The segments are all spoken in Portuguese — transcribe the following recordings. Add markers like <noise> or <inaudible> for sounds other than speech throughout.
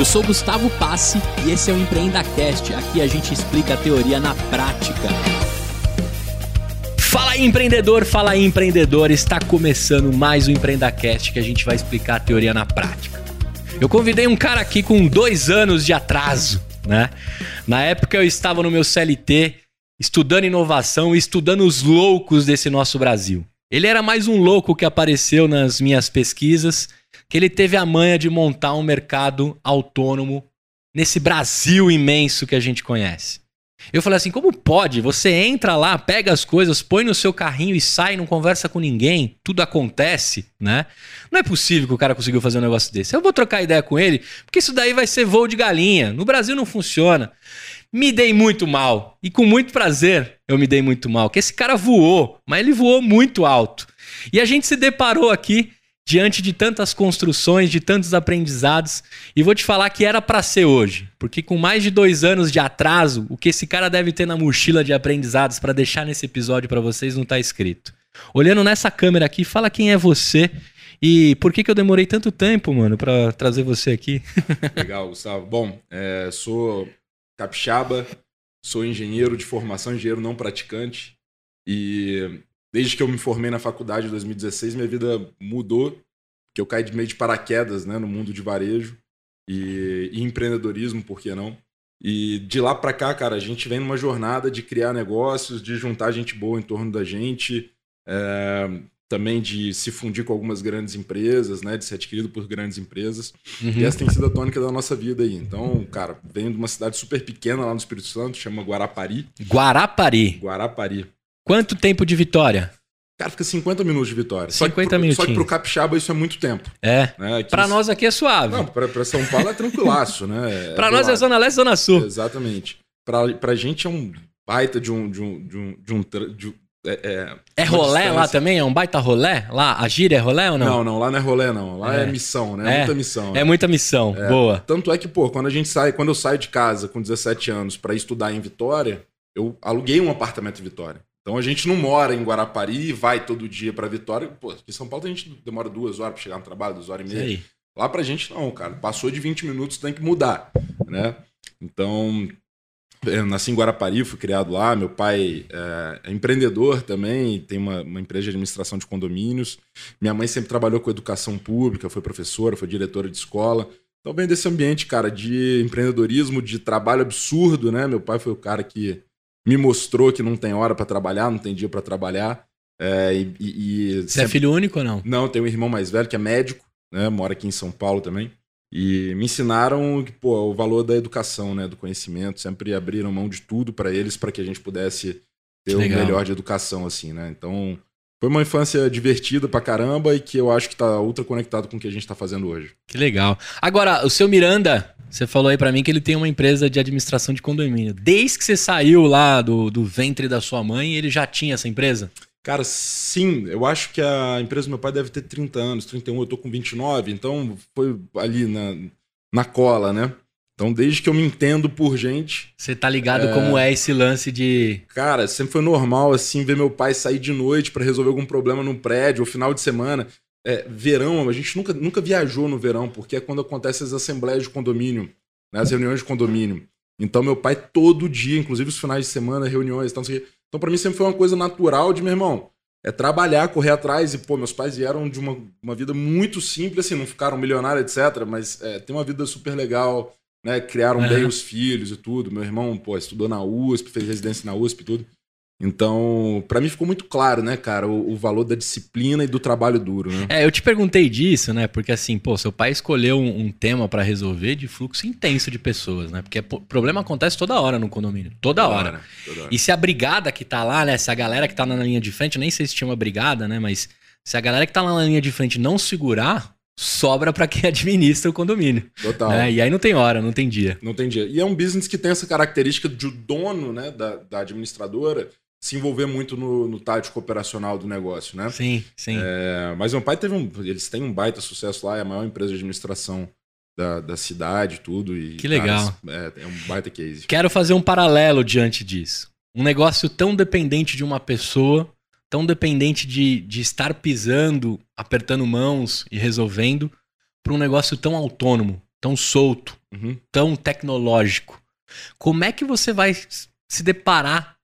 Eu sou Gustavo Passe e esse é o EmpreendaCast. Aqui a gente explica a teoria na prática. Fala aí, empreendedor, fala aí, empreendedor. Está começando mais um EmpreendaCast que a gente vai explicar a teoria na prática. Eu convidei um cara aqui com dois anos de atraso, né? Na época eu estava no meu CLT estudando inovação e estudando os loucos desse nosso Brasil. Ele era mais um louco que apareceu nas minhas pesquisas que ele teve a manha de montar um mercado autônomo nesse Brasil imenso que a gente conhece. Eu falei assim: como pode? Você entra lá, pega as coisas, põe no seu carrinho e sai, não conversa com ninguém, tudo acontece, né? Não é possível que o cara conseguiu fazer um negócio desse. Eu vou trocar ideia com ele, porque isso daí vai ser voo de galinha. No Brasil não funciona. Me dei muito mal. E com muito prazer eu me dei muito mal. Que esse cara voou, mas ele voou muito alto. E a gente se deparou aqui diante de tantas construções, de tantos aprendizados. E vou te falar que era para ser hoje, porque com mais de dois anos de atraso, o que esse cara deve ter na mochila de aprendizados para deixar nesse episódio para vocês não está escrito. Olhando nessa câmera aqui, fala quem é você e por que, que eu demorei tanto tempo, mano, para trazer você aqui. <laughs> Legal, Gustavo. Bom, é, sou capixaba, sou engenheiro de formação, engenheiro não praticante. E desde que eu me formei na faculdade em 2016, minha vida mudou, que eu caí de meio de paraquedas né, no mundo de varejo e, e empreendedorismo, por que não? E de lá para cá, cara, a gente vem numa jornada de criar negócios, de juntar gente boa em torno da gente, é, também de se fundir com algumas grandes empresas, né, de ser adquirido por grandes empresas. Uhum. E essa tem sido a tônica da nossa vida aí. Então, cara, venho de uma cidade super pequena lá no Espírito Santo, chama Guarapari. Guarapari. Guarapari. Quanto tempo de vitória? Cara, fica 50 minutos de vitória. 50 minutos. Só que pro Capixaba isso é muito tempo. É. Né? Pra nós aqui é suave. Não, pra, pra São Paulo é tranquilaço, né? <laughs> É pra nós é Zona Leste Zona Sul. Exatamente. Pra, pra gente é um baita de um. De um, de um, de um, de um é, é, é rolé distância. lá também? É um baita rolé? Lá, a gíria é rolé ou não? Não, não, lá não é rolé, não. Lá é, é missão, né? É, muita missão. É muita missão, é. boa. Tanto é que, pô, quando a gente sai, quando eu saio de casa com 17 anos para estudar em Vitória, eu aluguei um apartamento em Vitória. Então a gente não mora em Guarapari e vai todo dia para Vitória. Pô, aqui em São Paulo a gente demora duas horas para chegar no trabalho, duas horas e meia. Sei. Lá pra gente não, cara. Passou de 20 minutos, tem que mudar, né? Então, eu nasci em Guarapari, fui criado lá. Meu pai é, é empreendedor também, tem uma, uma, empresa de administração de condomínios. Minha mãe sempre trabalhou com educação pública, foi professora, foi diretora de escola. Então vem desse ambiente, cara, de empreendedorismo, de trabalho absurdo, né? Meu pai foi o cara que me mostrou que não tem hora para trabalhar, não tem dia para trabalhar. É, e, e, Você é sempre... é filho único ou não? Não, tenho um irmão mais velho que é médico, né? Mora aqui em São Paulo também. E me ensinaram pô, o valor da educação, né? Do conhecimento. Sempre abriram mão de tudo para eles para que a gente pudesse ter o melhor de educação, assim, né? Então, foi uma infância divertida pra caramba e que eu acho que tá ultra conectado com o que a gente tá fazendo hoje. Que legal. Agora, o seu Miranda, você falou aí para mim que ele tem uma empresa de administração de condomínio. Desde que você saiu lá do, do ventre da sua mãe, ele já tinha essa empresa? Cara, sim. Eu acho que a empresa do meu pai deve ter 30 anos, 31, eu tô com 29, então foi ali na, na cola, né? Então, desde que eu me entendo por gente. Você tá ligado é... como é esse lance de. Cara, sempre foi normal, assim, ver meu pai sair de noite para resolver algum problema num prédio, ou final de semana é, verão, a gente nunca, nunca viajou no verão, porque é quando acontecem as assembleias de condomínio, né, as reuniões de condomínio. Então, meu pai, todo dia, inclusive os finais de semana, reuniões. Então, assim, então para mim, sempre foi uma coisa natural de, meu irmão, é trabalhar, correr atrás. E, pô, meus pais vieram de uma, uma vida muito simples, assim, não ficaram milionários, etc. Mas é, tem uma vida super legal, né? Criaram uhum. bem os filhos e tudo. Meu irmão, pô, estudou na USP, fez residência na USP e tudo. Então, para mim ficou muito claro, né, cara, o, o, valor da disciplina e do trabalho duro, né? É, eu te perguntei disso, né? Porque assim, pô, seu pai escolheu um, um tema para resolver de fluxo intenso de pessoas, né? Porque o é problema acontece toda hora no condomínio, toda, toda hora. hora. Toda hora. E se a brigada que tá lá, né, se a galera que tá na linha de frente, eu nem sei se tinha uma brigada, né, mas se a galera que tá lá na linha de frente não segurar, sobra para quem <laughs> administra o condomínio. Total. Né? E aí não tem hora, não tem dia. Não tem dia. E é um business que tem essa característica de o dono, né, da, da administradora se envolver muito no, no tático operacional do negócio, né? Sim, sim. É, mas meu pai teve um. Eles têm um baita sucesso lá, é a maior empresa de administração da, da cidade, tudo. E, que legal. Cara, é, é um baita case. Quero fazer um paralelo diante disso. Um negócio tão dependente de uma pessoa, tão dependente de, de estar pisando, apertando mãos e resolvendo, para um negócio tão autônomo, tão solto, uhum. tão tecnológico, como é que você vai se deparar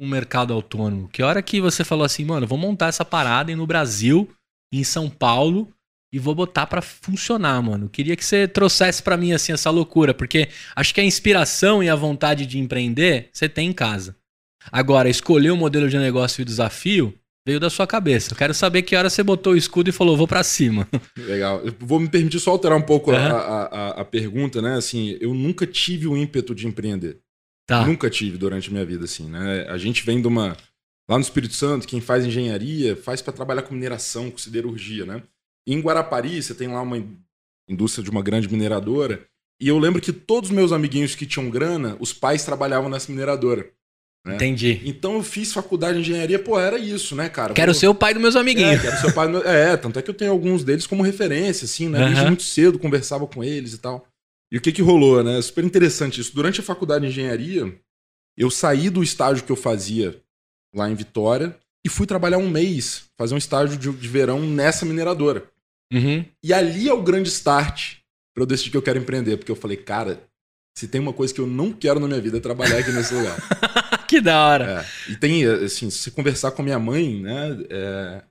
um mercado autônomo? Que hora que você falou assim, mano, vou montar essa parada no Brasil, em São Paulo, e vou botar para funcionar, mano. Queria que você trouxesse para mim assim essa loucura, porque acho que a inspiração e a vontade de empreender você tem em casa. Agora, escolher o modelo de negócio e o desafio veio da sua cabeça. Eu quero saber que hora você botou o escudo e falou, vou para cima. <laughs> Legal. Eu vou me permitir só alterar um pouco uhum. a, a, a, pergunta, né? Assim, eu nunca tive o ímpeto de empreender. Tá. Nunca tive durante a minha vida, assim, né? A gente vem de uma. Lá no Espírito Santo, quem faz engenharia faz para trabalhar com mineração, com siderurgia, né? E em Guarapari, você tem lá uma indústria de uma grande mineradora. E eu lembro que todos os meus amiguinhos que tinham grana, os pais trabalhavam nessa mineradora. Né? Entendi. Então eu fiz faculdade de engenharia, pô, era isso, né, cara? Quero ser o pai dos meus amiguinhos. É, quero ser o pai do meu... É, tanto é que eu tenho alguns deles como referência, assim, né? Desde muito cedo conversava com eles e tal. E o que que rolou, né? Super interessante isso. Durante a faculdade de engenharia, eu saí do estágio que eu fazia lá em Vitória e fui trabalhar um mês, fazer um estágio de, de verão nessa mineradora. Uhum. E ali é o grande start para eu decidir que eu quero empreender, porque eu falei, cara, se tem uma coisa que eu não quero na minha vida é trabalhar aqui nesse lugar. <laughs> que da hora. É. E tem, assim, se você conversar com a minha mãe, né? É,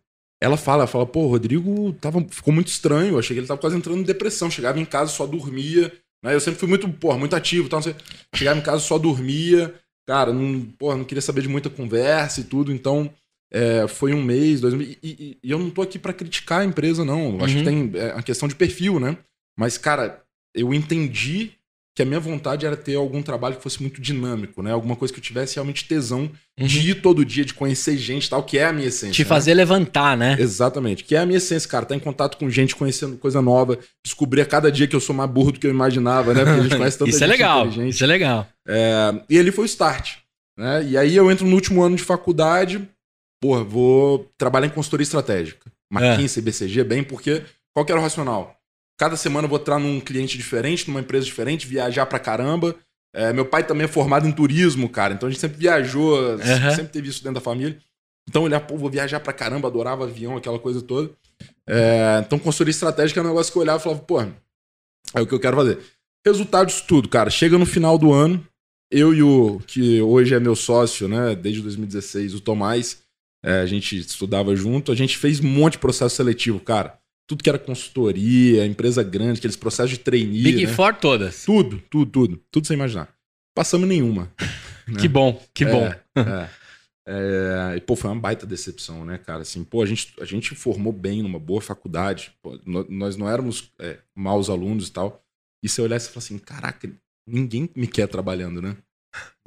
ela fala, ela fala, pô, o Rodrigo tava, ficou muito estranho. Eu achei que ele tava quase entrando em depressão. Chegava em casa, só dormia. Né? Eu sempre fui muito, porra, muito ativo. Tal, Chegava em casa, só dormia. Cara, não, porra, não queria saber de muita conversa e tudo. Então, é, foi um mês, dois meses. E, e, e eu não tô aqui para criticar a empresa, não. Acho uhum. que tem é, a questão de perfil, né? Mas, cara, eu entendi que a minha vontade era ter algum trabalho que fosse muito dinâmico, né? Alguma coisa que eu tivesse realmente tesão uhum. de ir todo dia, de conhecer gente tal, que é a minha essência. Te né? fazer levantar, né? Exatamente. Que é a minha essência, cara. Tá em contato com gente, conhecendo coisa nova, descobrir a cada dia que eu sou mais burro do que eu imaginava, né? Porque a gente <laughs> conhece tanta Isso é legal. Isso é legal. É... E ele foi o start. Né? E aí eu entro no último ano de faculdade, porra, vou trabalhar em consultoria estratégica. McKinsey, é. BCG, bem, porque qual que era o racional? Cada semana eu vou entrar num cliente diferente, numa empresa diferente, viajar pra caramba. É, meu pai também é formado em turismo, cara. Então a gente sempre viajou, uhum. sempre teve isso dentro da família. Então olhar, pô, vou viajar pra caramba, adorava avião, aquela coisa toda. É, então consultoria estratégica é um negócio que eu olhava e falava, pô, é o que eu quero fazer. Resultado disso tudo, cara. Chega no final do ano, eu e o que hoje é meu sócio, né, desde 2016, o Tomás, é, a gente estudava junto, a gente fez um monte de processo seletivo, cara tudo que era consultoria, empresa grande, aqueles processos de trainee. Big né? Four todas. Tudo, tudo, tudo. Tudo sem imaginar. Passamos nenhuma. <laughs> Né? Que bom, que é, bom. É, é, e, pô, foi uma baita decepção, né, cara? Assim, pô, a gente, a gente formou bem numa boa faculdade. Pô, nós não éramos é, maus alunos e tal. E você olhasse e fala assim, caraca, ninguém me quer trabalhando, né?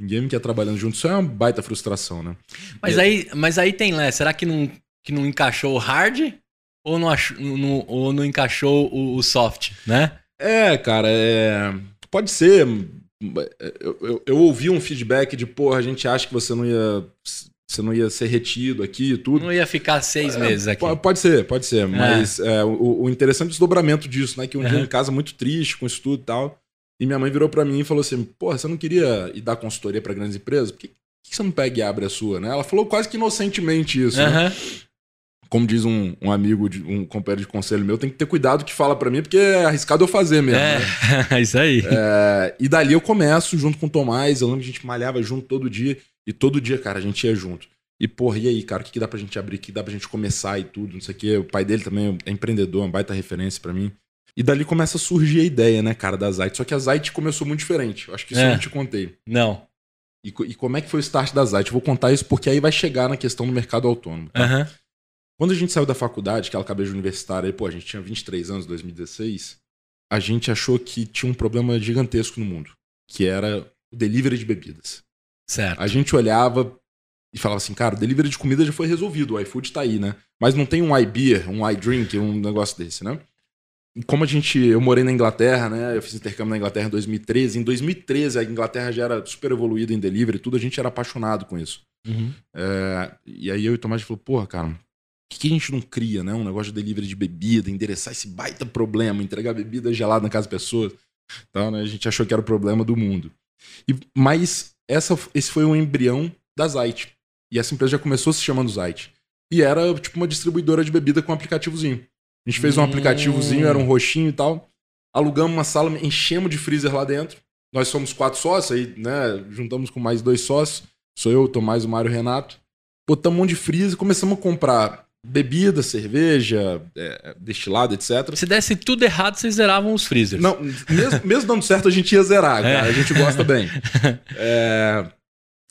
Ninguém me quer trabalhando junto. Isso é uma baita frustração, né? Mas, e, aí, mas aí tem, Lé, será que não, que não encaixou o hard ou não, ach, não, ou não encaixou o, o, soft, né? É, cara, é... pode ser. Eu, eu, eu, ouvi um feedback de, porra, a gente acha que você não ia. Você não ia ser retido aqui e tudo. Não ia ficar seis é, meses aqui. Pode ser, pode ser. É. Mas é, o, o, interessante é desdobramento disso, né? Que um uhum. dia em casa muito triste com isso tudo e tal. E minha mãe virou para mim e falou assim: Porra, você não queria ir dar consultoria para grandes empresas? Por que, que, você não pega e abre a sua, né? Ela falou quase que inocentemente isso. Uhum. Né? Como diz um, um amigo, de, um companheiro de conselho meu, tem que ter cuidado que fala para mim, porque é arriscado eu fazer mesmo. É, né? <laughs> isso aí. É, e dali eu começo junto com o Tomás, eu lembro que a gente malhava junto todo dia, e todo dia, cara, a gente ia junto. E, porra, e aí, cara, o que, que dá pra gente abrir, o que dá pra gente começar e tudo, não sei o quê. O pai dele também é empreendedor, uma baita referência para mim. E dali começa a surgir a ideia, né, cara, da Zite. Só que a Zite começou muito diferente. Eu acho que isso é. eu não te contei. Não. E, e, como é que foi o start da Zite? Eu vou contar isso porque aí vai chegar na questão do mercado autônomo. Tá? Uhum. Quando a gente saiu da faculdade, aquela cabeça universitária, aí, pô, a gente tinha 23 anos, 2016, a gente achou que tinha um problema gigantesco no mundo, que era o delivery de bebidas. Certo. A gente olhava e falava assim, cara, o delivery de comida já foi resolvido, o iFood tá aí, né? Mas não tem um iBeer, um iDrink, um negócio desse, né? E como a gente, eu morei na Inglaterra, né? Eu fiz intercâmbio na Inglaterra em 2013. Em 2013 a Inglaterra já era super evoluída em delivery, tudo a gente era apaixonado com isso. Uhum. É, e aí eu e o Tomás falou, porra, cara, que, a gente não cria, né? Um negócio de delivery de bebida, endereçar esse baita problema, entregar bebida gelada na casa das pessoas. Então, né, a gente achou que era o problema do mundo. E, mas essa, esse foi o embrião da Zite. E essa empresa já começou se chamando Zite. E era tipo uma distribuidora de bebida com um aplicativozinho. A gente fez um aplicativozinho, era um roxinho e tal. alugamos uma sala, enchemos de freezer lá dentro. Nós somos quatro sócios, aí, né? Juntamos com mais dois sócios. Sou eu, Tomás, o Mário e o Renato. Botamos um monte de freezer, começamos a comprar bebida, cerveja, é, destilado, etc. Se desse tudo errado, vocês zeravam os freezers. Não, mesmo, mesmo dando certo, a gente ia zerar, cara. A gente gosta bem. <laughs> É,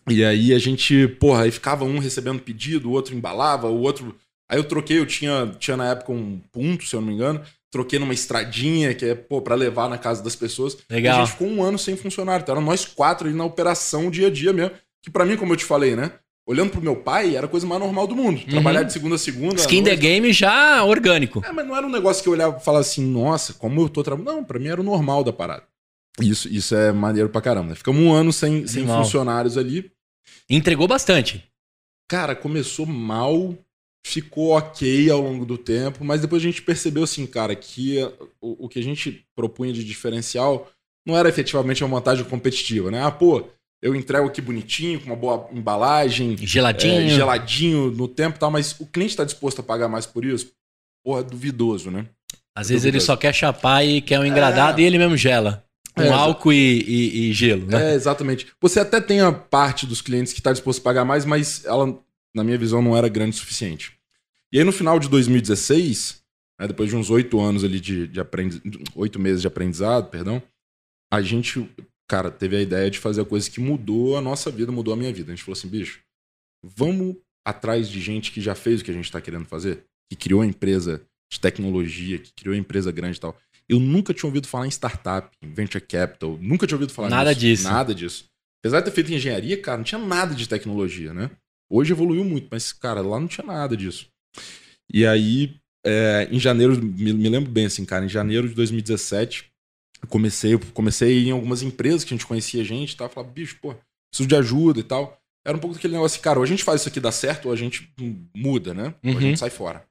e aí a gente, porra, aí ficava um recebendo pedido, o outro embalava, o outro. Aí eu troquei, eu tinha, tinha na época um ponto, se eu não me engano. Troquei numa estradinha, que é, pô, pra levar na casa das pessoas. Legal. E a gente ficou um ano sem funcionário. Então, eram nós quatro ali na operação dia a dia mesmo. Que pra mim, como eu te falei, né? Olhando pro meu pai, era a coisa mais normal do mundo. Trabalhar de segunda a segunda. Skin the game já orgânico. É, mas não era um negócio que eu olhava e falava assim, nossa, como eu tô trabalhando. Não, pra mim era o normal da parada. Isso, isso é maneiro pra caramba. Né? Ficamos um ano sem, sem funcionários ali. Entregou bastante. Cara, começou mal, ficou ok ao longo do tempo, mas depois a gente percebeu assim, cara, que o, o que a gente propunha de diferencial não era efetivamente uma vantagem competitiva, né? Ah, pô, eu entrego aqui bonitinho, com uma boa embalagem, Geladinho. é, geladinho no tempo e tal, mas o cliente tá disposto a pagar mais por isso? Porra, duvidoso, né? Às vezes ele só quer chapar e quer um engradado É. e ele mesmo gela. Com É, álcool e, e- e gelo, né? É, exatamente. Você até tem a parte dos clientes que está disposto a pagar mais, mas ela, na minha visão, não era grande o suficiente. E aí, no final de 2016, né, depois de uns oito anos ali de, de aprendiz... oito meses de aprendizado, perdão, a gente, cara, teve a ideia de fazer a coisa que mudou a nossa vida, mudou a minha vida. A gente falou assim, bicho, vamos atrás de gente que já fez o que a gente está querendo fazer, que criou a empresa de tecnologia, que criou a empresa grande e tal. Eu nunca tinha ouvido falar em startup, em venture capital, nunca tinha ouvido falar Nada nisso. disso. Nada disso. Apesar de ter feito engenharia, cara, não tinha nada de tecnologia, né? Hoje evoluiu muito, mas, cara, lá não tinha nada disso. E aí, é, em janeiro, me, me lembro bem assim, cara, em janeiro de 2017, eu comecei, comecei a em algumas empresas que a gente conhecia gente e tal, falava, bicho, pô, preciso de ajuda e tal. Era um pouco daquele negócio assim, cara, ou a gente faz isso aqui dar certo, ou a gente muda, né? Ou a Uhum. gente sai fora.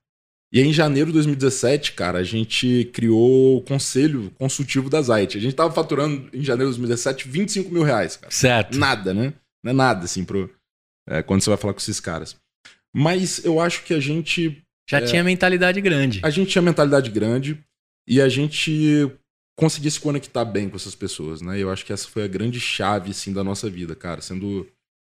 E aí, em janeiro de 2017, cara, a gente criou o conselho consultivo da Zite. A gente tava faturando, em janeiro de 2017, 25 mil reais, cara. Certo. Nada, né? Não é nada, assim, pro, é, quando você vai falar com esses caras. Mas eu acho que a gente Já É. tinha mentalidade grande. a gente tinha mentalidade grande e a gente conseguia se conectar bem com essas pessoas, né? Eu acho que essa foi a grande chave, assim, da nossa vida, cara. Sendo.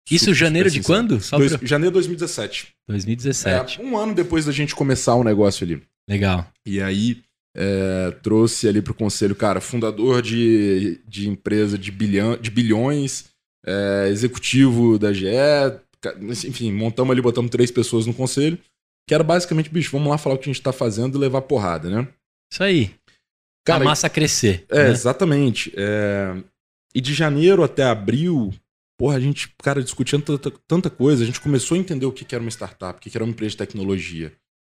Isso super, janeiro super de quando? Só Dois- pra... Janeiro de 2017. 2017. É, um ano depois da gente começar o negócio ali. Legal. E aí é, trouxe ali pro conselho, cara, fundador de, de empresa de, bilhão, de bilhões, é, executivo da GE, enfim, montamos ali, botamos três pessoas no conselho, que era basicamente, bicho, vamos lá falar o que a gente tá fazendo e levar porrada, né? Isso aí. Cara, a massa crescer. É, né? exatamente. É, E de janeiro até abril, porra, a gente, cara, discutindo tanta, tanta coisa, a gente começou a entender o que que era uma startup, o que que era uma empresa de tecnologia,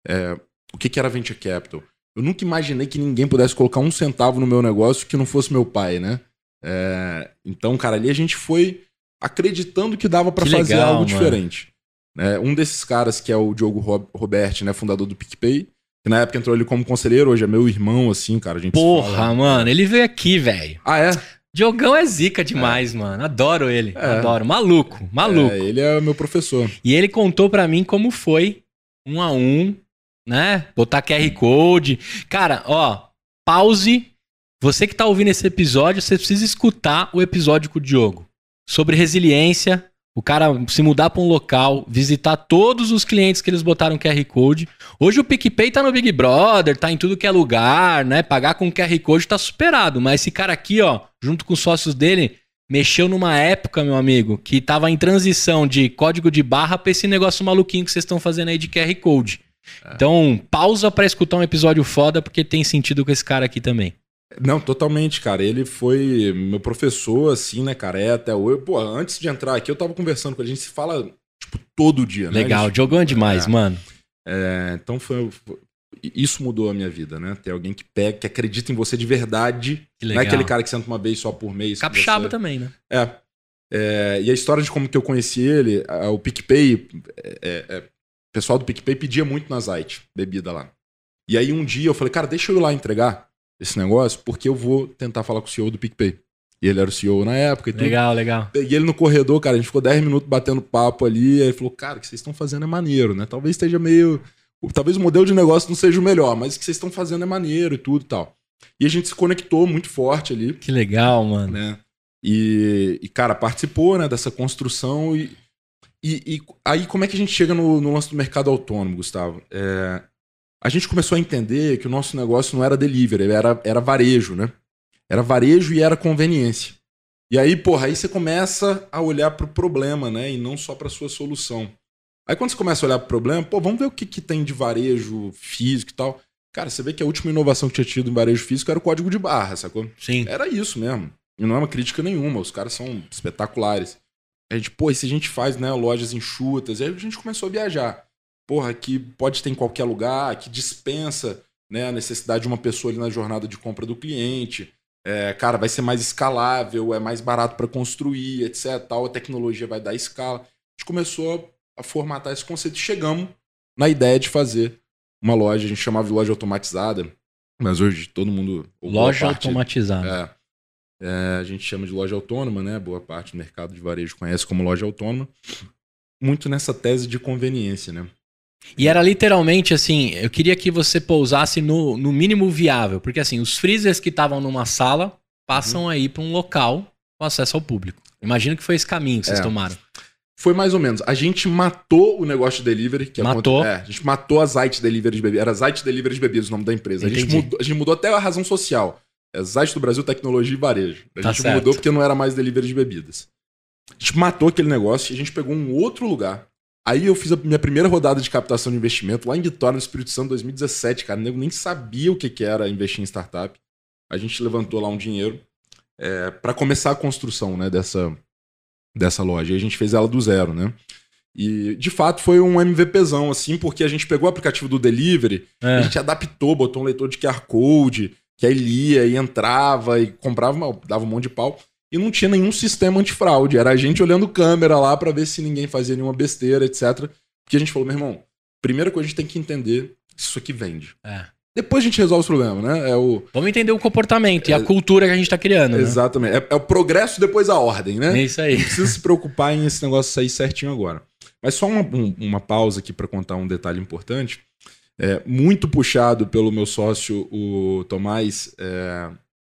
é, o que que era venture capital. Eu nunca imaginei que ninguém pudesse colocar um centavo no meu negócio que não fosse meu pai, né? É, Então, cara, ali a gente foi acreditando que dava Que fazer legal, algo mano. diferente. É, um desses caras, que é o Diogo Rob- Roberti, né, fundador do PicPay, que na época entrou ali como conselheiro, hoje é meu irmão, assim, cara. A gente Porra, fala. mano, ele veio aqui, velho. Ah, é? Diogão é zica demais, mano. Adoro ele. É. Adoro. Maluco, maluco. É, ele é meu professor. E ele contou pra mim como foi, um a um, né? Botar QR Code. Cara, ó, pause. Você que tá ouvindo esse episódio, você precisa escutar o episódio com o Diogo. Sobre resiliência, o cara se mudar pra um local, visitar todos os clientes que eles botaram QR Code. Hoje o PicPay tá no Big Brother, tá em tudo que é lugar, né? Pagar com QR Code tá superado. Mas esse cara aqui, ó, junto com os sócios dele, mexeu numa época, meu amigo, que tava em transição de código de barra pra esse negócio maluquinho que vocês estão fazendo aí de QR Code. Então, pausa pra escutar um episódio foda, porque tem sentido com esse cara aqui também. Não, totalmente, cara. Ele foi meu professor, assim, né, cara? É até hoje. Pô, antes de entrar aqui, eu tava conversando com ele. A gente se fala, tipo, todo dia, né? Legal, gente- é demais, É. mano. É, então foi, Isso mudou a minha vida, né? Ter alguém que pega, que acredita em você de verdade. Que Não legal. é aquele cara que senta uma vez só por mês. Capixaba você. também, né? É. É, E a história de como que eu conheci ele, a- o PicPay, é, é, é, o pessoal do PicPay pedia muito na Zite, bebida lá. E aí um dia eu falei, cara, deixa eu ir lá entregar esse negócio, porque eu vou tentar falar com o CEO do PicPay. E ele era o CEO na época e tudo. Legal, legal. Peguei ele no corredor, cara, a gente ficou 10 minutos batendo papo ali, aí ele falou, cara, o que vocês estão fazendo é maneiro, né? Talvez esteja meio... Talvez o modelo de negócio não seja o melhor, mas o que vocês estão fazendo é maneiro e tudo e tal. E a gente se conectou muito forte ali. Que legal, mano. Né? E, e, cara, participou né, dessa construção. E, e, e, aí, como é que a gente chega no, no lance do mercado autônomo, Gustavo? É, a gente começou a entender que o nosso negócio não era delivery, era, era varejo, né? Era varejo e era conveniência. E aí, porra, aí você começa a olhar para o problema, né? E não só para sua solução. Aí quando você começa a olhar para o problema, pô, vamos ver o que, que tem de varejo físico e tal. Cara, você vê que a última inovação que tinha tido em varejo físico era o código de barra, sacou? Sim. Era isso mesmo. E não é uma crítica nenhuma, os caras são espetaculares. A gente, pô, e se a gente faz, né, lojas enxutas, aí a gente começou a viajar. Porra, que pode ter em qualquer lugar, que dispensa né, a necessidade de uma pessoa ali na jornada de compra do cliente. É, cara, vai ser mais escalável, é mais barato para construir, etc. Tal, a tecnologia vai dar escala. A gente começou a formatar esse conceito e chegamos na ideia de fazer uma loja, a gente chamava de loja automatizada, mas hoje todo mundo. Loja parte, automatizada. É, é, a gente chama de loja autônoma, né? Boa parte do mercado de varejo conhece como loja autônoma. Muito nessa tese de conveniência, né? E era literalmente assim, eu queria que você pousasse no, no mínimo viável, porque assim, os freezers que estavam numa sala passam uhum. aí para um local com acesso ao público. Imagino que foi esse caminho que vocês é. tomaram. Foi mais ou menos. A gente matou o negócio de delivery. Que matou? É, a gente matou a Zite Delivery de bebidas. Era Zite Delivery de bebidas o nome da empresa. A gente, mudou, a gente, mudou, até a razão social. É Zite do Brasil Tecnologia e Varejo. A tá gente certo. mudou porque não era mais delivery de bebidas. A gente matou aquele negócio e a gente pegou um outro lugar. Aí eu fiz a minha primeira rodada de captação de investimento lá em Vitória, no Espírito Santo, 2017, cara. Eu nem sabia o que era investir em startup. A gente levantou lá um dinheiro é, para começar a construção né, dessa, dessa loja. E a gente fez ela do zero, né? E de fato foi um MVPzão, assim, porque a gente pegou o aplicativo do delivery, é. a gente adaptou, botou um leitor de QR Code, que aí lia e entrava e comprava, dava um monte de pau. E não tinha nenhum sistema antifraude. Era a gente olhando câmera lá para ver se ninguém fazia nenhuma besteira, etc. Porque a gente falou, meu irmão, primeira coisa a gente tem que entender se isso aqui vende. É. Depois a gente resolve o problema, né? É o... Vamos entender o comportamento é... e a cultura que a gente está criando. Né? Exatamente. É, é, o progresso depois a ordem, né? É isso aí. Não precisa se preocupar em esse negócio sair certinho agora. Mas só uma, um, uma pausa aqui para contar um detalhe importante. É, muito puxado pelo meu sócio, o Tomás, é,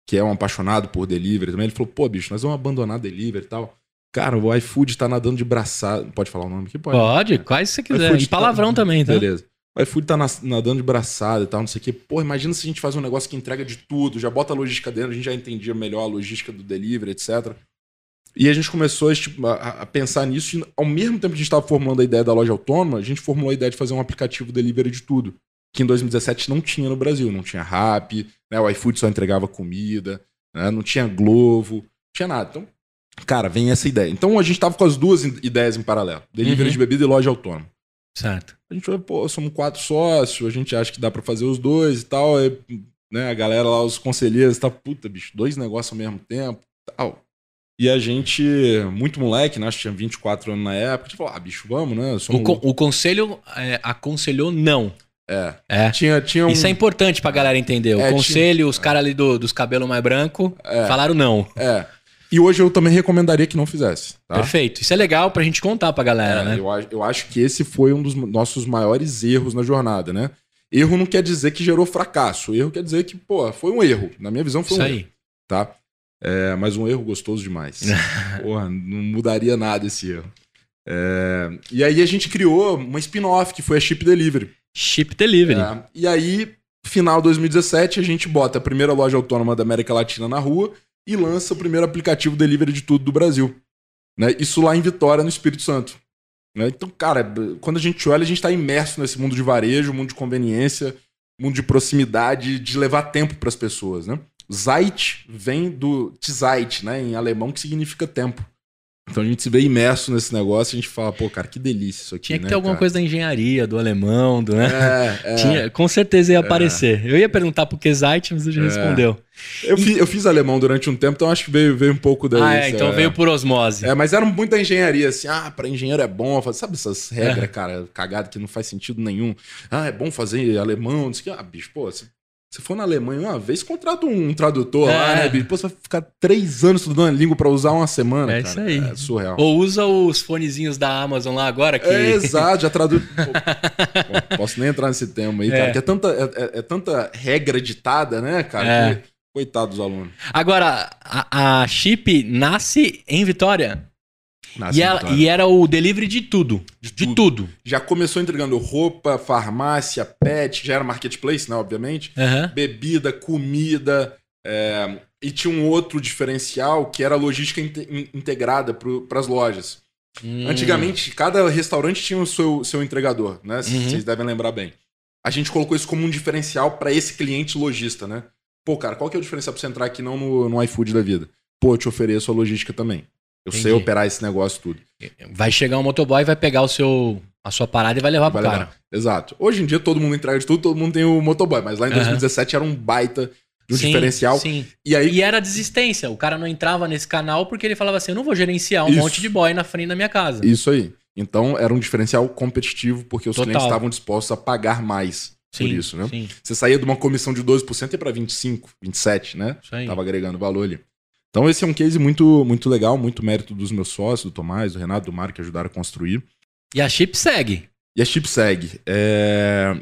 que é um apaixonado por delivery também. Ele falou: pô, bicho, nós vamos abandonar delivery e tal. Cara, o iFood tá nadando de braçada. Pode falar o nome aqui? Pode. Pode, é. quase se você quiser. E palavrão tá... também, tá? Beleza. O iFood tá nadando de braçada e tal, não sei o quê. Pô, imagina se a gente faz um negócio que entrega de tudo, já bota a logística dentro, a gente já entendia melhor a logística do delivery, etc. E a gente começou a, a pensar nisso, e ao mesmo tempo que a gente estava formulando a ideia da loja autônoma, a gente formulou a ideia de fazer um aplicativo delivery de tudo. Que em 2017 não tinha no Brasil. Não tinha Rap, né? o iFood só entregava comida, né? não tinha Glovo, não tinha nada. Então, cara, vem essa ideia. Então a gente estava com as duas ideias em paralelo: delivery uhum. de bebida e loja autônoma. Certo. A gente falou, pô, somos quatro sócios, a gente acha que dá para fazer os dois e tal. Aí, né, a galera lá, os conselheiros, tá, puta, bicho, dois negócios ao mesmo tempo tal. E a gente, muito moleque, né? Acho que tinha 24 anos na época, a gente falou, ah, bicho, vamos, né? O, con o, conselho é, aconselhou não. É. é. Tinha, tinha um... Isso é importante pra galera entender. O é, conselho, tinha... os caras ali do, dos cabelos mais branco é. falaram não. É. E hoje eu também recomendaria que não fizesse. Tá? Perfeito. Isso é legal pra gente contar pra galera, é, né? Eu, eu acho que esse foi um dos nossos maiores erros na jornada, né? Erro não quer dizer que gerou fracasso. Erro quer dizer que, pô, foi um erro. Na minha visão, foi Isso um aí. erro. Tá? É, mas um erro gostoso demais. <laughs> Porra, não mudaria nada esse erro. É, e aí a gente criou uma spin-off, que foi a Chip Delivery. Chip Delivery. É, e aí, final de 2017, a gente bota a primeira loja autônoma da América Latina na rua e lança o primeiro aplicativo delivery de tudo do Brasil. Né? Isso lá em Vitória, no Espírito Santo. Né? Então, cara, quando a gente olha, a gente está imerso nesse mundo de varejo, mundo de conveniência, mundo de proximidade, de levar tempo para as pessoas. Né? Zeit vem do Zeit, né, em alemão, que significa tempo. Então a gente se vê imerso nesse negócio e a gente fala, pô, cara, que delícia isso aqui. Tinha que né, ter alguma cara? coisa da engenharia, do alemão, do, né? É, <laughs> é, Tinha, com certeza ia aparecer. É. Eu ia perguntar por que Zeit, mas você já é. respondeu. Eu, e... fiz, eu fiz alemão durante um tempo, então acho que veio, veio um pouco daí. Ah, é, então veio por osmose. É, mas era muito da engenharia, assim, ah, para engenheiro é bom, sabe essas regras, é. cara, cagada que não faz sentido nenhum. Ah, é bom fazer alemão, não sei o que. Ah, bicho, pô, você Se for na Alemanha uma vez, contrata um tradutor É. lá, né, bicho? Pô, você vai ficar três anos estudando a língua pra usar uma semana, É cara. isso aí. É surreal. Ou usa os fonezinhos da Amazon lá agora, que. É, exato, já traduz. <laughs> Pô, posso nem entrar nesse tema aí, É. cara, que é tanta, é, é- é tanta regra ditada, né, cara? É. que- coitado dos alunos. Agora, a, a Chip nasce em Vitória. E, ela- e era o delivery de tudo. De, tudo. tudo. Já começou entregando roupa, farmácia, pet, já era marketplace, né, obviamente. Aham. Bebida, comida. é, e tinha um outro diferencial que era a logística in- integrada para as lojas. Hum. Antigamente, cada restaurante tinha o seu, seu entregador, né? C- Uhum. Vocês devem lembrar bem. A gente colocou isso como um diferencial para esse cliente lojista, né? Pô, cara, qual que é o diferencial para você entrar aqui não no, no iFood da vida? Pô, eu te ofereço a logística também. Eu sei Entendi. operar esse negócio tudo. Vai chegar um motoboy, vai pegar o seu, a sua parada e vai levar Vai pro levar. cara. Exato. Hoje em dia todo mundo entrega de tudo, todo mundo tem o motoboy, mas lá em Aham. 2017 era um baita de um Sim, diferencial. Sim. E aí, E era desistência. O cara não entrava nesse canal porque ele falava assim: eu não vou gerenciar um Isso. monte de boy na frente da minha casa. isso aí. Então era um diferencial competitivo porque os Total. clientes estavam dispostos a pagar mais sim, por isso, né? Sim, Você saía de uma comissão de 12% e para 25, 27, né? isso aí. Tava agregando valor ali. Então esse é um case muito, muito legal, muito mérito dos meus sócios, do Tomás, do Renato, do Mário, que ajudaram a construir. E a Chip segue. E a Chipseg, é...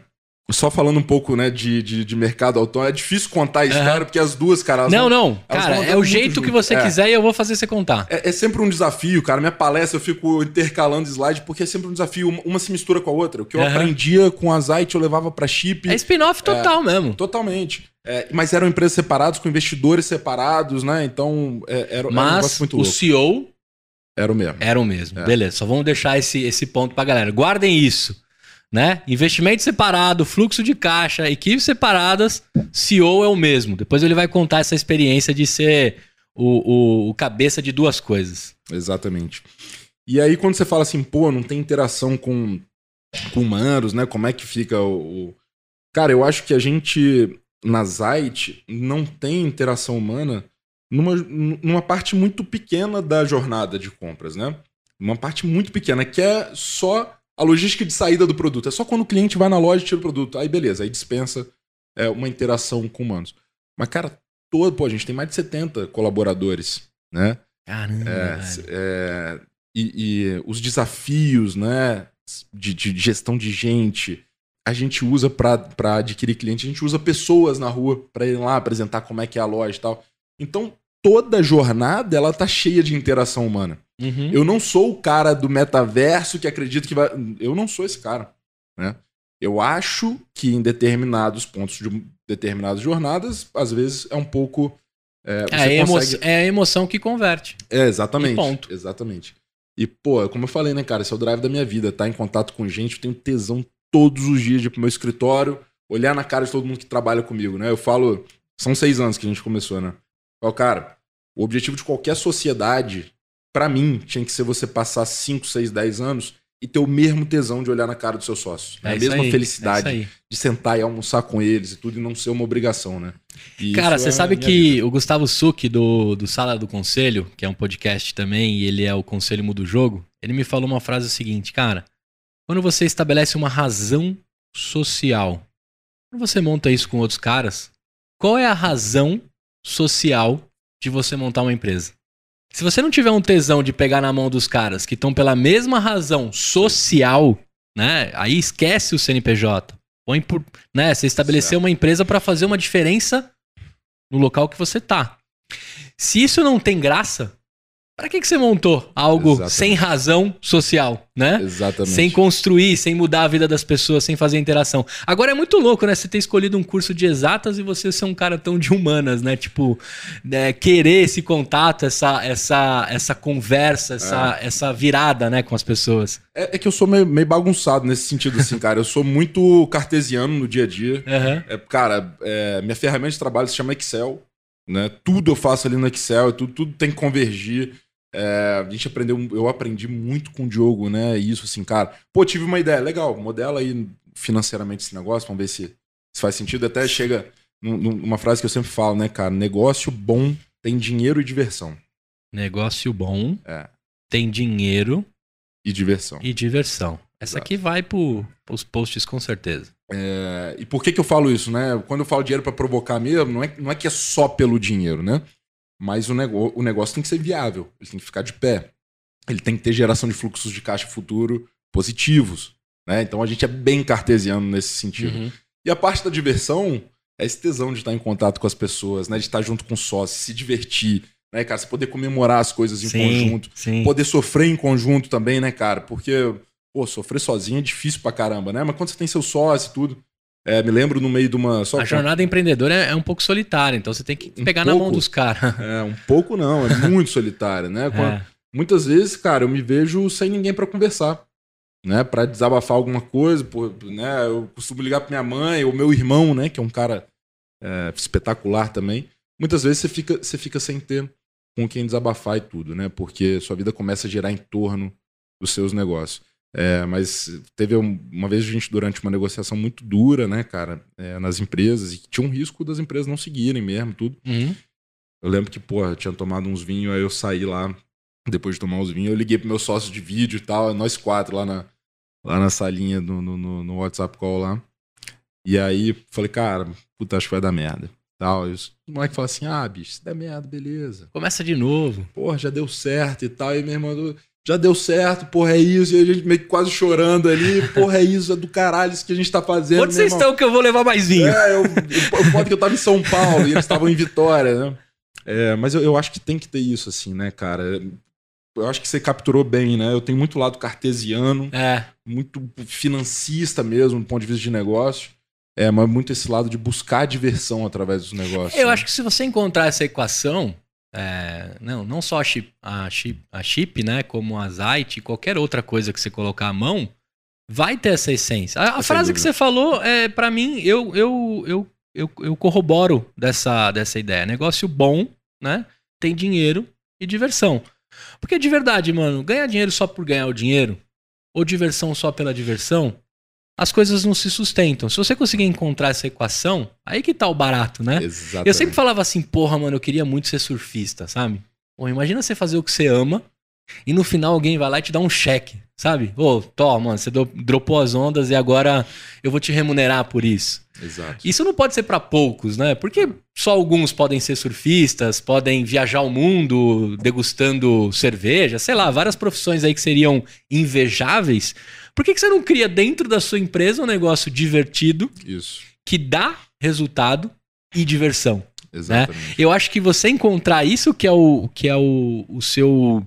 só falando um pouco né, de, de, de mercado autônomo, é difícil contar a história, porque as duas, cara, não, não. Cara, é o jeito que junto. você É. quiser e eu vou fazer você contar. É, é sempre um desafio, cara. Minha palestra eu fico intercalando slide porque é sempre um desafio. Uma, se mistura com a outra. O que eu Aham. aprendia com a Zite eu levava pra Chip. É spin-off total mesmo. Totalmente. É, mas eram empresas separadas, com investidores separados, né? Então é, era, era um Mas negócio muito o. CEO Era o mesmo. era o mesmo. É. Beleza, só vamos deixar esse, esse ponto pra galera. Guardem isso. Né? Investimento separado, fluxo de caixa, equipes separadas, CEO é o mesmo. Depois ele vai contar essa experiência de ser o, o- o cabeça de duas coisas. Exatamente. E aí, quando você fala assim, pô, não tem interação com, com humanos, né? Como é que fica o- Cara, eu acho que a gente, na Zite, não tem interação humana numa, numa parte muito pequena da jornada de compras, né? Uma parte muito pequena, que é só a logística de saída do produto. É só quando o cliente vai na loja e tira o produto. Aí, beleza, aí dispensa é, uma interação com humanos. Mas, cara, todo, pô, a gente tem mais de 70 colaboradores, né? Caramba. É, é, e, e os desafios, né, de, de gestão de gente, a gente usa para adquirir cliente, a gente usa pessoas na rua para ir lá apresentar como é que é a loja e tal. Então, toda jornada ela tá cheia de interação humana. Uhum. Eu não sou o cara do metaverso que acredita que vai. Eu não sou esse cara. Né? Eu acho que em determinados pontos de determinadas jornadas, às vezes é um pouco. É, É, a emo- consegue- é a emoção que converte. é, exatamente. E ponto. Exatamente. E, pô, como eu falei, né, cara, esse é o drive da minha vida, tá em contato com gente, eu tenho tesão todos os dias de ir pro meu escritório, olhar na cara de todo mundo que trabalha comigo, né? Eu falo, são seis anos que a gente começou, né? Eu falo, cara, o objetivo de qualquer sociedade, pra mim, tinha que ser você passar 5, 6, 10 anos e ter o mesmo tesão de olhar na cara dos seus sócios. né? a isso mesma aí, felicidade é isso aí. de sentar e almoçar com eles e tudo, e não ser uma obrigação, né? E Cara, você é sabe a que vida. o Gustavo Suki, do, do Sala do Conselho, que é um podcast também, e ele é o Conselho Muda o Jogo, ele me falou uma frase seguinte, cara, quando você estabelece uma razão social, quando você monta isso com outros caras, qual é a razão social de você montar uma empresa? Se você não tiver um tesão de pegar na mão dos caras que estão pela mesma razão social, né? Aí esquece o CNPJ. Põe por, né? Você estabeleceu uma empresa para fazer uma diferença no local que você tá. Se isso não tem graça, para que, que você montou algo Exatamente. sem razão social, né? Exatamente. Sem construir, sem mudar a vida das pessoas, sem fazer interação. Agora é muito louco, né? Você ter escolhido um curso de exatas e você ser um cara tão de humanas, né? Tipo, né, querer esse contato, essa, essa, essa conversa, essa, essa virada, né, com as pessoas. É, é que eu sou meio, meio bagunçado nesse sentido, assim, cara. Eu sou muito cartesiano no dia a dia. É, cara, é, minha ferramenta de trabalho se chama Excel. Né? Tudo eu faço ali no Excel, tudo, tudo tem que convergir. É, a gente aprendeu, eu aprendi muito com o Diogo, né? Isso, assim, cara. Pô, tive uma ideia, legal, modela aí financeiramente esse negócio, vamos ver se, se faz sentido. Até chega num- numa frase que eu sempre falo, né, cara? Negócio bom tem dinheiro e diversão. Negócio bom, É. tem dinheiro E diversão. e diversão. Essa Exato. aqui vai pro, pros posts com certeza. É, e por que, que eu falo isso, né? Quando eu falo dinheiro para provocar mesmo, não é, não é que é só pelo dinheiro, né? Mas o, nego, o negócio tem que ser viável, ele tem que ficar de pé. Ele tem que ter geração de fluxos de caixa futuro positivos. Né? Então a gente é bem cartesiano nesse sentido. Uhum. E a parte da diversão é esse tesão de estar em contato com as pessoas, né? De estar junto com sócios, se divertir, né, cara? Você poder comemorar as coisas em sim, conjunto. Sim. Poder sofrer em conjunto também, né, cara? Porque, pô, sofrer sozinho é difícil pra caramba, né? Mas quando você tem seu sócio e tudo. É, me lembro no meio de uma. Só a jornada empreendedora é, é, um pouco solitária, então você tem que pegar um pouco, na mão dos caras. <laughs> É, um pouco não, é muito solitária, né? É. Muitas vezes, cara, eu me vejo sem ninguém para conversar né, para desabafar alguma coisa, por, né, eu costumo ligar para minha mãe ou meu irmão, né, que é um cara é, espetacular também. Muitas vezes você fica, você fica sem ter com quem desabafar e tudo, né, porque sua vida começa a girar em torno dos seus negócios. É, mas teve uma vez a gente durante uma negociação muito dura, né, cara, é, nas empresas e tinha um risco das empresas não seguirem mesmo, tudo. Uhum. Eu lembro que, pô, tinha tomado uns vinhos, aí eu saí lá depois de tomar os vinhos, eu liguei pro meu sócio de vídeo e tal, nós quatro lá na, lá na salinha no, no, no WhatsApp call lá. E aí falei, cara, puta, acho que vai dar merda. Tal. E o moleque falou assim: ah, bicho, se der merda, beleza. Começa de novo. Porra, já deu certo e tal. E meu irmão, já deu certo, porra, é isso. E a gente meio que quase chorando ali, porra, é isso, é do caralho isso que a gente tá fazendo. Onde vocês estão que eu vou levar mais vinho? É, eu, eu, eu, que eu tava em São Paulo e eles estavam em Vitória, né? É, mas eu, eu acho que tem que ter isso, assim, né, cara? eu acho que você capturou bem, né? Eu tenho muito lado cartesiano, é. muito financista mesmo, do ponto de vista de negócio. É, mas muito esse lado de buscar diversão através dos negócios. Eu né? acho que se você encontrar essa equação, é, não, não só a chip, a chip, a chip, né? Como a Zite, qualquer outra coisa que você colocar à mão, vai ter essa essência. A, a frase que você falou, é, para mim, eu, eu, eu, eu, eu corroboro dessa, dessa ideia. Negócio bom, né? Tem dinheiro e diversão. Porque de verdade, mano, ganhar dinheiro só por ganhar o dinheiro, ou diversão só pela diversão, as coisas não se sustentam. Se você conseguir encontrar essa equação, aí que tá o barato, né? Exatamente. Eu sempre falava assim, porra, mano, eu queria muito ser surfista, sabe? Bom, imagina você fazer o que você ama e no final alguém vai lá e te dá um cheque, sabe? Ô, oh, toma, mano, você dropou as ondas e agora eu vou te remunerar por isso. Exato. Isso não pode ser para poucos, né? Porque só alguns podem ser surfistas, podem viajar o mundo degustando cerveja, sei lá, várias profissões aí que seriam invejáveis. Por que, que você não cria dentro da sua empresa um negócio divertido Isso. que dá resultado e diversão? Né? Exatamente. Né? Eu acho que você encontrar isso que é o que é o, o seu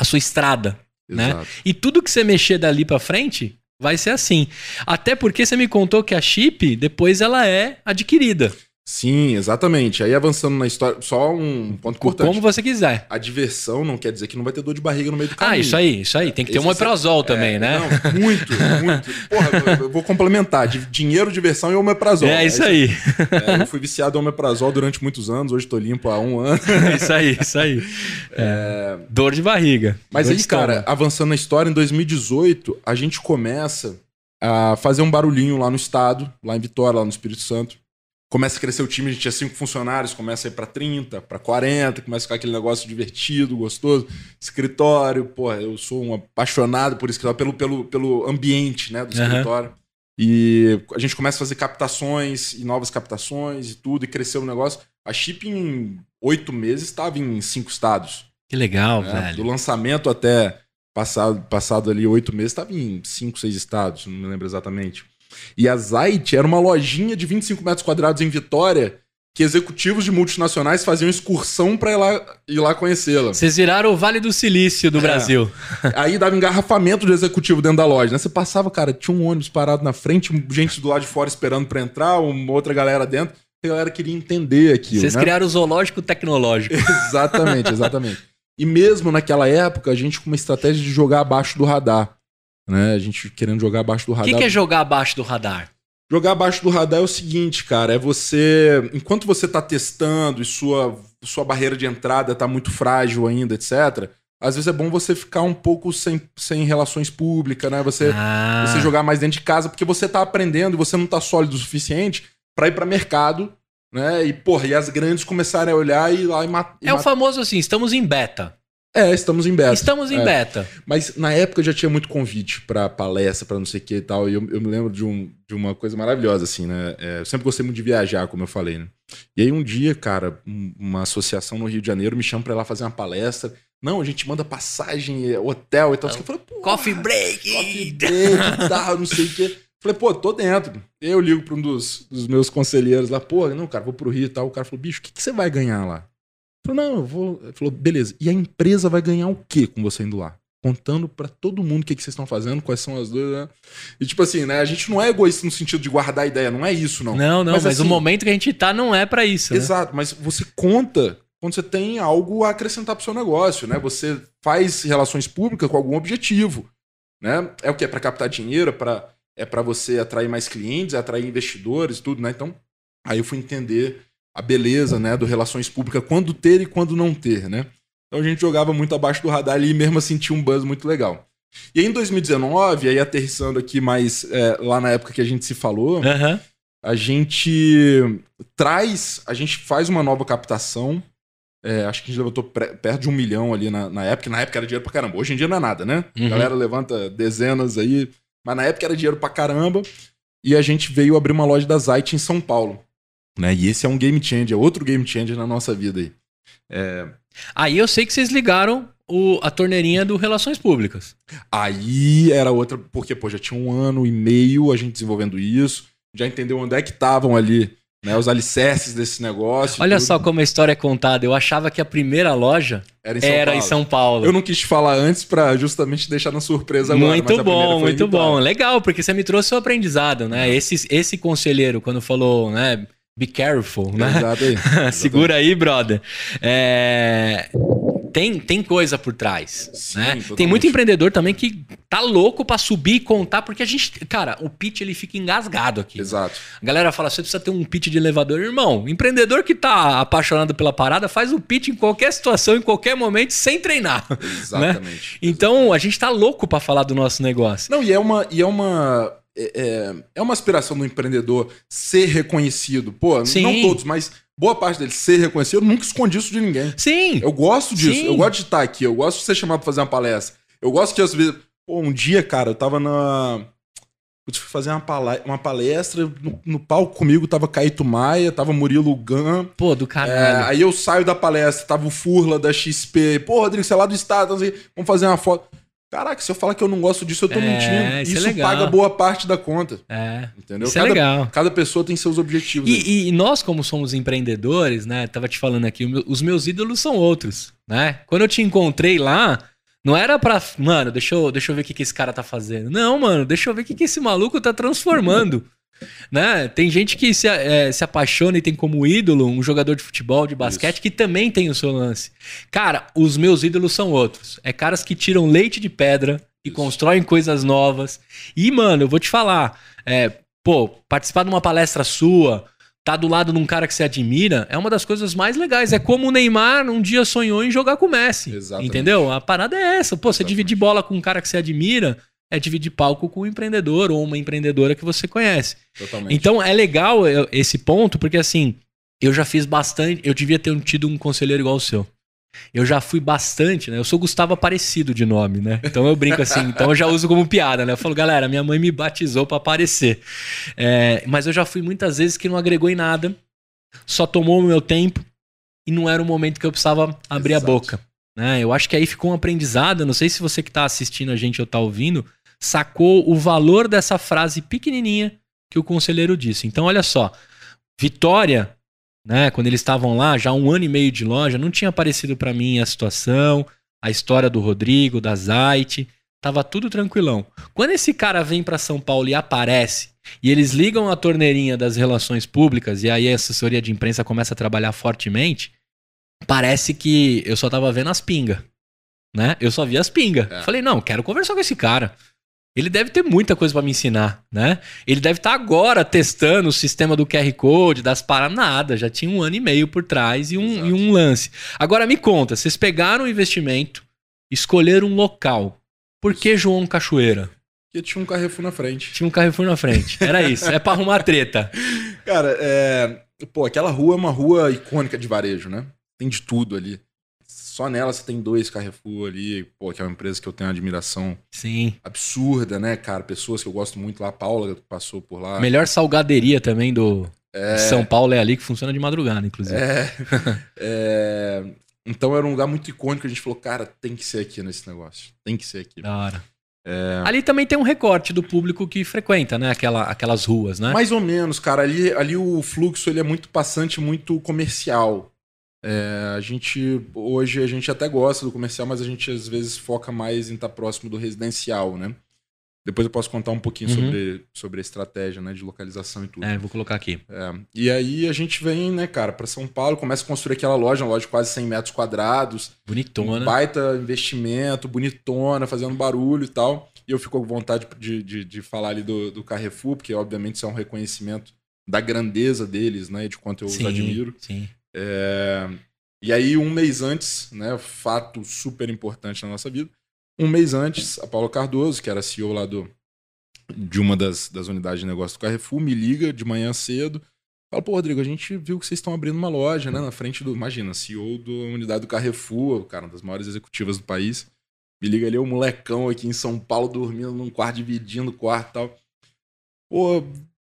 a sua estrada, né? Exato. né? E tudo que você mexer dali para frente vai ser assim. Até porque você me contou que a chip depois ela é adquirida. Sim, exatamente. Aí avançando na história, só um ponto importante. Como você quiser. A diversão não quer dizer que não vai ter dor de barriga no meio do ah, caminho. Ah, isso aí, isso aí. Tem que ter um omeprazol é, também, né? Não, muito, muito. Porra, eu vou complementar. Dinheiro, diversão e omeprazol. É isso aí. É, eu fui viciado em omeprazol durante muitos anos, hoje tô limpo há um ano. <laughs> isso aí, isso aí. É... Dor de barriga. Mas dor aí, cara, avançando na história, em 2018, a gente começa a fazer um barulhinho lá no estado, lá em Vitória, lá no Espírito Santo começa a crescer o time, a gente tinha cinco funcionários, começa a ir para 30, para 40, começa a ficar aquele negócio divertido, gostoso. Escritório, porra, eu sou um apaixonado por escritório, pelo, pelo, pelo ambiente né, do escritório. Uhum. E a gente começa a fazer captações e novas captações e tudo, e cresceu o negócio. A Chip, em oito meses, estava em cinco estados. Que legal, né? velho. Do lançamento até passado, passado ali oito meses, estava em cinco, seis estados, não me lembro exatamente. E a Zait era uma lojinha de 25 metros quadrados em Vitória que executivos de multinacionais faziam excursão para ir lá, ir lá conhecê-la. Vocês viraram o Vale do Silício do é. Brasil. <laughs> Aí dava engarrafamento de executivo dentro da loja, né? Você passava, cara, tinha um ônibus parado na frente, gente do lado de fora esperando para entrar, uma outra galera dentro. A galera queria entender aquilo. Vocês né? criaram o zoológico tecnológico. <laughs> exatamente, exatamente. E mesmo naquela época, a gente com uma estratégia de jogar abaixo do radar né? A gente querendo jogar abaixo do radar. O que, que é jogar abaixo do radar? Jogar abaixo do radar é o seguinte, cara, é você, enquanto você está testando e sua, sua barreira de entrada está muito frágil ainda, etc., às vezes é bom você ficar um pouco sem, sem relações públicas, né? Você, ah. você jogar mais dentro de casa, porque você está aprendendo e você não está sólido o suficiente para ir para mercado, né? E, porra, e as grandes começarem a olhar e ir lá e matar. É o famoso assim, estamos em beta. É, estamos em beta. Estamos em É. beta. Mas na época já tinha muito convite pra palestra, pra não sei o que e tal. E eu, eu me lembro de, um, de uma coisa maravilhosa, assim, né? É, eu sempre gostei muito de viajar, como eu falei, né? E aí um dia, cara, um- uma associação no Rio de Janeiro me chama pra ir lá fazer uma palestra. Não, a gente manda passagem, é, hotel e tal. Eu falei, pô, Coffee break! coffee break e tal, não sei o quê. Falei, pô, tô dentro. Eu ligo pra um dos, dos meus conselheiros lá, pô, não, cara, vou pro Rio e tal. O cara falou, bicho, o que, que você vai ganhar lá? Falei, não, eu vou. Ele falou, beleza. E a empresa vai ganhar o quê com você indo lá? Contando pra todo mundo o que, que vocês estão fazendo, quais são as dúvidas. né? E tipo assim, né? A gente não é egoísta no sentido de guardar a ideia, não é isso, não. Não, não, mas, Mas, o assim- momento que a gente tá não é pra isso, né? Exato, mas você conta quando você tem algo a acrescentar pro seu negócio, né? Você faz relações públicas com algum objetivo, né? É o que é para captar dinheiro, é para é para você atrair mais clientes, é atrair investidores, tudo, né? Então, aí eu fui entender a beleza, né, do relações públicas, quando ter e quando não ter, né? Então a gente jogava muito abaixo do radar ali e mesmo assim tinha um buzz muito legal. E aí em 2019, aí aterrissando aqui mais é, lá na época que a gente se falou, Aham. a gente traz, a gente faz uma nova captação. é, acho que a gente levantou perto de um milhão ali na, na época. Na época era dinheiro pra caramba. Hoje em dia não é nada, né? Uhum. A galera levanta dezenas aí. Mas na época era dinheiro pra caramba. E a gente veio abrir uma loja da Zite em São Paulo. Né? E esse é um game changer, outro game changer na nossa vida aí. Aí eu sei que vocês ligaram o- a torneirinha do Relações Públicas. Aí era outra, porque pô, já tinha um ano e meio a gente desenvolvendo isso, já entendeu onde é que estavam ali, né, os alicerces desse negócio. Olha tudo. só como a história é contada. Eu achava que a primeira loja era em São era Paulo. em São Paulo. Eu não quis falar antes pra justamente deixar na surpresa agora. Muito bom, muito bom. Legal, porque você me trouxe o aprendizado, né? Esse, esse conselheiro, quando falou, né? Be careful, né? Exato aí. <laughs> Segura aí, brother. É, Tem, tem coisa por trás. Sim, né? totalmente. Tem muito empreendedor também que tá louco pra subir e contar, porque a gente. Cara, o pitch ele fica engasgado aqui. Exato. A galera fala, você precisa ter um pitch de elevador. Irmão, empreendedor que tá apaixonado pela parada faz o pitch em qualquer situação, em qualquer momento, sem treinar. Exatamente. Então, a gente tá louco pra falar do nosso negócio. Não, e é uma. E é uma é, é- é uma aspiração do empreendedor ser reconhecido. Pô, Sim. não todos, mas boa parte deles ser reconhecido. Eu nunca escondi isso de ninguém. Sim. Eu gosto disso. Sim. Eu gosto de estar aqui. Eu gosto de ser chamado pra fazer uma palestra. Eu gosto de, às vezes. Pô, um dia, cara, eu tava na. Putz, fui fazer uma, pala- uma palestra. No, no palco comigo tava Caíto Maia, tava Murilo Gun. Pô, do É, caralho. aí eu saio da palestra, tava o Furla da XP. Pô, Rodrigo, você é lá do estado, assim, vamos fazer uma foto. Caraca, se eu falar que eu não gosto disso, eu tô É, mentindo. isso é Isso, paga boa parte da conta. É. Entendeu? Isso é cada, legal. cada pessoa tem seus objetivos. E, e nós, como somos empreendedores, né? Tava te falando aqui, os meus ídolos são outros, né? Quando eu te encontrei lá, não era pra. Mano, deixa eu, deixa eu ver o que, que esse cara tá fazendo. Não, mano, deixa eu ver o que, que esse maluco tá transformando. Né? Tem gente que se, é, se apaixona e tem como ídolo um jogador de futebol, de basquete, que também tem o seu lance. Cara, os meus ídolos são outros. É caras que tiram leite de pedra, que Isso. constroem coisas novas. E, mano, eu vou te falar, é, pô, participar de uma palestra sua, tá do lado de um cara que você admira, é uma das coisas mais legais. É como o Neymar um dia sonhou em jogar com o Messi. Exatamente. Entendeu? A parada é essa. Pô, você Exatamente. dividir bola com um cara que você admira, é dividir palco com um empreendedor ou uma empreendedora que você conhece. Totalmente. Então é legal eu- esse ponto, porque assim, eu já fiz bastante. Eu devia ter tido um conselheiro igual o seu. Eu já fui bastante, né? Eu sou Gustavo Aparecido de nome, né? Então eu brinco assim, então eu já uso como piada, né? Eu falo, galera, minha mãe me batizou pra aparecer. É, mas eu já fui muitas vezes que não agregou em nada, só tomou o meu tempo e não era o momento que eu precisava abrir Exato. a boca. Né? Eu acho que aí ficou um aprendizado. Não sei se você que tá assistindo a gente ou tá ouvindo, sacou o valor dessa frase pequenininha que o conselheiro disse. Então, olha só, Vitória, né, quando eles estavam lá, já um ano e meio de loja, não tinha aparecido pra mim a situação, a história do Rodrigo, da Zait, tava tudo tranquilão. Quando esse cara vem pra São Paulo e aparece, e eles ligam a torneirinha das relações públicas, e aí a assessoria de imprensa começa a trabalhar fortemente, parece que eu só tava vendo as pingas, né? Eu só vi as pingas. É. Falei, não, quero conversar com esse cara. Ele deve ter muita coisa pra me ensinar, né? Ele deve estar agora testando o sistema do QR Code, das paradas, nada. Já tinha um ano e meio por trás e um, e um lance. Agora me conta, vocês pegaram o investimento, escolheram um local. Por que João Cachoeira? Porque tinha um Carrefour na frente. Tinha um Carrefour na frente. Era isso. É pra arrumar treta. <laughs> Cara, é... Pô, aquela rua é uma rua icônica de varejo, né? Tem de tudo ali. Só nela você tem dois Carrefour ali, pô, que é uma empresa que eu tenho uma admiração Sim. absurda, né, cara? Pessoas que eu gosto muito lá, a Paula que passou por lá. Melhor salgaderia também do É. São Paulo é ali que funciona de madrugada, inclusive. É, <laughs> é, então era um lugar muito icônico. A gente falou, cara, tem que ser aqui nesse negócio. Tem que ser aqui. Da hora. É. Ali também tem um recorte do público que frequenta, né? Aquela, aquelas ruas, né? Mais ou menos, cara. Ali, ali o fluxo ele é muito passante, muito comercial. É, a gente hoje a gente até gosta do comercial, mas a gente às vezes foca mais em estar próximo do residencial, né? Depois eu posso contar um pouquinho Uhum. sobre, sobre a estratégia, né, de localização e tudo. É, vou colocar aqui. É, E aí a gente vem, né, cara, para São Paulo, começa a construir aquela loja, uma loja de quase 100 metros quadrados, um Bonitona. baita investimento, bonitona, fazendo barulho e tal. E eu fico com vontade de, de, de falar ali do, do Carrefour, porque obviamente isso é um reconhecimento da grandeza deles, né, e de quanto eu os sim, admiro. sim. É, E aí, um mês antes, né, fato super importante na nossa vida, um mês antes, a Paula Cardoso, que era CEO lá do, de uma das, das unidades de negócio do Carrefour, me liga de manhã cedo. Fala, pô, Rodrigo, a gente viu que vocês estão abrindo uma loja, né, na frente do. Imagina, CEO da unidade do Carrefour, cara, uma das maiores executivas do país. Me liga ali, o molecão aqui em São Paulo dormindo num quarto, dividindo o quarto e tal. Pô,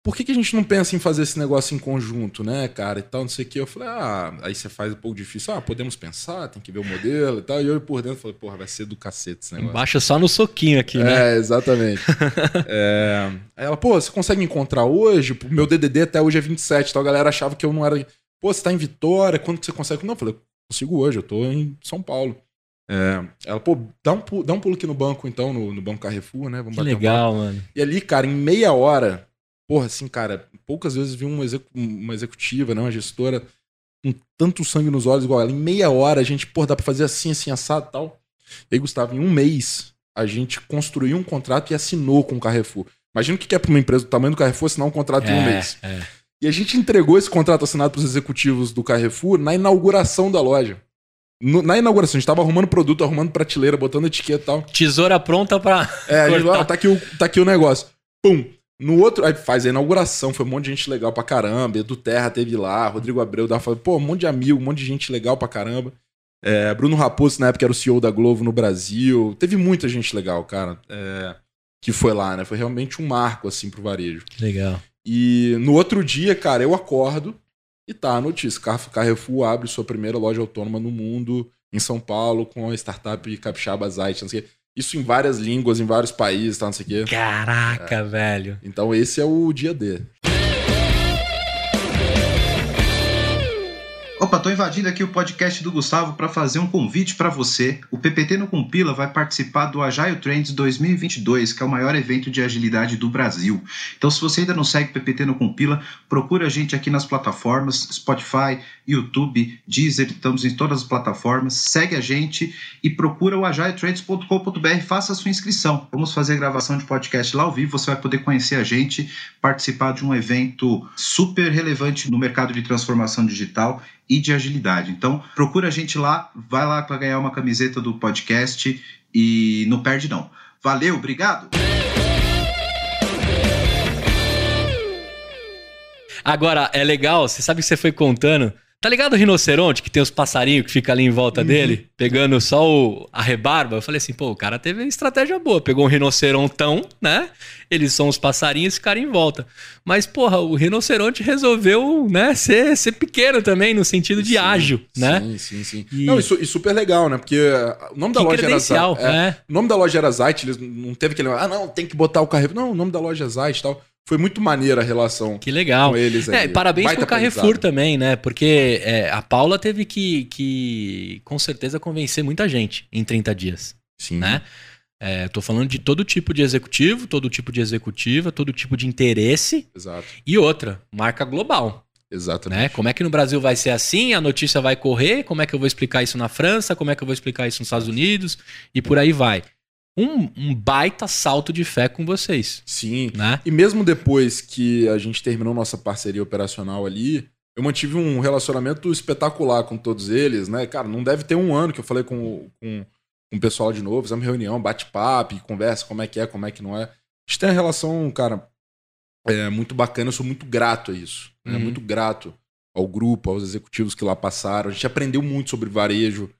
por que, que a gente não pensa em fazer esse negócio em conjunto, né, cara? E tal, não sei o que. Eu falei, ah, aí você faz um pouco difícil. Ah, podemos pensar, tem que ver o modelo e tal. E eu por dentro falei, porra, vai ser do cacete esse negócio. Baixa só no soquinho aqui, né? É, exatamente. <laughs> É, Aí ela, pô, você consegue encontrar hoje? Meu DDD até hoje é 27, então a galera achava que eu não era. Pô, você tá em Vitória, quando que você consegue? Não, eu falei, consigo hoje, eu tô em São Paulo. É, Ela, pô, dá um, pu- dá um pulo aqui no banco então, no, no Banco Carrefour, né? Vamos Que legal, mano. E ali, cara, em meia hora, porra, assim, cara, poucas vezes vi uma, execu- uma executiva, né, uma gestora com tanto sangue nos olhos igual ela. Em meia hora, a gente, porra, dá pra fazer assim, assim, assado e tal. E aí, Gustavo, em um mês, a gente construiu um contrato e assinou com o Carrefour. Imagina o que é pra uma empresa do tamanho do Carrefour assinar um contrato em um mês. é. E a gente entregou esse contrato assinado pros executivos do Carrefour na inauguração da loja. No- na inauguração, a gente tava arrumando produto, arrumando prateleira, botando etiqueta e tal. Tesoura pronta pra. É, a gente, Cortar. ah, tá, aqui o, tá aqui o negócio. Pum. No outro, aí faz a inauguração, foi um monte de gente legal pra caramba. Edu Terra teve lá, Rodrigo Abreu dava, pô, um monte de amigo, um monte de gente legal pra caramba. É, Bruno Raposo, na época, era o CEO da Globo no Brasil. Teve muita gente legal, cara, é, que foi lá, né? Foi realmente um marco, assim, pro varejo. Legal. E no outro dia, cara, eu acordo e tá a notícia. Car- Carrefour abre sua primeira loja autônoma no mundo, em São Paulo, com a startup Capixaba Zait, não sei o quê. Isso em várias línguas, em vários países, tá, não sei o quê. Caraca, velho. Então esse é o dia D. Opa, tô invadindo aqui o podcast do Gustavo para fazer um convite para você. O PPT no Compila vai participar do Agile Trends 2022, que é o maior evento de agilidade do Brasil. Então, se você ainda não segue o PPT no Compila, procura a gente aqui nas plataformas Spotify, YouTube, Deezer, estamos em todas as plataformas. Segue a gente e procura o agiletrends.com.br, faça a sua inscrição. Vamos fazer a gravação de podcast lá ao vivo, você vai poder conhecer a gente, participar de um evento super relevante no mercado de transformação digital e de agilidade. Então, procura a gente lá, vai lá para ganhar uma camiseta do podcast e não perde não. Valeu, obrigado. Agora, é legal, você sabe que você foi contando. Tá ligado o rinoceronte que tem os passarinhos que fica ali em volta dele, pegando só o, a rebarba? Eu falei assim, pô, o cara teve estratégia boa. Pegou um rinocerontão, né? Eles são os passarinhos e ficaram em volta. Mas, porra, o rinoceronte resolveu, né, ser, ser pequeno também, no sentido de Sim, ágil, né? Sim, sim, sim. E- Não, isso, e super legal, né? Porque uh, o nome da Que loja era Zait. É, né? O nome da loja era Zait, eles não teve aquele. Ah, não, tem que botar o Carrefour. Não, o nome da loja é Zait e tal. Foi muito maneira a relação Que legal. com eles. É, parabéns Baita pro Carrefour também, né? Porque é, a Paula teve que, que, com certeza, convencer muita gente em 30 dias, Sim. né? É, tô falando de todo tipo de executivo, todo tipo de executiva, todo tipo de interesse Exato. e outra, marca global, Exatamente. né? Como é que no Brasil vai ser assim, a notícia vai correr, como é que eu vou explicar isso na França, como é que eu vou explicar isso nos Estados Unidos e por aí vai. Um, um baita salto de fé com vocês, Sim. né? E mesmo depois que a gente terminou nossa parceria operacional ali, eu mantive um relacionamento espetacular com todos eles, né? Cara, não deve ter um ano que eu falei com, com, com o pessoal de novo, fizemos reunião, bate-papo, conversa, como é que é, como é que não é. A gente tem uma relação, cara, é, muito bacana, eu sou muito grato a isso. né? Uhum. Muito grato ao grupo, aos executivos que lá passaram. A gente aprendeu muito sobre varejo.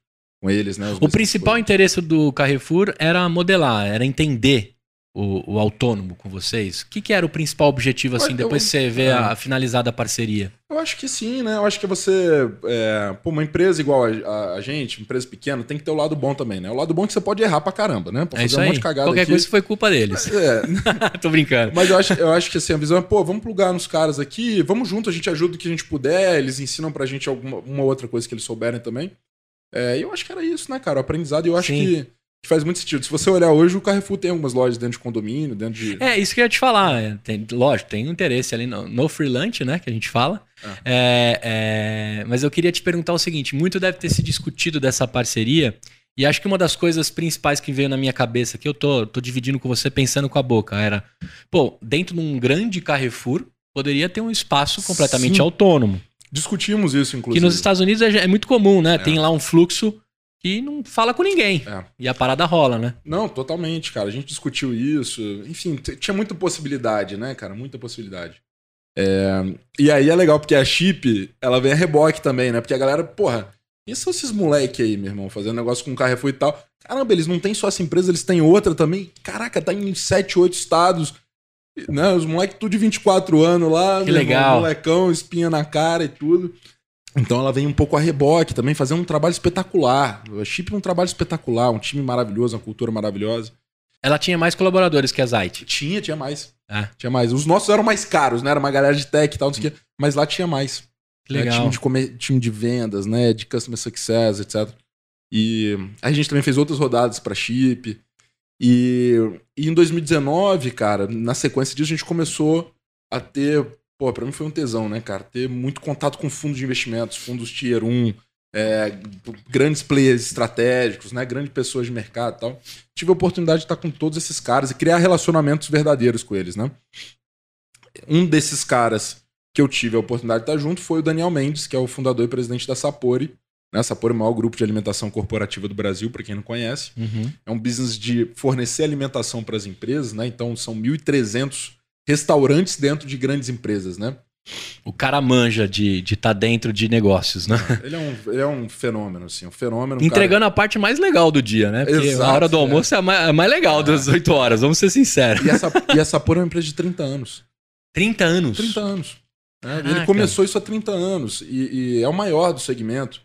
Com eles, né? O principal coach. interesse do Carrefour era modelar, era entender o, o autônomo com vocês. O que, que era o principal objetivo, assim, Eu- depois que você vê é. a, a finalizada parceria? Eu acho que sim, né? Eu acho que você. É, pô, uma empresa igual a, a- a gente, uma empresa pequena, tem que ter o lado bom também, né? O lado bom é que você pode errar pra caramba, né? Pode É fazer um aí. monte de cagada Qualquer aqui. coisa foi culpa deles. É, <laughs> Tô brincando. Mas eu acho, eu acho que assim, a visão é, pô, vamos plugar nos caras aqui, vamos junto, a gente ajuda o que a gente puder, eles ensinam pra gente alguma uma outra coisa que eles souberem também. É, eu acho que era isso, né, cara? O aprendizado, eu acho Sim. que, faz muito sentido. Se você olhar hoje, o Carrefour tem algumas lojas dentro de condomínio, dentro de. É, isso que eu ia te falar. é, Tem, lógico, tem um interesse ali no, no freelance, né? Que a gente fala. É, é, mas eu queria te perguntar o seguinte: muito deve ter se discutido dessa parceria. E acho que uma das coisas principais que veio na minha cabeça, que eu tô, tô dividindo com você pensando com a boca, era: pô, dentro de um grande Carrefour, poderia ter um espaço completamente Sim. autônomo. Discutimos isso, Que inclusive. nos Estados Unidos é, é muito comum, né? Tem lá um fluxo que não fala com ninguém. É. E a parada rola, né? Não, totalmente, cara. A gente discutiu isso. Enfim, tinha muita possibilidade, né, cara? Muita possibilidade. É, E aí é legal, porque a chip, ela vem a reboque também, né? Porque a galera, porra, quem são esses moleque aí, meu irmão, fazendo negócio com Carrefour e tal? Caramba, eles não têm só essa empresa, eles têm outra também. Caraca, tá em 7, 8 estados. Né? Os moleques tudo de 24 anos lá. Que legal. molecão, espinha na cara e tudo. Então ela vem um pouco a reboque também, fazendo um trabalho espetacular. A Chip é um trabalho espetacular, um time maravilhoso, uma cultura maravilhosa. Ela tinha mais colaboradores que a Zite. Tinha, tinha mais. É. Tinha mais. Os nossos eram mais caros, né? Era uma galera de tech e tal, não sei o quê. Mas lá tinha mais. Que legal. Time, de come- time de vendas, né? De customer success, etc. E a gente também fez outras rodadas pra chip. E, e em 2019, cara, na sequência disso, a gente começou a ter. Pô, pra mim foi um tesão, né, cara? Ter muito contato com fundos de investimentos, fundos tier 1, é, grandes players estratégicos, né? Grandes pessoas de mercado e tal. Tive a oportunidade de estar com todos esses caras e criar relacionamentos verdadeiros com eles, né? Um desses caras que eu tive a oportunidade de estar junto foi o Daniel Mendes, que é o fundador e presidente da Sapori. Né? A Sapori é o maior grupo de alimentação corporativa do Brasil, para quem não conhece. Uhum. É um business de fornecer alimentação para as empresas, né? Então são 1.300 restaurantes dentro de grandes empresas, né? O cara manja de estar de tá dentro de negócios, né? Ele é um, ele é um fenômeno, assim, um fenômeno. Entregando a parte mais legal do dia, né? Porque Exato, a hora do é. almoço é, a mais, a mais legal das 8 horas, vamos ser sinceros. Cara... E, essa, e a Sapori é uma empresa de 30 anos. 30 anos. 30 anos. né? Ele começou isso há 30 anos e, e é o maior do segmento.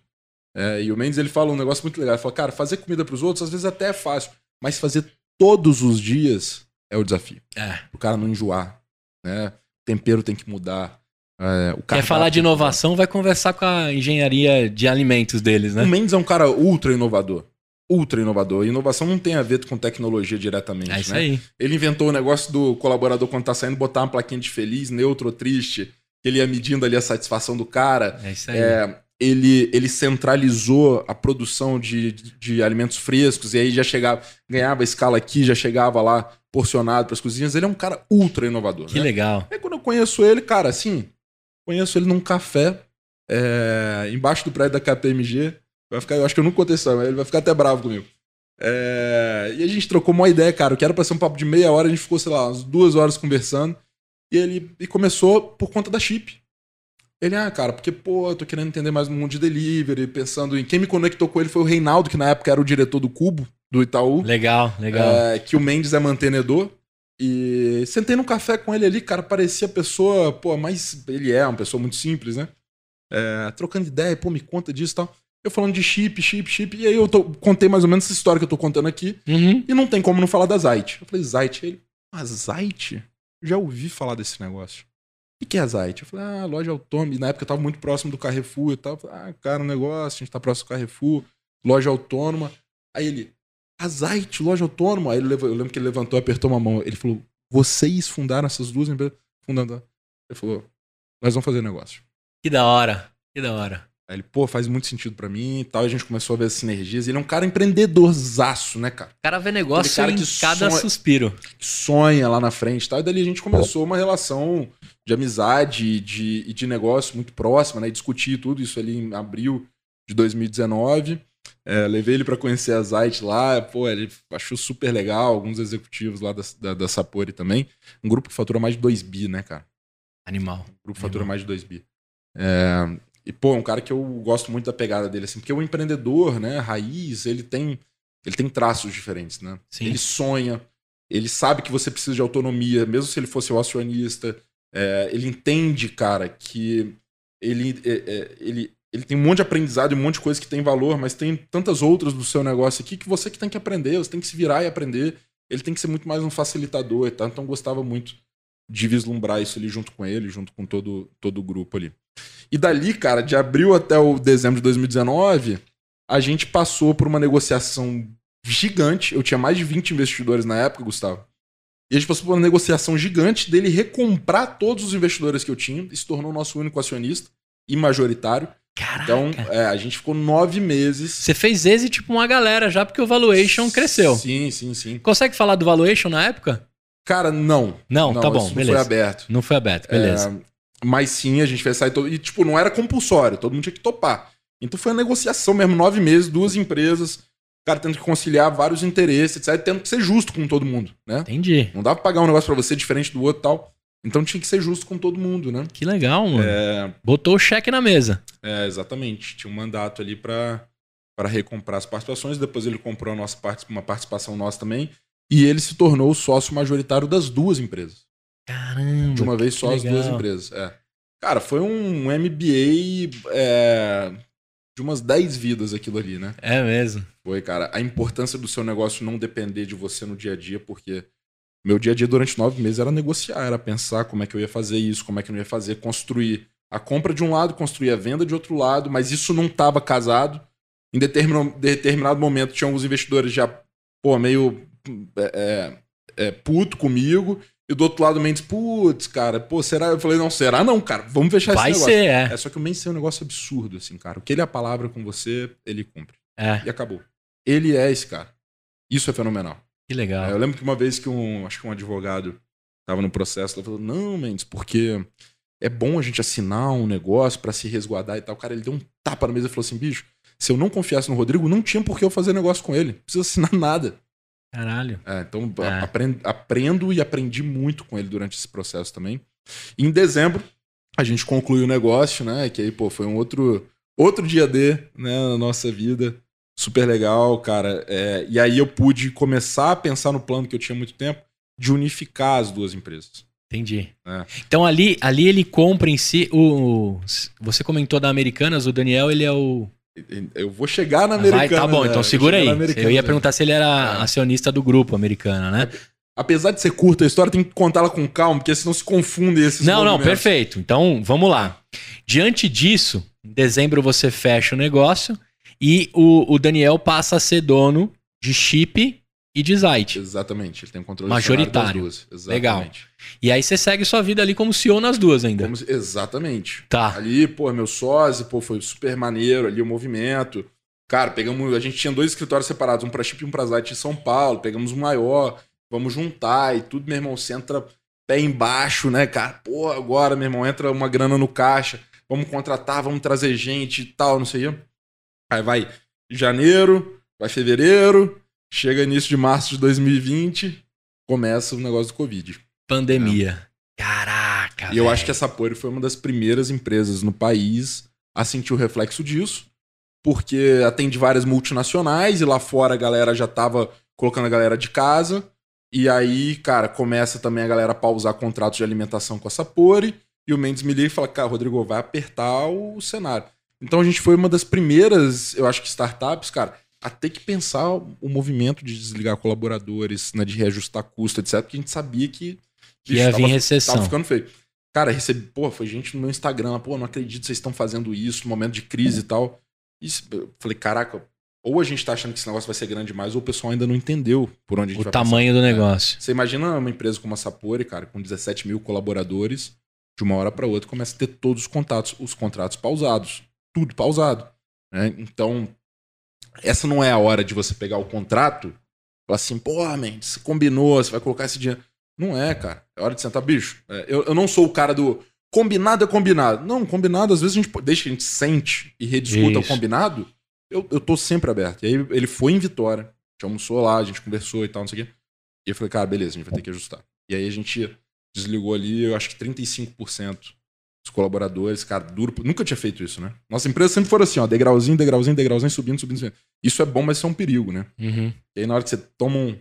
É, e o Mendes ele fala um negócio muito legal. Ele fala, cara, fazer comida para os outros às vezes até é fácil, mas fazer todos os dias é o desafio. É. O cara não enjoar. Né? O tempero tem que mudar. É, o Quer falar de inovação, vai conversar com a engenharia de alimentos deles, O né? Mendes é um cara ultra inovador. Ultra inovador. Inovação não tem a ver com tecnologia diretamente. É isso né? aí. Ele inventou o negócio do colaborador, quando tá saindo, botar uma plaquinha de feliz, neutro ou triste. que Ele ia medindo ali a satisfação do cara. É isso aí. É, ele, ele centralizou a produção de, de alimentos frescos e aí já chegava, ganhava escala aqui, já chegava lá porcionado para as cozinhas. Ele é um cara ultra inovador. que né? legal. Aí quando eu conheço ele, cara, assim, conheço ele num café é, embaixo do prédio da KPMG. Vai ficar, eu acho que eu nunca contei isso, mas ele vai ficar até bravo comigo. É, e a gente trocou uma ideia, cara. Que era pra ser um papo de meia hora, a gente ficou, sei lá, umas duas horas conversando. E ele e começou por conta da chip. Ele, ah, cara, porque, pô, eu tô querendo entender mais no mundo de delivery, pensando em quem me conectou com ele foi o Reinaldo, que na época era o diretor do Cubo, do Itaú. Legal, legal. É, que o Mendes é mantenedor. E sentei no café com ele ali, cara, parecia pessoa, pô, mas ele é uma pessoa muito simples, né? É, trocando ideia, pô, me conta disso e tal. Eu falando de chip, chip, chip, e aí eu tô- contei mais ou menos essa história que eu tô contando aqui, Uhum. e não tem como não falar da Zite. Eu falei, Zite? Ele, ah, Zite? Já ouvi falar desse negócio. O que é a Zite? Eu falei, ah, loja autônoma. E na época eu tava muito próximo do Carrefour e tal. Ah, cara, um negócio, a gente tá próximo do Carrefour, loja autônoma. Aí ele, a Zite, loja autônoma. Aí ele eu lembro que ele levantou, apertou uma mão. Ele falou, vocês fundaram essas duas empresas? Fundando. Ele falou, nós vamos fazer negócio. Que da hora. Que da hora. Aí ele, pô, faz muito sentido pra mim e tal. E a gente começou a ver as sinergias. Ele é um cara empreendedorzaço, né, cara? O cara vê negócio cara em que cada sonha- suspiro. que sonha lá na frente e tal. E dali a gente começou uma relação de amizade e de, e de negócio muito próxima, né? E discutir tudo isso ali em abril de 2019. É, levei ele para conhecer a Zite lá, pô, ele achou super legal, alguns executivos lá da, da, da Sapori também. Um grupo que fatura mais de 2 bi, né, cara? Animal. O grupo fatura mais de 2 bi. É, e, pô, é um cara que eu gosto muito da pegada dele, assim, porque o empreendedor, né, raiz, ele tem, ele tem traços diferentes, né? Sim. Ele sonha, ele sabe que você precisa de autonomia, mesmo se ele fosse o acionista. É, ele entende, cara, que ele, é, é, ele, ele tem um monte de aprendizado e um monte de coisa que tem valor, mas tem tantas outras do seu negócio aqui que você que tem que aprender, você tem que se virar e aprender. Ele tem que ser muito mais um facilitador e tal. Então eu gostava muito de vislumbrar isso ali junto com ele, junto com todo, todo o grupo ali. E dali, cara, de abril até o dezembro de 2019, a gente passou por uma negociação gigante. Eu tinha mais de 20 investidores na época, Gustavo. E a gente passou por uma negociação gigante dele recomprar todos os investidores que eu tinha e se tornou o nosso único acionista e majoritário. Caraca. Então, é, a gente ficou nove meses. Você fez exit tipo uma galera já, porque o valuation cresceu. Sim, sim, sim. Consegue falar do valuation na época? Cara, não. Não, tá bom, isso beleza. Não foi aberto. Não foi aberto, beleza. É, mas sim, a gente fez sair todo. E, tipo, não era compulsório, todo mundo tinha que topar. Então foi uma negociação mesmo, nove meses, duas empresas, o cara tendo que conciliar vários interesses, etc. Tendo que ser justo com todo mundo, né? Entendi. Não dava pra pagar um negócio pra você diferente do outro e tal. Então tinha que ser justo com todo mundo, né? Que legal, mano. É, Botou o cheque na mesa. é, exatamente. Tinha um mandato ali pra, pra recomprar as participações. Depois ele comprou a nossa parte, uma participação nossa também. E ele se tornou o sócio majoritário das duas empresas. Caramba. De uma vez só as duas empresas. É. Cara, foi um MBA é, de umas 10 vidas aquilo ali, né? É mesmo. Foi, cara. A importância do seu negócio não depender de você no dia a dia, porque meu dia a dia durante nove meses era negociar, era pensar como é que eu ia fazer isso, como é que eu não ia fazer, construir a compra de um lado, construir a venda de outro lado, mas isso não estava casado. Em determinado, determinado momento tinha alguns investidores já, pô, meio é, é, é, puto comigo, e do outro lado o Mendes, putz, cara, pô, será? Eu falei, não, será não, cara, vamos fechar Vai esse negócio. ser, é. É, só que o Mendes é um negócio absurdo, assim, cara. O que ele é a palavra com você, ele cumpre. É, E acabou. Ele é esse cara. Isso é fenomenal. que legal. É, eu lembro que uma vez que um, acho que um advogado tava no processo, ele falou: "Não, Mendes, porque é bom a gente assinar um negócio pra se resguardar e tal". O cara, ele deu um tapa na mesa e falou assim: "Bicho, se eu não confiasse no Rodrigo, não tinha por que eu fazer negócio com ele. Não precisa assinar <laughs> nada". Caralho. É, então É. aprendo, aprendo e aprendi muito com ele durante esse processo também. E em dezembro, a gente concluiu o negócio, né? Que aí, pô, foi um outro, outro dia D, né, na nossa vida. Super legal, cara. É, e aí eu pude começar a pensar no plano que eu tinha muito tempo de unificar as duas empresas. Entendi. É. Então ali, ali ele compra em si o. Você comentou da Americanas, o Daniel, ele é o. Eu vou chegar na Vai, Americana. tá bom, né? então segura aí. Eu ia perguntar se ele era É. acionista do grupo americano, né? Apesar de ser curta a história, tem que contar ela com calma, porque senão se confundem esses Não, não, movimentos. perfeito. Então, vamos lá. Diante disso, em dezembro você fecha o negócio e o, o Daniel passa a ser dono de chip e de site. Exatamente, ele tem um controle Majoritário. das duas. Exatamente. E aí você segue sua vida ali como CEO nas duas ainda. Como exatamente. Tá. Ali, pô, meu sócio, pô, foi super maneiro ali o movimento. Cara, pegamos. A gente tinha dois escritórios separados, um pra Chip e um pra Zite em São Paulo. Pegamos um maior, vamos juntar e tudo, meu irmão. Você entra pé embaixo, né, cara? Pô, agora, meu irmão, entra uma grana no caixa. Vamos contratar, vamos trazer gente e tal, não sei. Aí vai janeiro, vai fevereiro, chega início de março de 2020, começa o negócio do Covid. Pandemia. Caraca. E eu acho que a Sapori foi uma das primeiras empresas no país a sentir o reflexo disso, porque atende várias multinacionais e lá fora a galera já tava colocando a galera de casa. E aí, cara, começa também a galera a pausar contratos de alimentação com a Sapori. E o Mendes me liga e fala: Cara, Rodrigo, vai apertar o cenário. Então a gente foi uma das primeiras, eu acho que startups, cara, a ter que pensar o movimento de desligar colaboradores, né, de reajustar custo, etc. Porque a gente sabia que. Que ia vir recessão. Tava ficando feio. Cara, recebi, pô, foi gente no meu Instagram, pô, não acredito que vocês estão fazendo isso no momento de crise e tal. E falei, caraca, ou a gente tá achando que esse negócio vai ser grande demais, ou o pessoal ainda não entendeu por onde a gente O vai tamanho do negócio. Você imagina uma empresa como a Sapori, cara, com 17 mil colaboradores, de uma hora para outra começa a ter todos os contatos, os contratos pausados. Tudo pausado. né? Então, essa não é a hora de você pegar o contrato e falar assim, pô, man, você combinou, você vai colocar esse dinheiro. Não é, cara. É hora de sentar, bicho. é, eu, eu não sou o cara do combinado é combinado. Não, combinado, às vezes a gente, que a gente sente e rediscuta o Isso. combinado, eu, eu tô sempre aberto. E aí ele foi em Vitória, a gente almoçou lá, a gente conversou e tal, não sei o quê. E eu falei, cara, beleza, a gente vai ter que ajustar. E aí a gente desligou ali, eu acho que 35% os colaboradores, cara, duro. Nunca tinha feito isso, né? Nossa empresa sempre foi assim, ó, degrauzinho, degrauzinho, degrauzinho, subindo, subindo, subindo. Isso é bom, mas isso é um perigo, né? Uhum. E aí na hora que você toma um-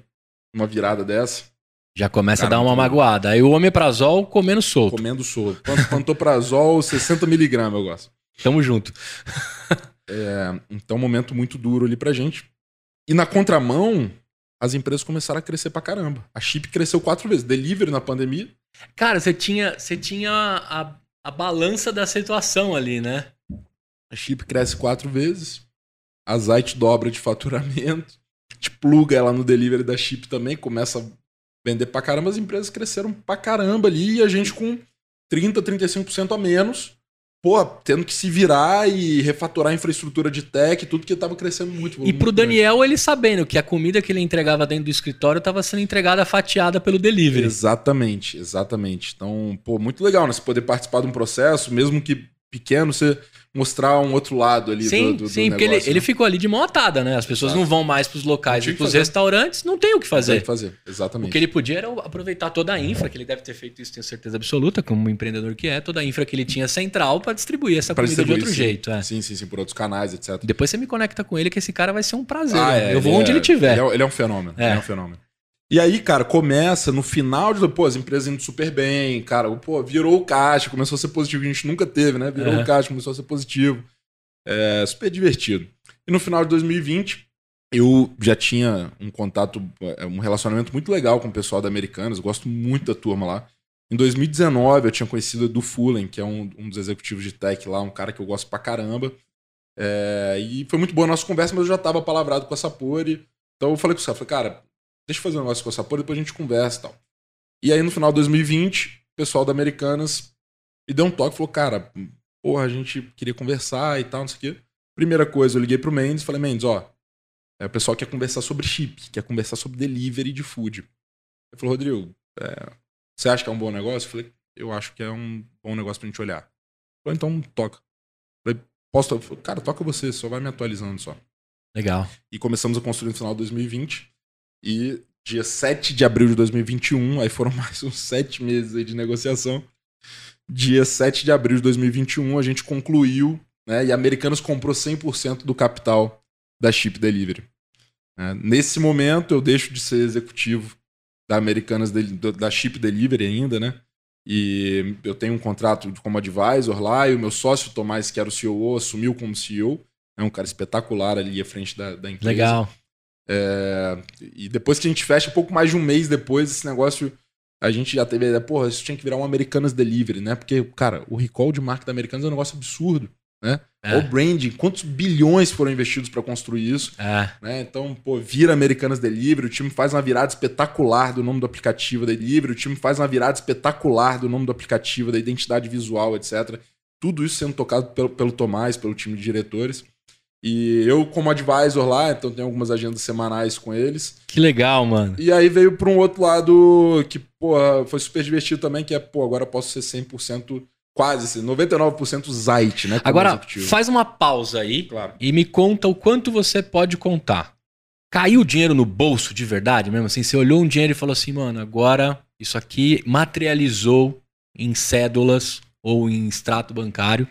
uma virada dessa, Já começa Cara, a dar uma magoada. Aí o omeprazol comendo solto. comendo solto. Pan- Pantoprazol, 60mg eu gosto. Tamo junto. <laughs> Então, um momento muito duro ali pra gente. E na contramão, as empresas começaram a crescer pra caramba. A Chip cresceu quatro vezes. Delivery na pandemia, Cara, você tinha, você tinha a, a balança da situação ali, né? a Chip cresce quatro vezes. A Zite dobra de faturamento. Gente pluga ela no delivery da Chip também, começa a vender pra caramba. As empresas cresceram pra caramba ali e a gente com 30, 35% a menos. Pô, tendo que se virar e refatorar a infraestrutura de tech, tudo que tava crescendo muito. E muito grande. Daniel, ele sabendo que a comida que ele entregava dentro do escritório estava sendo entregada fatiada pelo delivery. Exatamente, exatamente. Então, pô, muito legal, né? Você poder participar de um processo, mesmo que pequeno, você mostrar um outro lado ali Sim, do, do, do sim, porque ele, negócio, ele né? ficou ali de mão atada, né? As pessoas Exato. não vão mais pros locais Não tinha e pros fazer. restaurantes, não tem o que Tem fazer. que fazer, exatamente. O que ele podia era aproveitar toda a infra, que ele deve ter feito isso, tenho certeza absoluta, como um empreendedor que é, toda a infra que ele tinha central para distribuir essa Pra comida de distribuir, outro sim. jeito. é. Sim, sim, sim, por outros canais, etc. Depois você me conecta com ele, que esse cara vai ser um prazer. Ah, né? é, Eu vou onde é- ele estiver. Ele é, ele é um fenômeno. É. Ele é um fenômeno. E aí, cara, começa no final de. Pô, as empresas indo super bem, cara. Pô, virou o caixa, começou a ser positivo, a gente nunca teve, né? Virou Aham. o caixa, começou a ser positivo. É super divertido. E no final de 2020, eu já tinha um contato, é, um relacionamento muito legal com o pessoal da Americanas, eu gosto muito da turma lá. Em 2019, eu tinha conhecido o Edu Fullen, que é um, um dos executivos de tech lá, um cara que eu gosto pra caramba. É, e foi muito boa a nossa conversa, mas eu já tava palavrado com a Sapori. Então eu falei com o cara, falei, cara, deixa eu fazer um negócio com a Sapori, depois a gente conversa e tal. E aí no final de 2020, o pessoal da Americanas me deu um toque, falou, cara, porra, a gente queria conversar e tal, não sei o quê. Primeira coisa, eu liguei pro Mendes e falei, Mendes, ó, é, o pessoal quer conversar sobre chip, quer conversar sobre delivery de food. Ele falou, Rodrigo, é, você acha que é um bom negócio? Eu falei, eu acho que é um bom negócio pra gente olhar. Ele falou, então toca. Eu falei, posso? to-" Eu falei, cara, toca você, só vai me atualizando só. Legal. E começamos a construir no final de 2020. E dia 7 de abril de 2021, aí foram <laughs> mais uns sete meses de negociação. Dia 7 de abril de 2021, a gente concluiu, né? E a Americanas comprou 100% do capital da Chip Delivery. né? nesse momento, eu deixo de ser executivo da Americanas, da Chip Delivery ainda, né? E eu tenho um contrato como advisor lá, e o meu sócio Tomás, que era o CEO, assumiu como CEO. É um cara espetacular ali à frente da, da empresa. Legal. É, e depois que a gente fecha, pouco mais de um mês depois, esse negócio, a gente já teve a ideia, porra, isso tinha que virar um Americanas Delivery, né? Porque, cara, o recall de marca da Americanas é um negócio absurdo, né? É. O branding, quantos bilhões foram investidos para construir isso, É. né? Então, pô, vira Americanas Delivery, o time faz uma virada espetacular do nome do aplicativo da Delivery, o time faz uma virada espetacular do nome do aplicativo, da identidade visual, etc. Tudo isso sendo tocado pelo, pelo Tomás, pelo time de diretores. E eu, como advisor lá, então tenho algumas agendas semanais com eles. Que legal, mano. E aí veio para um outro lado que, porra, foi super divertido também, que é, pô, agora eu posso ser 100%, quase, assim, 99% Zite, né? Agora, executivo. faz uma pausa aí Claro. e me conta o quanto você pode contar. Caiu o dinheiro no bolso de verdade mesmo? Assim, você olhou um dinheiro e falou assim, mano, agora isso aqui materializou em cédulas ou em extrato bancário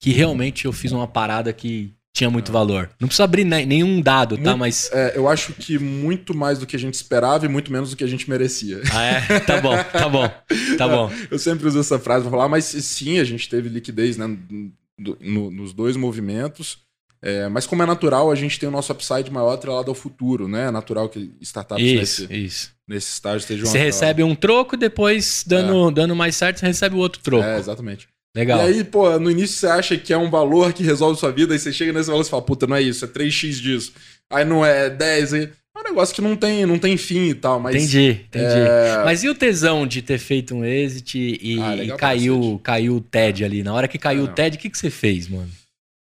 que realmente eu fiz uma parada que tinha muito valor. Não precisa abrir ne- nenhum dado, tá? Muito- Mas. É, eu acho que muito mais do que a gente esperava e muito menos do que a gente merecia. Ah, é? Tá bom, tá bom, tá <laughs> bom. Eu sempre uso essa frase pra falar, mas sim, a gente teve liquidez né, no- no- nos dois movimentos. É, mas como é natural, a gente tem o nosso upside maior atrelado ao futuro, né? É natural que startups Isso, nesse, isso. nesse estágio estejam Você recebe um troco, depois, dando, dando mais certo, você recebe o outro troco. É, exatamente. Legal. E aí, pô, no início você acha que é um valor que resolve sua vida, aí você chega nesse valor e fala, puta, não é isso, é 3x disso. Aí não é 10, aí... é um negócio que não tem, não tem fim e tal, mas... entendi, entendi. é, Mas e o tesão de ter feito um exit e, Ah, e caiu, caiu o TED ali? Na hora que caiu Ah, o. TED, o que, que você fez, mano?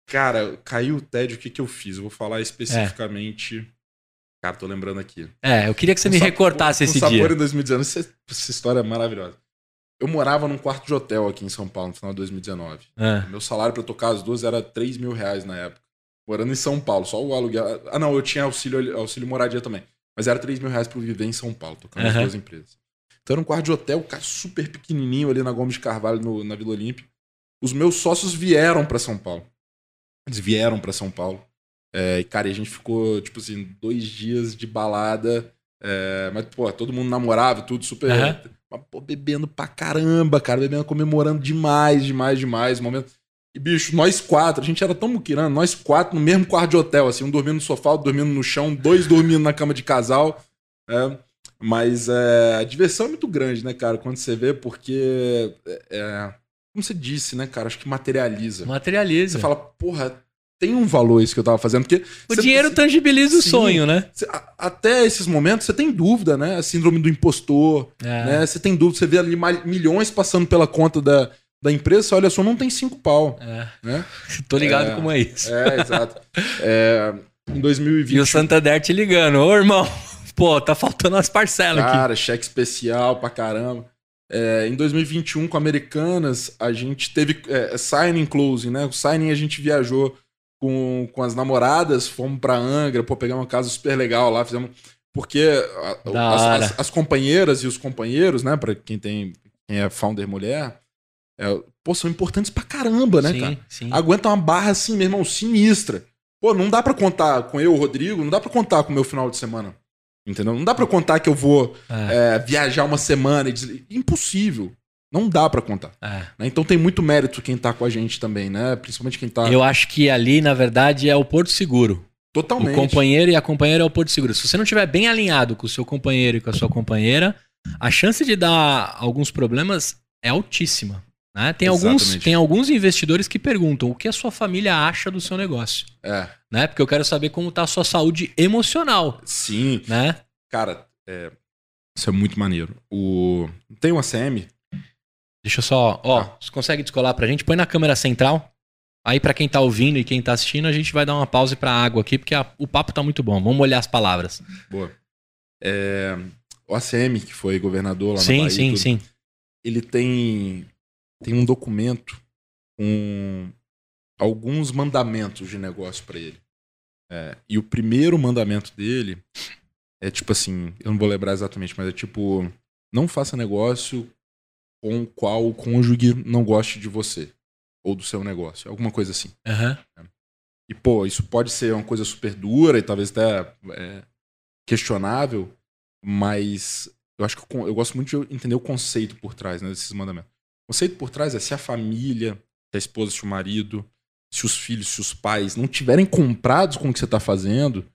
Cara, caiu o TED, o que, que eu fiz? Eu vou falar especificamente... Cara, tô lembrando aqui. É, eu queria que você Com me recortasse esse sabor dia. em 2019. Essa, essa história é maravilhosa. Eu morava num quarto de hotel aqui em São Paulo no final de 2019. Ah, Meu salário pra tocar as duas era 3 mil reais na época. Morando em São Paulo, só o aluguel. Ah, não, eu tinha auxílio, auxílio moradia também. Mas era 3 mil reais pra eu viver em São Paulo, tocando as Aham. duas empresas. Então era um quarto de hotel, cara, super pequenininho ali na Gomes de Carvalho, no- na Vila Olímpia. os meus sócios vieram para São Paulo. Eles vieram para São Paulo. É, e, cara, a gente ficou, tipo assim, dois dias de balada. É, mas, pô, todo mundo namorava, tudo super. Uhum. Mas, pô, bebendo pra caramba, cara. Bebendo, comemorando demais, demais, demais. Momento. E, bicho, nós quatro, a gente era tão muquirando, nós quatro no mesmo quarto de hotel, assim, um dormindo no sofá, outro dormindo no chão, dois dormindo na cama de casal. É, mas é, a diversão é muito grande, né, cara, quando você vê, porque. É, é como você disse, né, cara? Acho que materializa. Materializa. Você fala, porra, tem um valor isso que eu tava fazendo. Porque o você, dinheiro tangibiliza sim, o sonho, né? Você, até esses momentos você tem dúvida, né? A síndrome do impostor, é. né? Você tem dúvida, você vê ali milhões passando pela conta da, da empresa, você olha só, não tem cinco pau. É. Né? <laughs> Tô ligado é, como é isso. É, exato. É, em 2020. E o Santander te ligando, ô irmão, <laughs> pô, tá faltando as parcelas cara, aqui. Cara, cheque especial pra caramba. É, em 2021, com Americanas, a gente teve é, signing closing, né? O signing a gente viajou com, com as namoradas, fomos pra Angra, pô, pegamos uma casa super legal lá, fizemos. Porque a, as, as, as, companheiras e os companheiros, né, pra quem tem quem é founder mulher, é, pô, são importantes pra caramba, né, sim, cara? Sim. Aguenta uma barra assim, meu irmão, sinistra. Pô, não dá pra contar com eu, Rodrigo, não dá pra contar com o meu final de semana. Entendeu? Não dá para contar que eu vou é. É, viajar uma semana e dizer. Impossível. Não dá para contar. É. Né? Então tem muito mérito quem tá com a gente também, né? Principalmente quem tá. Eu acho que ali, na verdade, é o Porto Seguro. Totalmente. O companheiro e a companheira é o Porto Seguro. Se você não estiver bem alinhado com o seu companheiro e com a sua companheira, a chance de dar alguns problemas é altíssima. Né? Tem, alguns, tem alguns investidores que perguntam o que a sua família acha do seu negócio. É. Né? Porque eu quero saber como está a sua saúde emocional. Sim. Né? Cara, é... isso é muito maneiro. O... Tem uma CM. Deixa eu só. Ó, ah. você consegue descolar pra gente? Põe na câmera central. Aí, para quem tá ouvindo e quem tá assistindo, a gente vai dar uma pausa pra água aqui, porque a... o papo tá muito bom. Vamos olhar as palavras. Boa. É... O ACM, que foi governador lá sim, na Bahia. Sim, sim, sim. Ele tem tem um documento com alguns mandamentos de negócio para ele. É, e o primeiro mandamento dele é tipo assim, eu não vou lembrar exatamente, mas é tipo, não faça negócio com o qual o cônjuge não goste de você ou do seu negócio, alguma coisa assim. Uhum. E pô, isso pode ser uma coisa super dura e talvez até é, questionável, mas eu acho que eu, eu, gosto muito de entender o conceito por trás né, desses mandamentos. O conceito por trás é se a família, se a esposa, se o marido, se os filhos, se os pais não tiverem comprados com o que você está fazendo,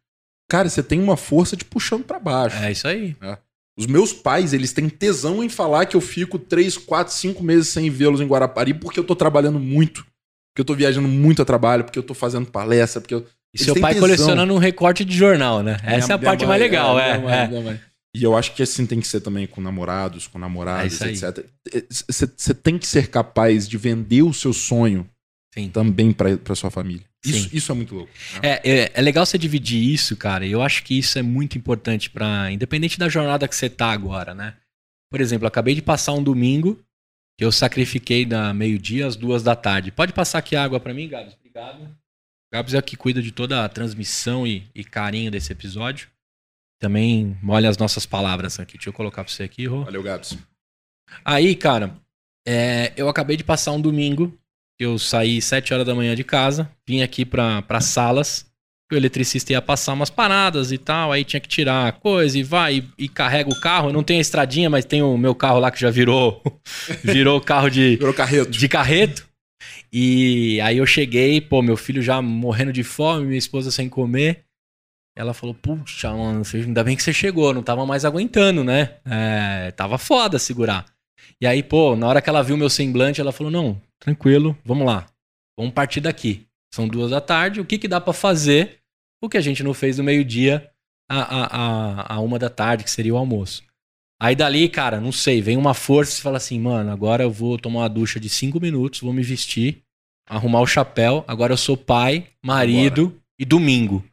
cara, você tem uma força de puxando para baixo. É isso aí. É. Os meus pais, eles têm tesão em falar que eu fico 3, 4, 5 meses sem vê-los em Guarapari porque eu tô trabalhando muito. Porque eu tô viajando muito a trabalho, porque eu tô fazendo palestra, porque eu. E seu pai tesão. colecionando um recorte de jornal, né? Essa é a parte mãe, mais legal, é. é, é. E eu acho que assim tem que ser também com namorados, com namoradas, é etc. Você tem que ser capaz de vender o seu sonho Sim. também para sua família. Isso, isso, é muito louco. Né? É, é, é, legal você dividir isso, cara. E eu acho que isso é muito importante para independente da jornada que você tá agora, né? Por exemplo, eu acabei de passar um domingo que eu sacrifiquei da meio-dia às duas da tarde. Pode passar aqui água para mim, Gabs? Obrigado. Gabs é que cuida de toda a transmissão e, e carinho desse episódio. Também molha as nossas palavras aqui. Deixa eu colocar pra você aqui, Rô. Valeu, Gabs. Aí, cara, é, eu acabei de passar um domingo. Eu saí 7 horas da manhã de casa, vim aqui pra, pra salas. O eletricista ia passar umas paradas e tal, aí tinha que tirar coisa e vai e, e carrega o carro. Eu não tenho a estradinha, mas tem o meu carro lá que já virou <laughs> virou carro de virou carreto. de carreto. E aí eu cheguei, pô, meu filho já morrendo de fome, minha esposa sem comer. Ela falou, puxa, mano, ainda bem que você chegou, não tava mais aguentando, né? É, tava foda segurar. E aí, pô, na hora que ela viu meu semblante, ela falou, não, tranquilo, vamos lá. Vamos partir daqui. São duas da tarde, o que que dá para fazer? O que a gente não fez do meio-dia a, a, a, uma da tarde, que seria o almoço. Aí dali, cara, não sei, vem uma força e fala assim, mano, agora eu vou tomar uma ducha de cinco minutos, vou me vestir, arrumar o chapéu, agora eu sou pai, marido e domingo.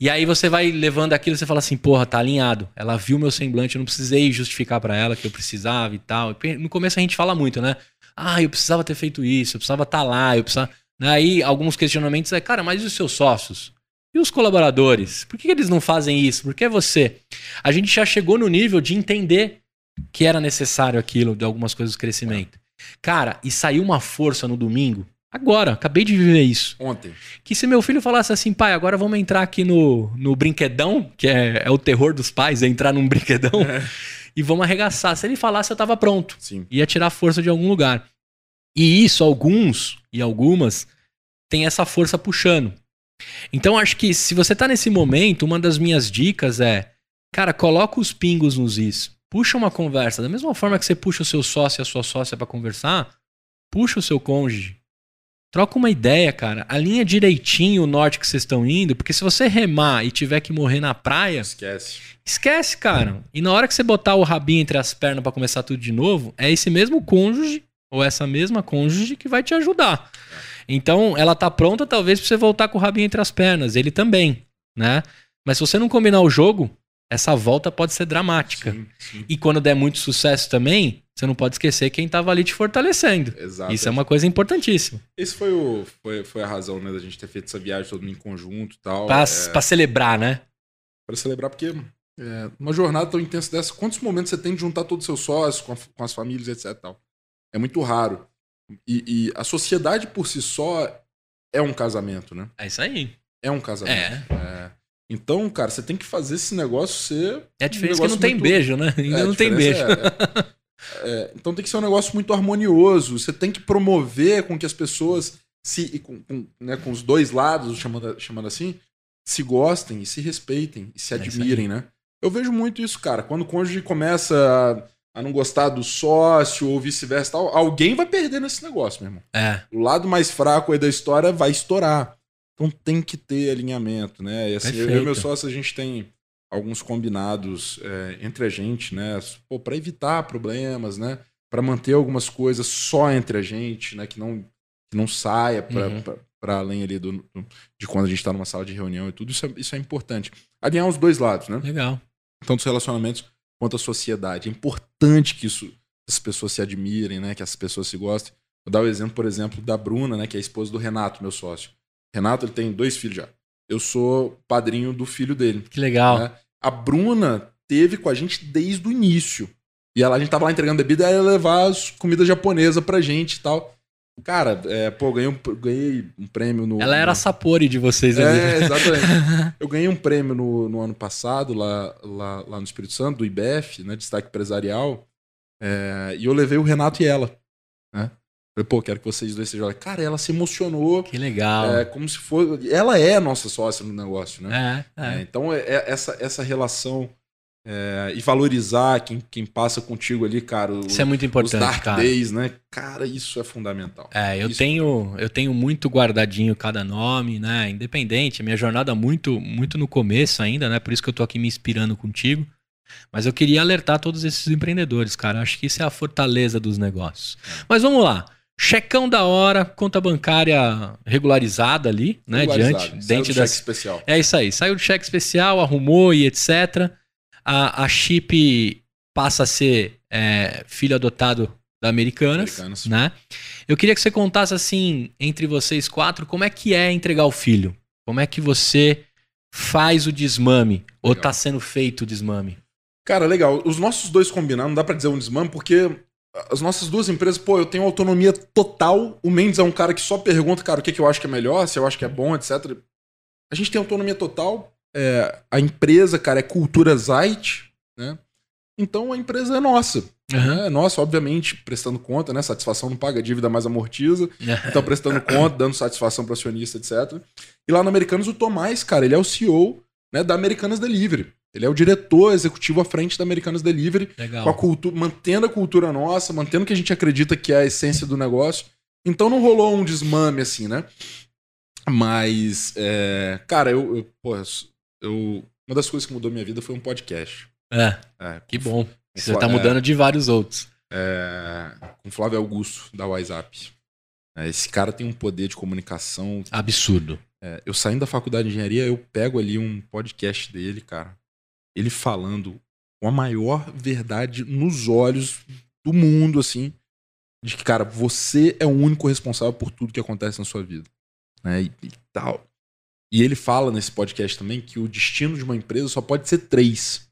E aí você vai levando aquilo você fala assim, porra, tá alinhado. Ela viu meu semblante, eu não precisei justificar para ela que eu precisava e tal. No começo a gente fala muito, né? Ah, eu precisava ter feito isso, eu precisava estar tá lá, eu precisava. Aí alguns questionamentos é, cara, mas e os seus sócios? E os colaboradores? Por que eles não fazem isso? Por que você? A gente já chegou no nível de entender que era necessário aquilo de algumas coisas do crescimento. Cara, e saiu uma força no domingo. Agora, acabei de viver isso. Ontem. Que se meu filho falasse assim, pai, agora vamos entrar aqui no, no brinquedão, que é, é o terror dos pais, é entrar num brinquedão, e vamos arregaçar. Se ele falasse, eu tava pronto. Sim. Ia tirar força de algum lugar. E isso, alguns e algumas, tem essa força puxando. Então, acho que se você tá nesse momento, uma das minhas dicas é, cara, coloca os pingos nos is. Puxa uma conversa. Da mesma forma que você puxa o seu sócio e a sua sócia para conversar, puxa o seu cônjuge. Troca uma ideia, cara. Alinha direitinho o norte que vocês estão indo, porque se você remar e tiver que morrer na praia, Esquece. esquece, cara. E na hora que você botar o rabinho entre as pernas para começar tudo de novo, é esse mesmo cônjuge ou essa mesma cônjuge que vai te ajudar. Então, ela tá pronta talvez pra você voltar com o rabinho entre as pernas, ele também, né? Mas se você não combinar o jogo, essa volta pode ser dramática. Sim, sim. E quando der muito sucesso também, você não pode esquecer quem tava ali te fortalecendo. Exato. Isso é uma coisa importantíssima. Esse foi, o, foi, foi a razão, né, da gente ter feito essa viagem todo mundo em conjunto e tal. Pra, é, pra celebrar, né? Pra celebrar, porque é, uma jornada tão intensa dessa, quantos momentos você tem de juntar todos os seus sócios com, a- com as famílias, etc. e Tal? É muito raro. E, e a sociedade por si só é um casamento, né? É isso aí. É um casamento. É. É. Então, cara, você tem que fazer esse negócio ser. É a um diferença que negócio não tem muito- beijo, né? Ainda É, não tem beijo. diferença é- é- é, então tem que ser um negócio muito harmonioso. Você tem que promover com que as pessoas se com, com, né, com os dois lados, chamando, chamando assim, se gostem e se respeitem e se É admirem, né? Eu vejo muito isso, cara. Quando o cônjuge começa a, a não gostar do sócio ou vice-versa, e tal, alguém vai perder nesse negócio, meu irmão. É. O lado mais fraco aí da história vai estourar. Então tem que ter alinhamento, né? E assim, eu, eu e Perfeito. meu sócio, a gente tem alguns combinados é, entre a gente, né? Pô, para evitar problemas, né? Para manter algumas coisas só entre a gente, né? Que não, que não saia para Uhum. além ali do, do- de quando a gente está numa sala de reunião e tudo. Isso é, isso é importante. Alinhar os dois lados, né? Legal. tanto os relacionamentos quanto a sociedade. É importante que isso, as pessoas se admirem, né? Que as pessoas se gostem. Vou dar o exemplo, por exemplo, da Bruna, né? Que é a esposa do Renato, meu sócio. Renato, ele tem dois filhos já. Eu sou padrinho do filho dele. Que legal. né? A Bruna teve com a gente desde o início. E ela, a gente tava lá entregando bebida, ela ia levar as comida japonesa pra gente e tal. Cara, é, pô, ganhei um, ganhei um prêmio no. Ela era a. Sapori de vocês ali. É, <laughs> exatamente. Eu ganhei um prêmio no, no ano passado, lá, lá, lá no Espírito Santo, do IBEF, né? Destaque empresarial. É, e eu levei o Renato e ela. Né? Falei, pô, quero que vocês dois sejam. Cara, ela se emocionou. Que legal. É, como se fosse. Ela é a nossa sócia no negócio, né? É, é. É, então, é, é essa, essa relação é, e valorizar quem, quem passa contigo ali, cara. o- Isso é muito os importante, dark cara. days, né? Cara, isso é fundamental. É, eu Isso. tenho, eu tenho muito guardadinho cada nome, né? Independente, a minha jornada muito, muito no começo ainda, né? Por isso que eu tô aqui me inspirando contigo. Mas eu queria alertar todos esses empreendedores, cara. Acho que isso é a fortaleza dos negócios. Mas vamos lá. Checão da hora, conta bancária regularizada ali, né? Diante, Saiu dentro das, cheque especial. É isso aí. Saiu do cheque especial, arrumou e etc. A, a Chip passa a ser é, filho adotado da Americanas, Americanas. né? Eu queria que você contasse assim, entre vocês quatro, como é que é entregar o filho? Como é que você faz o desmame? Ou Legal. tá sendo feito o desmame? Cara, legal. Os nossos dois combinaram, não dá pra dizer um desmame, porque as nossas duas empresas, pô, eu tenho autonomia total. O Mendes é um cara que só pergunta, cara, o que, que eu acho que é melhor, se eu acho que é bom, etc. A gente tem autonomia total. É, a empresa, cara, é cultura Zait, né? Então a empresa é nossa. né? É nossa, obviamente, prestando conta, né? Satisfação não paga, dívida mais amortiza. <laughs> Então, prestando conta, dando satisfação para acionista, etc. E lá no Americanas, o Tomás, cara, ele é o CEO né, da Americanas Delivery. Ele é o diretor executivo à frente da Americanas Delivery, com a Legal. cultura, mantendo a cultura nossa, mantendo o que a gente acredita que é a essência do negócio. Então não rolou um desmame assim, né? Mas, é, cara, eu, eu, pô, eu- uma das coisas que mudou minha vida foi um podcast. É, É, que bom. Você Fla- tá é, mudando de vários outros. é, com Flávio Augusto, da WhatsApp. É, esse cara tem um poder de comunicação Absurdo. É, eu saindo da faculdade de engenharia, eu pego ali um podcast dele, cara. Ele falando com a maior verdade nos olhos do mundo, assim. De que, cara, você é o único responsável por tudo que acontece na sua vida. Né? E, e tal. E ele fala nesse podcast também que o destino de uma empresa só pode ser três.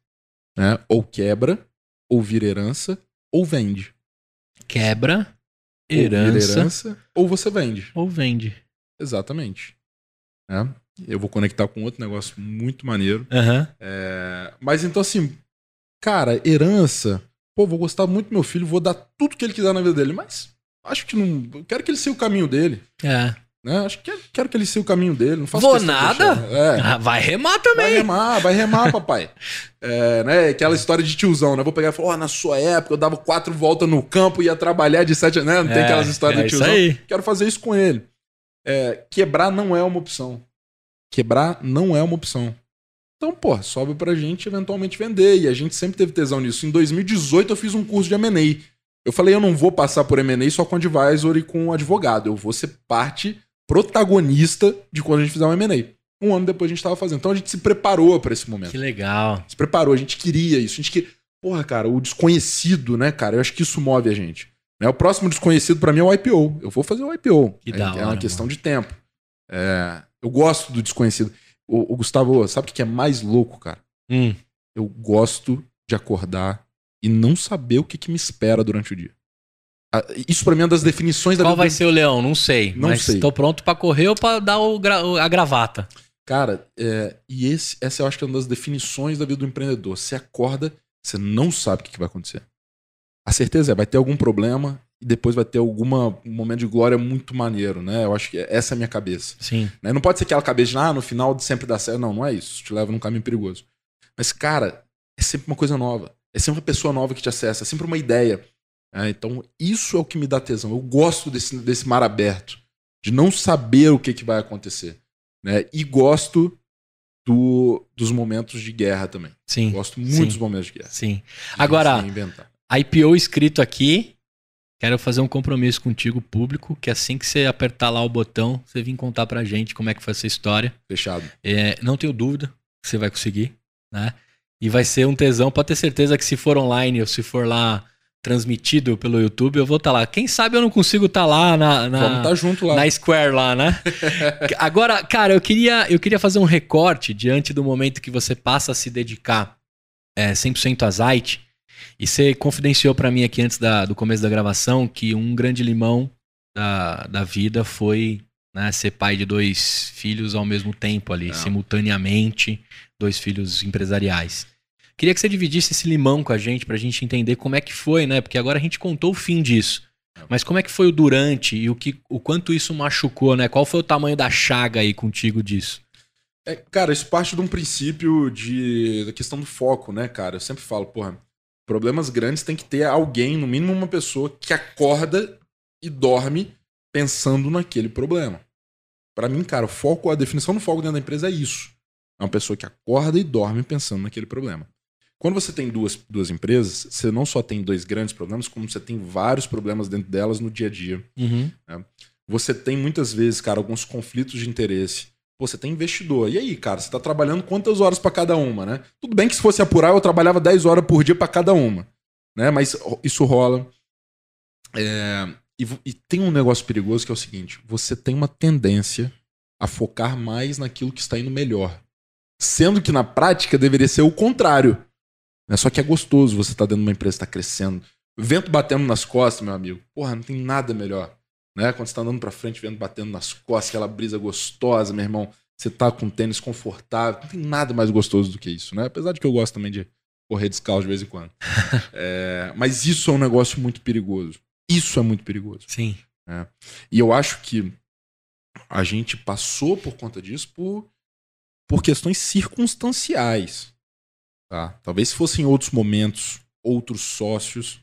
Né? Ou quebra, ou vira herança, ou vende. Quebra, Herança. Ou, herança, ou você vende. Ou vende. Exatamente. É. Eu vou conectar com outro negócio muito maneiro. Aham. É, mas então, assim, cara, herança. Pô, vou gostar muito do meu filho, vou dar tudo que ele quiser na vida dele, mas acho que não. Eu quero que ele siga o caminho dele. É. Né? Acho que quero, que ele siga o caminho dele. Não faço Vou de nada? É. Ah, Vai remar Vai também. remar, vai remar, papai. <laughs> É, né? Aquela história de tiozão, né? Vou pegar e falar, ó, na sua época eu dava quatro voltas no campo e ia trabalhar de sete, né? Não tem É, aquelas histórias é isso tiozão. aí. Quero fazer isso com ele. É, quebrar não é uma opção. Quebrar não é uma opção. Então, pô, sobe pra gente eventualmente vender. E a gente sempre teve tesão nisso. Em 2018 eu fiz um curso de M&A. Eu falei, eu não vou passar por M&A só com advisor e com advogado. Eu vou ser parte protagonista de quando a gente fizer um M&A. Um ano depois a gente tava fazendo. Então a gente se preparou pra esse momento Que legal. se preparou, a gente queria isso. A gente que Porra, cara, o desconhecido, né, cara? Eu acho que isso move a gente. Né? O próximo desconhecido pra mim é o IPO. Eu vou fazer o IPO. Que é, da é uma hora, questão de tempo. É, eu gosto do desconhecido. O, o Gustavo, sabe o que é mais louco, cara? Hum. Eu gosto de acordar e não saber o que, que me espera durante o dia. Isso pra mim é uma das definições da Qual vida vai do- ser o leão? Não sei. Não mas sei. tô pronto pra correr ou pra dar gra- a gravata. Cara, é, e esse, essa eu acho que é uma das definições da vida do empreendedor. Você acorda, você não sabe o que, que vai acontecer. A certeza é, vai ter algum problema e depois vai ter alguma, um momento de glória muito maneiro, né? Eu acho que essa é a minha cabeça. Sim. né? Não pode ser aquela cabeça de, ah, no final sempre dá certo. Não, não é isso. Te leva num caminho perigoso. Mas, cara, é sempre uma coisa nova. É sempre uma pessoa nova que te acessa. É sempre uma ideia. né? então, isso é o que me dá tesão. Eu gosto desse, desse mar aberto. De não saber o que, que vai acontecer. Né? E gosto do, dos momentos de guerra também. Sim. Gosto muito Sim. dos momentos de guerra. Sim. Agora-. IPO escrito aqui. Quero fazer um compromisso contigo, público, que assim que você apertar lá o botão, você vir contar pra gente como é que foi essa história. Fechado. É, não tenho dúvida que você vai conseguir, né? E vai ser um tesão, pode ter certeza que se for online ou se for lá transmitido pelo YouTube, eu vou estar lá. Quem sabe eu não consigo estar lá na, na, Vamos estar junto lá. na Square lá, né? <laughs> Agora, cara, eu queria, eu queria fazer um recorte diante do momento que você passa a se dedicar é, 100% a Zite. E você confidenciou pra mim aqui antes da- do começo da gravação que um grande limão da, da vida foi né, ser pai de dois filhos ao mesmo tempo ali, Não. simultaneamente, dois filhos empresariais. Queria que você dividisse esse limão com a gente pra gente entender como é que foi, né? Porque agora a gente contou o fim disso. Mas como é que foi o durante e o, que, o quanto isso machucou, né? Qual foi o tamanho da chaga aí contigo disso? É, cara, isso parte de um princípio de, da questão do foco, né, cara? Eu sempre falo, porra, problemas grandes tem que ter alguém, no mínimo uma pessoa, que acorda e dorme pensando naquele problema. Pra mim, cara, o foco, a definição do foco dentro da empresa é isso. É uma pessoa que acorda e dorme pensando naquele problema. Quando você tem duas, duas empresas, você não só tem dois grandes problemas, como você tem vários problemas dentro delas no dia a dia. Você tem muitas vezes, cara, alguns conflitos de interesse. Pô, você tem investidor. E aí, cara, você tá trabalhando quantas horas pra cada uma, né? Tudo bem que se fosse apurar, eu trabalhava 10 horas por dia pra cada uma, né? Mas isso rola. É, e, e tem um negócio perigoso que é o seguinte: você tem uma tendência a focar mais naquilo que está indo melhor. Sendo que na prática deveria ser o contrário. Né? Só que é gostoso você estar dentro de uma empresa está crescendo. Vento batendo nas costas, meu amigo. Porra, não tem nada melhor. Né? Quando você tá andando pra frente, vento batendo nas costas, aquela brisa gostosa, meu irmão. Você tá com tênis confortável. Não tem nada mais gostoso do que isso, né? Apesar de que eu gosto também de correr descalço de vez em quando. <laughs> É, mas isso é um negócio muito perigoso. Isso é muito perigoso. Sim. E eu acho que a gente passou por conta disso por, por questões circunstanciais. Tá? Talvez se fossem outros momentos, outros sócios,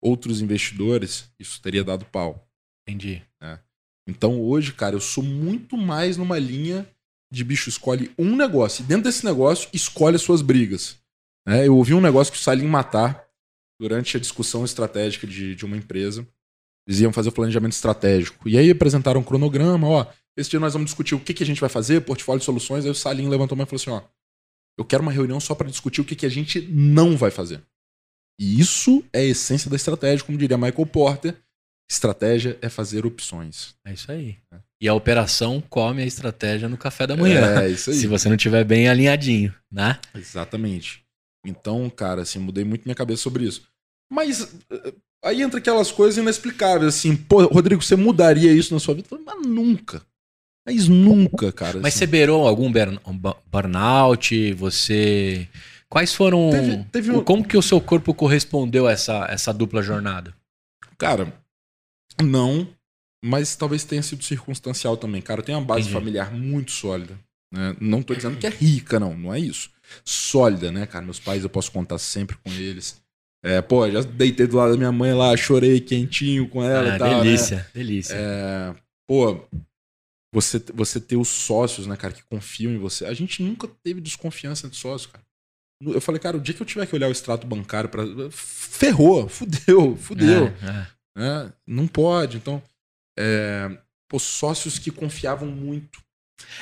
outros investidores, isso teria dado pau. Entendi. Então hoje, cara, eu sou muito mais numa linha de bicho escolhe um negócio. E dentro desse negócio, escolhe as suas brigas. né? eu ouvi um negócio que o Salim Matar, durante a discussão estratégica de, de uma empresa, eles iam fazer o planejamento estratégico. E aí apresentaram um cronograma, ó. Esse dia nós vamos discutir o que, que a gente vai fazer, portfólio de soluções. Aí o Salim levantou a mão e falou assim: ó, eu quero uma reunião só para discutir o que, que a gente não vai fazer. E isso é a essência da estratégia, como diria Michael Porter. Estratégia é fazer opções. É isso aí. E a operação come a estratégia no café da manhã. É isso aí. <laughs> Se você não tiver bem alinhadinho, né? Exatamente. Então, cara, assim, mudei muito minha cabeça sobre isso. Mas, eh, Aí entra aquelas coisas inexplicáveis, assim, pô, Rodrigo, você mudaria isso na sua vida? Eu falei, Mas nunca. Mas nunca, cara. Mas assim. você beirou algum burn- um bu- burnout? Você. Quais foram. Teve- teve um- Como que o seu corpo correspondeu a essa, essa dupla jornada? Cara, não, mas talvez tenha sido circunstancial também. Cara, eu tenho uma base Entendi. familiar muito sólida. né? Não tô dizendo que é rica, não, não é isso. Sólida, né, cara? Meus pais eu posso contar sempre com eles. É, pô, já deitei do lado da minha mãe lá, chorei quentinho com ela Ah, e tal. né? delícia, delícia. É, pô, você, você ter os sócios, né, cara, que confiam em você. A gente nunca teve desconfiança de sócio, cara. Eu falei, cara, o dia que eu tiver que olhar o extrato bancário para ferrou, fudeu, fudeu. É, é. Né? Não pode. Então, é, pô, sócios que confiavam muito.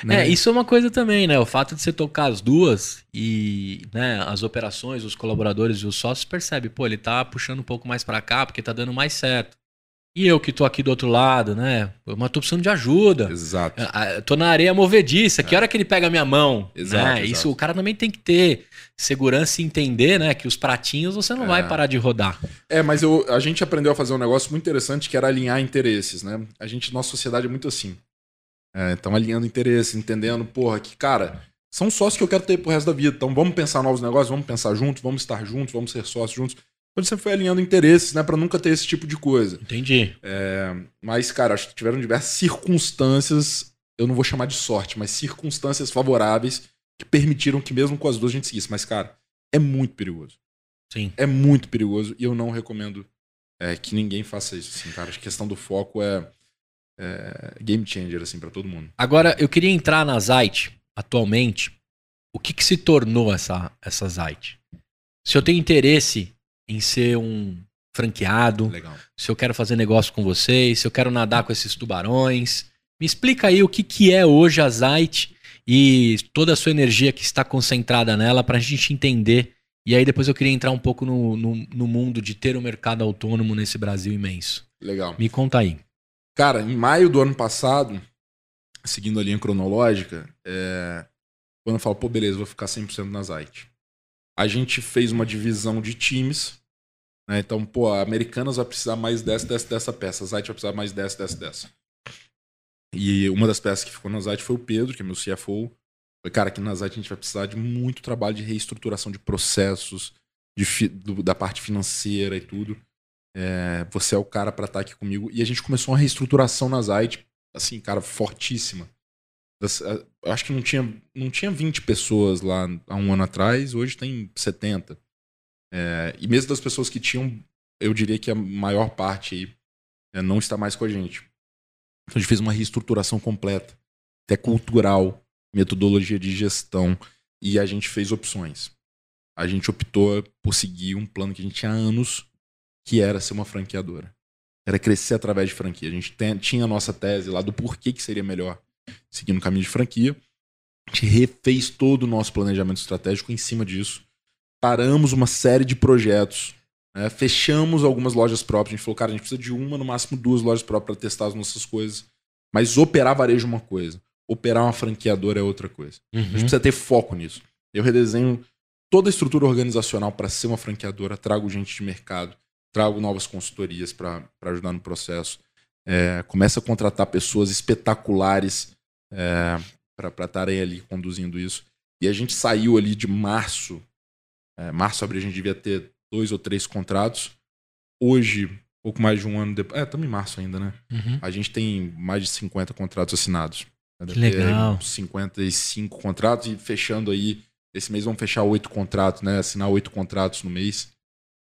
né? É, isso é uma coisa também, né? O fato de você tocar as duas e né, as operações, os colaboradores e os sócios percebem, pô, ele tá puxando um pouco mais pra cá porque tá dando mais certo. E eu que tô aqui do outro lado, né? Mas tô precisando de ajuda. Exato. Ah, ah, Tô na areia movediça. Que hora que ele pega a minha mão? Exato, né? exato. Isso o cara também tem que ter segurança e entender, né? Que os pratinhos você não É. vai parar de rodar. É, mas eu, a gente aprendeu a fazer um negócio muito interessante que era alinhar interesses, né? A gente, nossa sociedade é muito assim. É, então, alinhando interesses, entendendo, porra, que, cara, são sócios que eu quero ter pro resto da vida. Então, vamos pensar novos negócios, vamos pensar juntos, vamos estar juntos, vamos ser sócios juntos. Gente sempre foi alinhando interesses, né? Pra nunca ter esse tipo de coisa. Entendi. É, mas, cara, acho que tiveram diversas circunstâncias, eu não vou chamar de sorte, mas circunstâncias favoráveis que permitiram que mesmo com as duas a gente seguisse. Mas, cara, é muito perigoso. Sim. É muito perigoso e eu não recomendo é, que ninguém faça isso, assim, cara. Acho que a questão do foco é, é game changer, assim, pra todo mundo. Agora, eu queria entrar na Zite, atualmente. O que, que se tornou essa, essa Zite? Se eu tenho interesse em ser um franqueado, Legal. se eu quero fazer negócio com vocês, se eu quero nadar com esses tubarões, me explica aí o que, que é hoje a Zite e toda a sua energia que está concentrada nela para a gente entender. E aí depois eu queria entrar um pouco no, no, no mundo de ter um mercado autônomo nesse Brasil imenso. Legal. Me conta aí. Cara, em maio do ano passado, seguindo a linha cronológica, é, quando eu falo, pô, beleza, vou ficar 100% na Zite. A gente fez uma divisão de times, né? Então, pô, Americanas vai precisar mais dessa, dessa, dessa peça, a Zite vai precisar mais dessa, dessa, dessa. E uma das peças que ficou na Zite foi o Pedro, que é meu CFO. Falei, cara, aqui na Zite a gente vai precisar de muito trabalho de reestruturação de processos, de fi- do- da parte financeira e tudo. É, você é o cara pra estar aqui comigo. E a gente começou uma reestruturação na Zite, assim, cara, fortíssima. Eu acho que não tinha, não tinha 20 pessoas lá há um ano atrás, hoje tem 70. É, e mesmo das pessoas que tinham, eu diria que a maior parte aí é, não está mais com a gente. Então a gente fez uma reestruturação completa, até cultural, metodologia de gestão, e a gente fez opções. A gente optou por seguir um plano que a gente tinha há anos, que era ser uma franqueadora. Era crescer através de franquia. A gente tem- tinha a nossa tese lá do porquê que seria melhor seguir no caminho de franquia. A gente refez todo o nosso planejamento estratégico em cima disso. Paramos uma série de projetos. né? Fechamos algumas lojas próprias. A gente falou, cara, a gente precisa de uma, no máximo duas lojas próprias para testar as nossas coisas. Mas operar varejo é uma coisa. Operar uma franqueadora é outra coisa. A gente precisa ter foco nisso. Eu redesenho toda a estrutura organizacional para ser uma franqueadora, trago gente de mercado, trago novas consultorias para ajudar no processo. É, começa a contratar pessoas espetaculares é, para estarem ali conduzindo isso. E a gente saiu ali de março. É, março, abril, a gente devia ter dois ou três contratos. Hoje, pouco mais de um ano depois. É, estamos em março ainda, né? Uhum. A gente tem mais de 50 contratos assinados. Que aí legal. uns 55 contratos e fechando aí. Esse mês vamos fechar oito contratos, né? Assinar oito contratos no mês.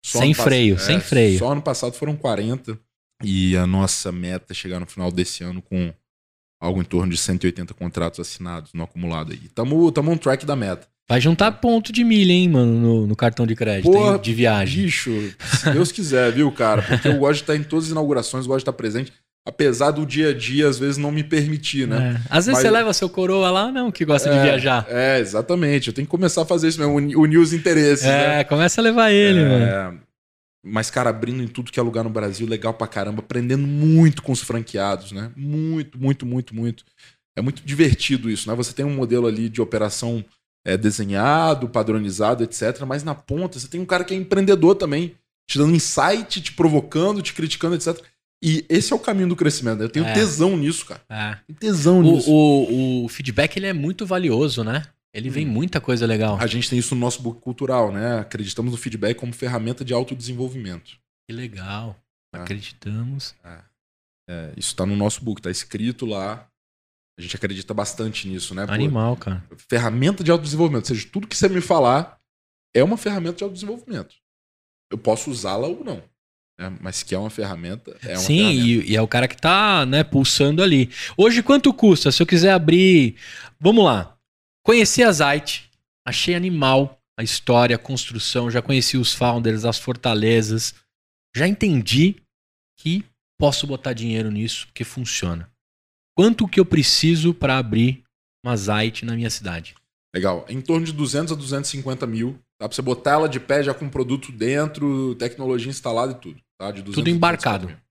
Sem ano pass- freio, sem freio. Só ano passado foram 40. E a nossa meta é chegar no final desse ano com algo em torno de 180 contratos assinados no acumulado aí. Tamo, tamo on track da meta. Vai juntar ponto de milha, hein, mano, no, no cartão de crédito, Porra, hein, de viagem. Bicho, se Deus quiser, viu, cara? Porque eu gosto de estar em todas as inaugurações, gosto de estar presente. Apesar do dia a dia, às vezes, não me permitir, né? É. Às vezes Mas- você leva seu coroa lá, não, que gosta de É, viajar. É, exatamente. Eu tenho que começar a fazer isso mesmo, uni- unir os interesses, né? É, começa a levar ele, mano. É, mas, cara, abrindo em tudo que é lugar no Brasil, legal pra caramba, aprendendo muito com os franqueados, né? Muito, muito, muito, muito. É muito divertido isso, né? Você tem um modelo ali de operação é, desenhado, padronizado, etc. Mas na ponta você tem um cara que é empreendedor também, te dando insight, te provocando, te criticando, etc. E esse é o caminho do crescimento. Eu tenho É. tesão nisso, cara. É. Tesão nisso. O, o, o feedback ele é muito valioso, né? Ele vem Hum. muita coisa legal. A gente tem isso no nosso book cultural, né? Acreditamos no feedback como ferramenta de autodesenvolvimento. Que legal. Ah. Acreditamos. É, isso tá no nosso book, tá escrito lá. A gente acredita bastante nisso, né? Pô, Animal, cara. ferramenta de autodesenvolvimento. Ou seja, tudo que você me falar é uma ferramenta de autodesenvolvimento. Eu posso usá-la ou não. né? Mas que é uma ferramenta, é uma Sim, ferramenta. e, e é o cara que tá, né, pulsando ali. Hoje, quanto custa? Se eu quiser abrir. Vamos lá. Conheci a Zite, achei animal a história, a construção, já conheci os founders, as fortalezas. Já entendi que posso botar dinheiro nisso, porque funciona. Quanto que eu preciso para abrir uma Zite na minha cidade? Legal. Em torno de 200 a 250 mil. Dá pra você botar ela de pé já com produto dentro, tecnologia instalada e tudo. Tá? De 200 Tudo a 250 embarcado.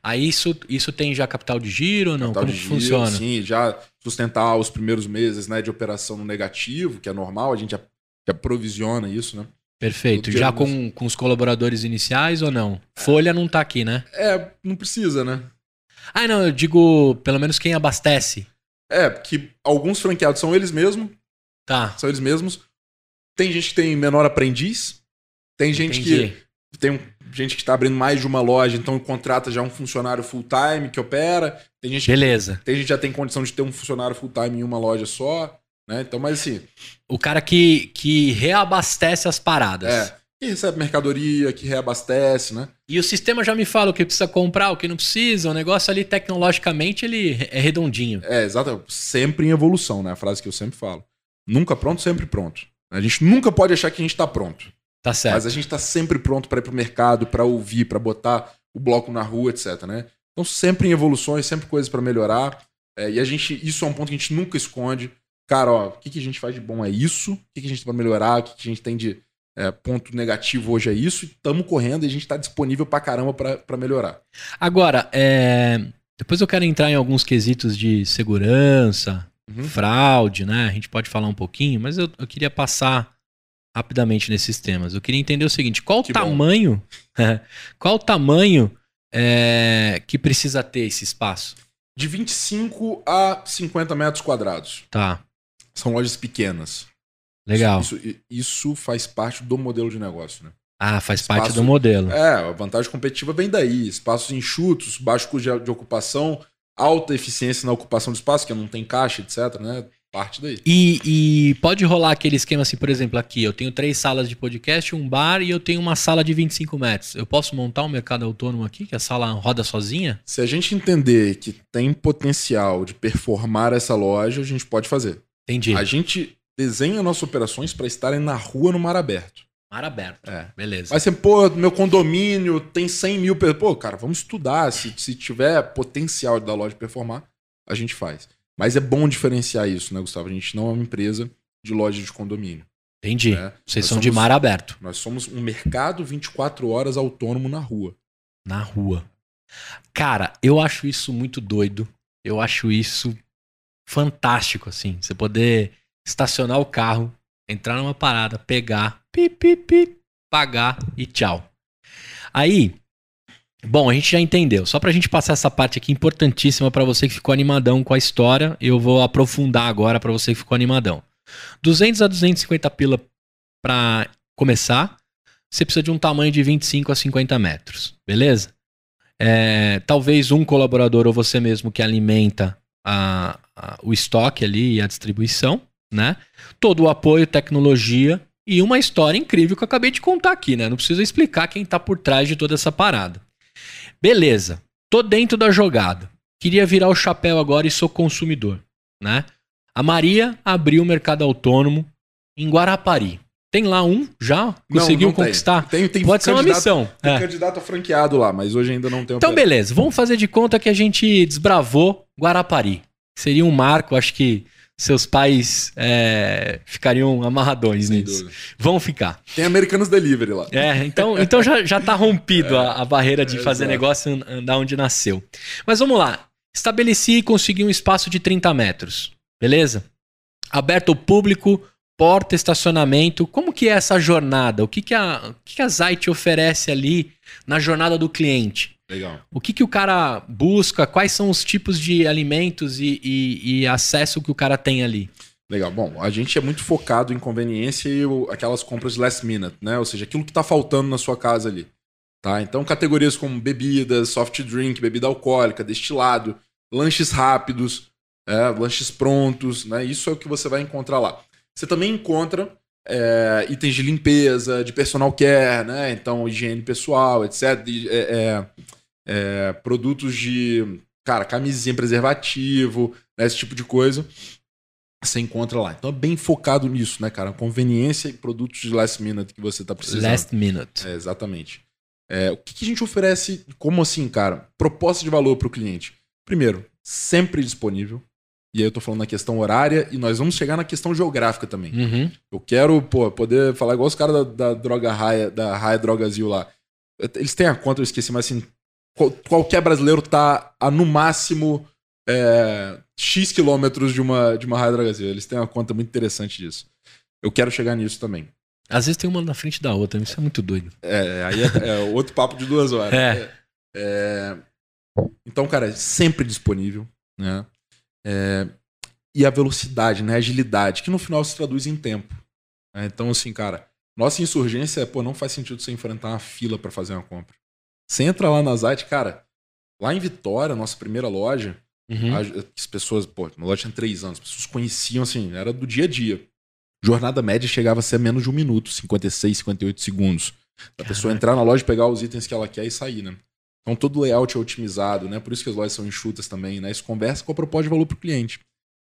Aí isso, isso tem já capital de giro ou não? Capital Como de giro, funciona? Sim, já sustentar os primeiros meses né, de operação no negativo, que é normal, a gente já, já provisiona isso, né? Perfeito. Já com, com os colaboradores iniciais ou não? Folha não tá aqui, né? É, não precisa, né? Ah, não, eu digo pelo menos quem abastece. É, porque alguns franqueados são eles mesmos, Tá. são eles mesmos. Tem gente que tem menor aprendiz, tem gente entendi. que tem gente que está abrindo mais de uma loja, então contrata já um funcionário full time que opera. Tem gente, Beleza. tem gente que já tem condição de ter um funcionário full time em uma loja só, né? Então, mas assim, O cara que, que reabastece as paradas. é, que recebe mercadoria, que reabastece, né? E o sistema já me fala o que precisa comprar, o que não precisa. O negócio ali, tecnologicamente, ele é redondinho. É, exato, sempre em evolução, né? A frase que eu sempre falo. Nunca pronto, sempre pronto. A gente nunca pode achar que a gente está pronto. Tá certo. Mas a gente está sempre pronto para ir para o mercado, para ouvir, para botar o bloco na rua, etc. Né? Então, sempre em evoluções, sempre coisas para melhorar. É, e a gente, isso é um ponto que a gente nunca esconde. Cara, ó, o que, que a gente faz de bom é isso, o que, que a gente tem para melhorar, o que, que a gente tem de é, ponto negativo hoje é isso, estamos correndo e a gente está disponível para caramba para melhorar. Agora, é, depois eu quero entrar em alguns quesitos de segurança, Uhum. fraude, né? A gente pode falar um pouquinho, mas eu, eu queria passar rapidamente nesses temas. Eu queria entender o seguinte: qual o Que bom. tamanho, <laughs> qual o tamanho é, que precisa ter esse espaço? De 25 a 50 metros quadrados. Tá, São lojas pequenas. Legal. Isso, isso- faz parte do modelo de negócio, né? Ah, faz parte Espaço- do modelo. É, a vantagem competitiva vem daí. Espaços enxutos, baixo custo de, de ocupação, alta eficiência na ocupação do espaço, que não tem caixa, etc, né? Parte daí. E, e pode rolar aquele esquema assim, por exemplo, aqui eu tenho três salas de podcast, um bar e eu tenho uma sala de 25 metros. Eu posso montar um mercado autônomo aqui, que a sala roda sozinha? Se a gente entender que tem potencial de performar essa loja, a gente pode fazer. Entendi. A gente desenha nossas operações para estarem na rua no mar aberto. Mar aberto. É. Beleza. Mas você, pô, meu condomínio tem 100 mil pessoas. Pô, cara, vamos estudar. Se, se tiver potencial da loja performar, a gente faz. Mas é bom diferenciar isso, né, Gustavo? A gente não é uma empresa de loja de condomínio. Entendi. né? Vocês Nós são de somos- mar aberto. Nós somos um mercado 24 horas autônomo na rua. Na rua. Cara, eu acho isso muito doido. Eu acho isso fantástico, assim. Você poder estacionar o carro, entrar numa parada, pegar, pi, pi, pi, pagar e tchau. Aí, bom, a gente já entendeu. Só pra gente passar essa parte aqui importantíssima pra você que ficou animadão com a história, eu vou aprofundar agora pra você que ficou animadão. 200 a 250 pila pra começar. Você precisa de um tamanho de 25 a 50 metros, beleza? É, talvez um colaborador ou você mesmo que alimenta a- a- o estoque ali e a distribuição, né? Todo o apoio, tecnologia e uma história incrível que eu acabei de contar aqui, né? Não precisa explicar quem tá por trás de toda essa parada. Beleza, tô dentro da jogada. Queria virar o chapéu agora e sou consumidor, né? A Maria abriu o mercado autônomo em Guarapari. Tem lá um já? Conseguiu não tem. conquistar? Tem, tem Pode ser uma missão. Tem é. candidato franqueado lá, mas hoje ainda não tem Então, beleza. Vamos fazer de conta que a gente desbravou Guarapari. Seria um marco, acho que seus pais é, ficariam amarradões Sem nisso. dúvida. Vão ficar. Tem Americanos Delivery lá. É, então, então já, já tá rompido <laughs> a, a barreira de é, fazer exato. negócio and- andar onde nasceu. Mas vamos lá. Estabeleci e consegui um espaço de 30 metros. Beleza? Aberto ao público porta, estacionamento. Como que é essa jornada? O que, que, a, o que, que a Zite oferece ali na jornada do cliente? Legal. O que, que o cara busca? Quais são os tipos de alimentos e, e, e acesso que o cara tem ali? Legal. Bom, a gente é muito focado em conveniência e o- aquelas compras de last minute, né? Ou seja, aquilo que tá faltando na sua casa ali. Tá? Então, categorias como bebidas, soft drink, bebida alcoólica, destilado, lanches rápidos, é, lanches prontos, né? Isso é o que você vai encontrar lá. Você também encontra é, itens de limpeza, de personal care, né? Então, higiene pessoal, etc. de- é, é, produtos de, cara, camisinha, preservativo, né? esse tipo de coisa você encontra lá. Então é bem focado nisso, né, cara? Conveniência e produtos de last minute que você tá precisando. Last minute. É, exatamente. É, o que, que a gente oferece, como assim, cara? Proposta de valor para o cliente. Primeiro, sempre disponível. E aí eu tô falando na questão horária e nós vamos chegar na questão geográfica também. Uhum. Eu quero, pô, poder falar igual os caras da, da droga raia, da Raia Drogazil lá. Eles têm a conta, eu esqueci, mas assim, qualquer brasileiro tá a no máximo é, X quilômetros de uma, de uma Raia Drogazil. Eles têm uma conta muito interessante disso. Eu quero chegar nisso também. Às vezes tem uma na frente da outra, isso é muito doido. É, aí é, é outro papo de duas horas. É. É, então, cara, é sempre disponível, né? É, e a velocidade, né? A agilidade, que no final se traduz em tempo. né? Então, assim, cara, nossa insurgência é, pô, não faz sentido você enfrentar uma fila para fazer uma compra. Você entra lá na Zite, cara, lá em Vitória, nossa primeira loja, Uhum. as pessoas, pô, a loja tinha três anos, as pessoas conheciam, assim, era do dia a dia. Jornada média chegava a ser menos de um minuto, 56, 58 segundos. A pessoa entrar na loja, pegar os itens que ela quer e sair, né? Então todo layout é otimizado, né? Por isso que as lojas são enxutas também, né? Isso conversa com a proposta de valor para o cliente.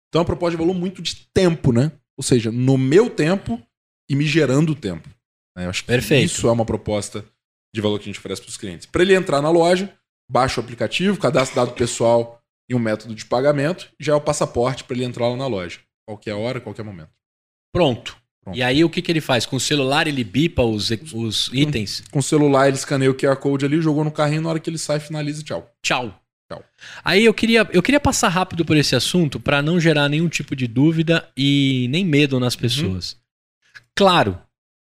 Então é uma proposta de valor muito de tempo, né? Ou seja, no meu tempo e me gerando tempo. né? Eu acho que Perfeito. isso é uma proposta de valor que a gente oferece para os clientes. Para ele entrar na loja, baixa o aplicativo, cadastra dado pessoal e um método de pagamento, já é o passaporte para ele entrar lá na loja. Qualquer hora, qualquer momento. Pronto. Pronto. E aí o que, que ele faz? Com o celular ele bipa os, os itens? Com o celular, ele escaneia o QR Code ali, jogou no carrinho, na hora que ele sai, finaliza e tchau. Tchau. Tchau. Aí eu queria, eu queria passar rápido por esse assunto para não gerar nenhum tipo de dúvida e nem medo nas pessoas. Claro,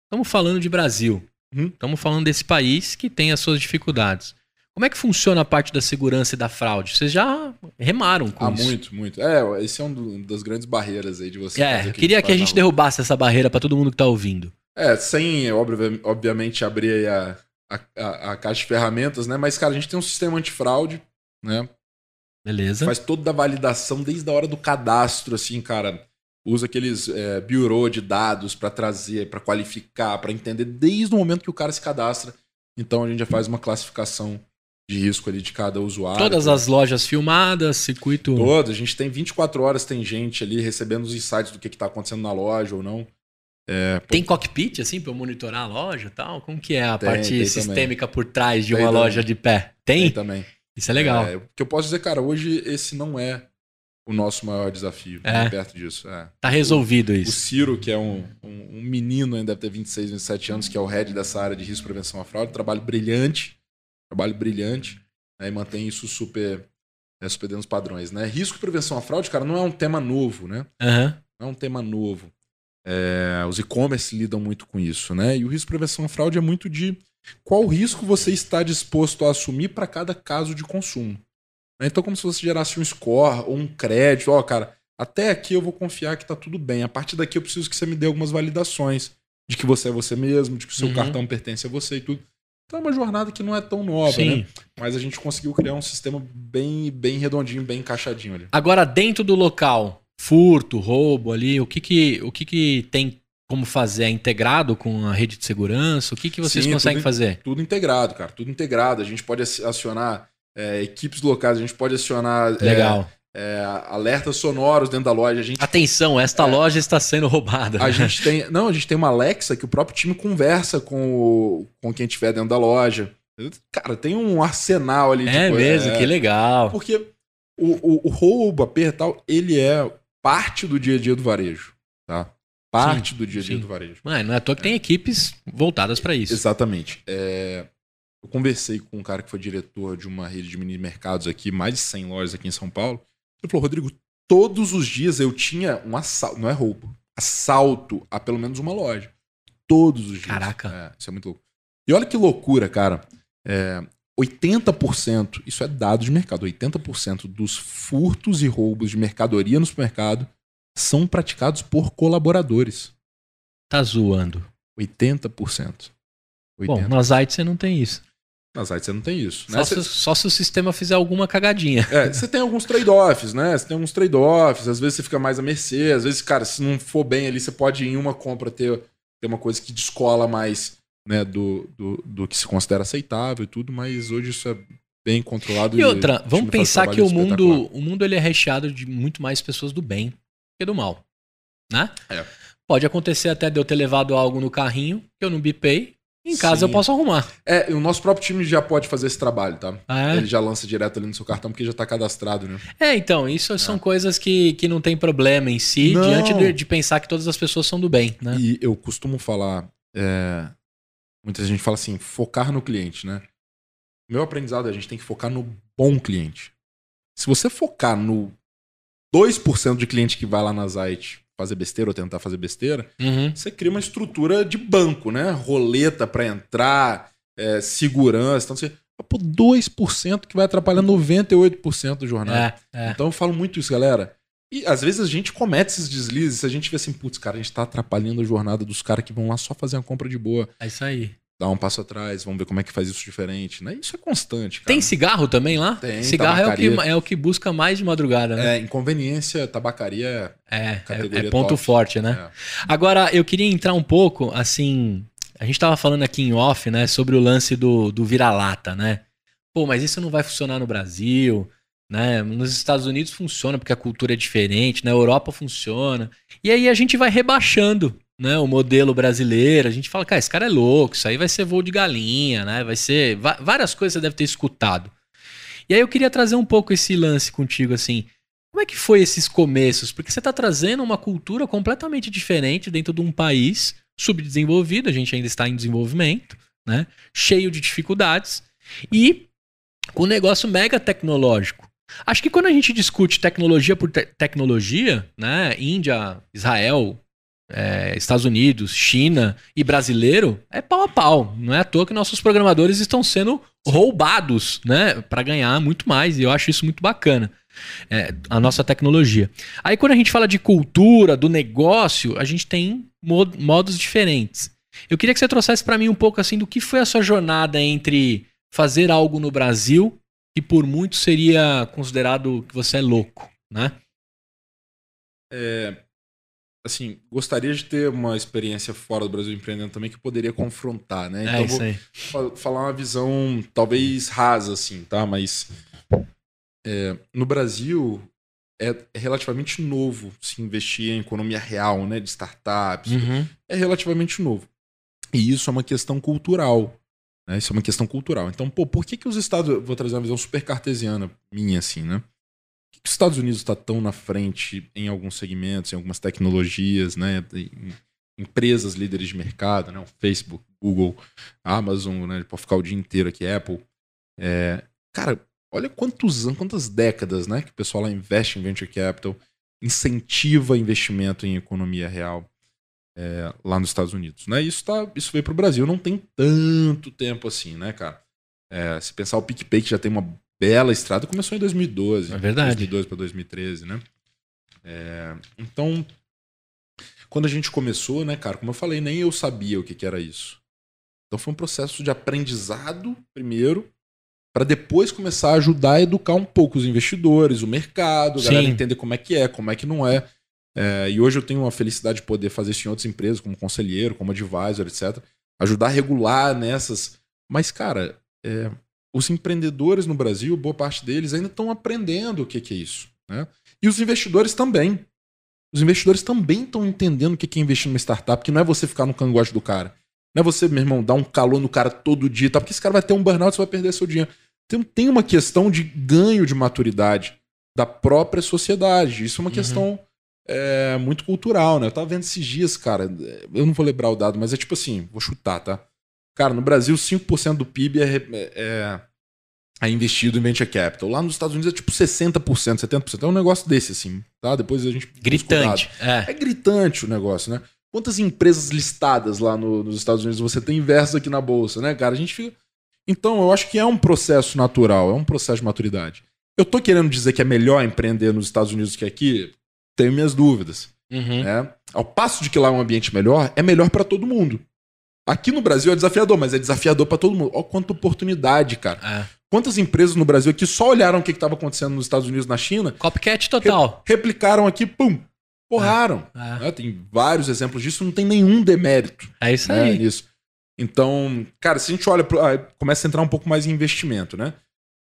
estamos falando de Brasil. Uhum. Estamos falando desse país que tem as suas dificuldades. Como é que funciona a parte da segurança e da fraude? Vocês já remaram com Ah, isso. muito, muito. É, esse é um do- das grandes barreiras aí de você. É, eu queria que a gente na derrubasse essa barreira para todo mundo que tá ouvindo. É, sem, obvi- obviamente, abrir aí a, a, a- a caixa de ferramentas, né? Mas, cara, a gente tem um sistema antifraude, né? Beleza? Faz toda a validação desde a hora do cadastro, assim, cara. Usa aqueles é, bureau de dados para trazer, para qualificar, para entender desde o momento que o cara se cadastra. Então a gente já faz uma classificação de risco ali de cada usuário. Todas as lojas filmadas, circuito. Todas. A gente tem 24 horas, tem gente ali recebendo os insights do que, que tá acontecendo na loja ou não. É, pô, Tem cockpit, assim, eu monitorar a loja e tal? Como que é a Tem, parte tem sistêmica por trás de Tem uma também. loja de pé? Tem? tem também. Isso é legal. É, o que eu posso dizer, cara, hoje esse não é o nosso maior desafio. É. nem perto disso. É. Tá resolvido O isso. Ciro, que é um, um, um menino, ainda deve ter 26, 27 anos, que é o head dessa área de risco, prevenção à fraude, trabalho brilhante, trabalho brilhante, né, e mantém isso super, é, super dentro dos padrões. Né? Risco e prevenção à fraude, cara, não é um tema novo, né? Aham. Não é um tema novo. É, os e-commerce lidam muito com isso, né? E o risco de prevenção à fraude é muito de qual risco você está disposto a assumir para cada caso de consumo. Né? Então, como se você gerasse um score ou um crédito. Ó, cara, até aqui eu vou confiar que tá tudo bem. A partir daqui eu preciso que você me dê algumas validações de que você é você mesmo, de que o seu Uhum. cartão pertence a você e tudo. Então é uma jornada que não é tão nova, Sim. né? Mas a gente conseguiu criar um sistema bem, bem redondinho, bem encaixadinho ali. Agora, dentro do local, furto, roubo ali, o que que, o que, que tem como fazer? É integrado com a rede de segurança? O que, que vocês Sim, conseguem tudo- fazer? Tudo integrado, cara. Tudo integrado. A gente pode ac- acionar é, equipes locais, a gente pode acionar é, Legal. é, alertas sonoros dentro da loja. A gente, Atenção, esta loja está sendo roubada. É. a gente tem. Não, a gente tem uma Alexa que o próprio time conversa com, o, com quem estiver dentro da loja. Cara, tem um arsenal ali de é coisa. mesmo, que legal. Porque o, o, o roubo, a perda e tal, ele é parte do dia a dia do varejo. Tá? Parte do dia a dia sim. do varejo. Mano, não é à toa que tem equipes voltadas para isso. Exatamente. É, eu conversei com um cara que foi diretor de uma rede de mini mercados aqui, mais de 100 lojas aqui em São Paulo. Ele falou, Rodrigo, todos os dias eu tinha um assalto. Não é roubo. assalto a pelo menos uma loja. Todos os dias. Caraca. É, isso é muito louco. E olha que loucura, cara. É, 80%, isso é dado de mercado, 80% dos furtos e roubos de mercadoria no supermercado são praticados por colaboradores. Tá zoando. 80%. 80%. Bom, na Zite você não tem isso. Na Zite você não tem isso. Só, Né? se, Você, só se o sistema fizer alguma cagadinha. é, <laughs> você tem alguns trade-offs, né? Você tem alguns trade-offs, às vezes você fica mais à mercê, às vezes, cara, se não for bem ali, você pode em uma compra ter, ter uma coisa que descola mais né, do, do, do que se considera aceitável e tudo, mas hoje isso é bem controlado. E outra, time vamos pensar que o mundo, o mundo ele é recheado de muito mais pessoas do bem que do mal, né? É. Pode acontecer até de eu ter levado algo no carrinho que eu não bipei, em casa Sim. eu posso arrumar. É, o nosso próprio time já pode fazer esse trabalho, tá? Ah, é? Ele já lança direto ali no seu cartão porque já tá cadastrado, né? É, então, isso são coisas que, que não tem problema em si, Não. diante de, de pensar que todas as pessoas são do bem, né? E eu costumo falar, é, muita gente fala assim, focar no cliente, né? Meu aprendizado é a gente tem que focar no bom cliente. Se você focar no 2% de cliente que vai lá na Zite fazer besteira ou tentar fazer besteira, Uhum. você cria uma estrutura de banco, né? Roleta pra entrar, é, segurança, então você... Pô, 2% que vai atrapalhar 98% do jornal. É, é. Então eu falo muito isso, galera. E às vezes a gente comete esses deslizes, a gente vê assim, putz, cara, a gente tá atrapalhando a jornada dos caras que vão lá só fazer uma compra de boa. É isso aí. Dá um passo atrás, vamos ver como é que faz isso diferente, né? Isso é constante, cara. Tem cigarro também lá? Tem, cigarro é o, que, é o que busca mais de madrugada, né? É, inconveniência, tabacaria É, é, categoria é ponto top. forte, né? é. Agora, eu queria entrar um pouco, assim. A gente tava falando aqui em off, né, sobre o lance do, do vira-lata, né? Pô, mas isso não vai funcionar no Brasil, né? Nos Estados Unidos funciona porque a cultura é diferente, na Europa funciona. E aí a gente vai rebaixando, né, o modelo brasileiro. A gente fala, cara, esse cara é louco, isso aí vai ser voo de galinha, né? Vai ser. várias coisas você deve ter escutado. E aí eu queria trazer um pouco esse lance contigo, assim. Como é que foi esses começos? Porque você está trazendo uma cultura completamente diferente dentro de um país subdesenvolvido, a gente ainda está em desenvolvimento, né? Cheio de dificuldades e com um negócio mega tecnológico. Acho que quando a gente discute tecnologia por te- tecnologia, né? Índia, Israel, é, Estados Unidos, China e brasileiro, é pau a pau. Não é à toa que nossos programadores estão sendo roubados, né? Para ganhar muito mais. E eu acho isso muito bacana. é, a nossa tecnologia. Aí quando a gente fala de cultura, do negócio, a gente tem mo- modos diferentes. Eu queria que você trouxesse para mim um pouco assim do que foi a sua jornada entre fazer algo no Brasil que por muitos seria considerado que você é louco, né? É, assim, gostaria de ter uma experiência fora do Brasil empreendendo também que poderia confrontar, né? Então é isso vou aí. fa- falar uma visão talvez rasa, assim, tá? Mas é, no Brasil é, é relativamente novo se investir em economia real, né? De startups. Uhum. É relativamente novo. E isso é uma questão cultural. Né? Isso é uma questão cultural. Então, pô, por que, que os Estados Vou trazer uma visão super cartesiana minha, assim, né? Os Estados Unidos está tão na frente em alguns segmentos, em algumas tecnologias, né? Em empresas líderes de mercado, né? O Facebook, Google, Amazon, né? Ele pode ficar o dia inteiro aqui, Apple. É, cara, olha quantos anos, quantas décadas, né? Que o pessoal lá investe em venture capital, incentiva investimento em economia real é, lá nos Estados Unidos, né? Isso, tá, isso veio para o Brasil, não tem tanto tempo assim, né, cara? É, se pensar o PicPay, que já tem uma bela estrada, começou em 2012. É verdade. 2012 para 2013, né? É, então, quando a gente começou, né, cara, como eu falei, nem eu sabia o que, que era isso. Então foi um processo de aprendizado primeiro, para depois começar a ajudar a educar um pouco os investidores, o mercado, a galera Sim. entender como é que é, como é que não é. É, e hoje eu tenho uma felicidade de poder fazer isso em outras empresas, como conselheiro, como advisor, etc. Ajudar a regular nessas. Mas, cara, é, os empreendedores no Brasil, boa parte deles ainda estão aprendendo o que, que é isso. Né? E os investidores também. Os investidores também estão entendendo o que que é investir numa startup, que não é você ficar no cangote do cara. Não é você, meu irmão, dar um calor no cara todo dia, tá? porque esse cara vai ter um burnout, você vai perder seu dinheiro. Então tem uma questão de ganho de maturidade da própria sociedade. Isso é uma Uhum. questão é, muito cultural, né? Eu tava vendo esses dias, cara, eu não vou lembrar o dado, mas é tipo assim, vou chutar, tá? Cara, no Brasil, 5% do PIB é, re- é- é investido em venture capital. Lá nos Estados Unidos é tipo 60%, 70%. É um negócio desse, assim, tá? Depois a gente. Gritante. É. É gritante o negócio, né? Quantas empresas listadas lá no- nos Estados Unidos você tem versus aqui na Bolsa, né, cara? A gente fica. Então, eu acho que é um processo natural, é um processo de maturidade. Eu tô querendo dizer que é melhor empreender nos Estados Unidos que aqui? Tenho minhas dúvidas. Uhum. né? Ao passo de que lá é um ambiente melhor, é melhor pra todo mundo. Aqui no Brasil é desafiador, mas é desafiador pra todo mundo. Olha quanta oportunidade, cara. É. Quantas empresas no Brasil aqui só olharam o que estava acontecendo nos Estados Unidos, na China, Copycat total. replicaram aqui, pum, porraram. É. né? Tem vários exemplos disso, não tem nenhum demérito É isso né, aí. nisso. Então, cara, se a gente olha, pro, ah, começa a entrar um pouco mais em investimento, né?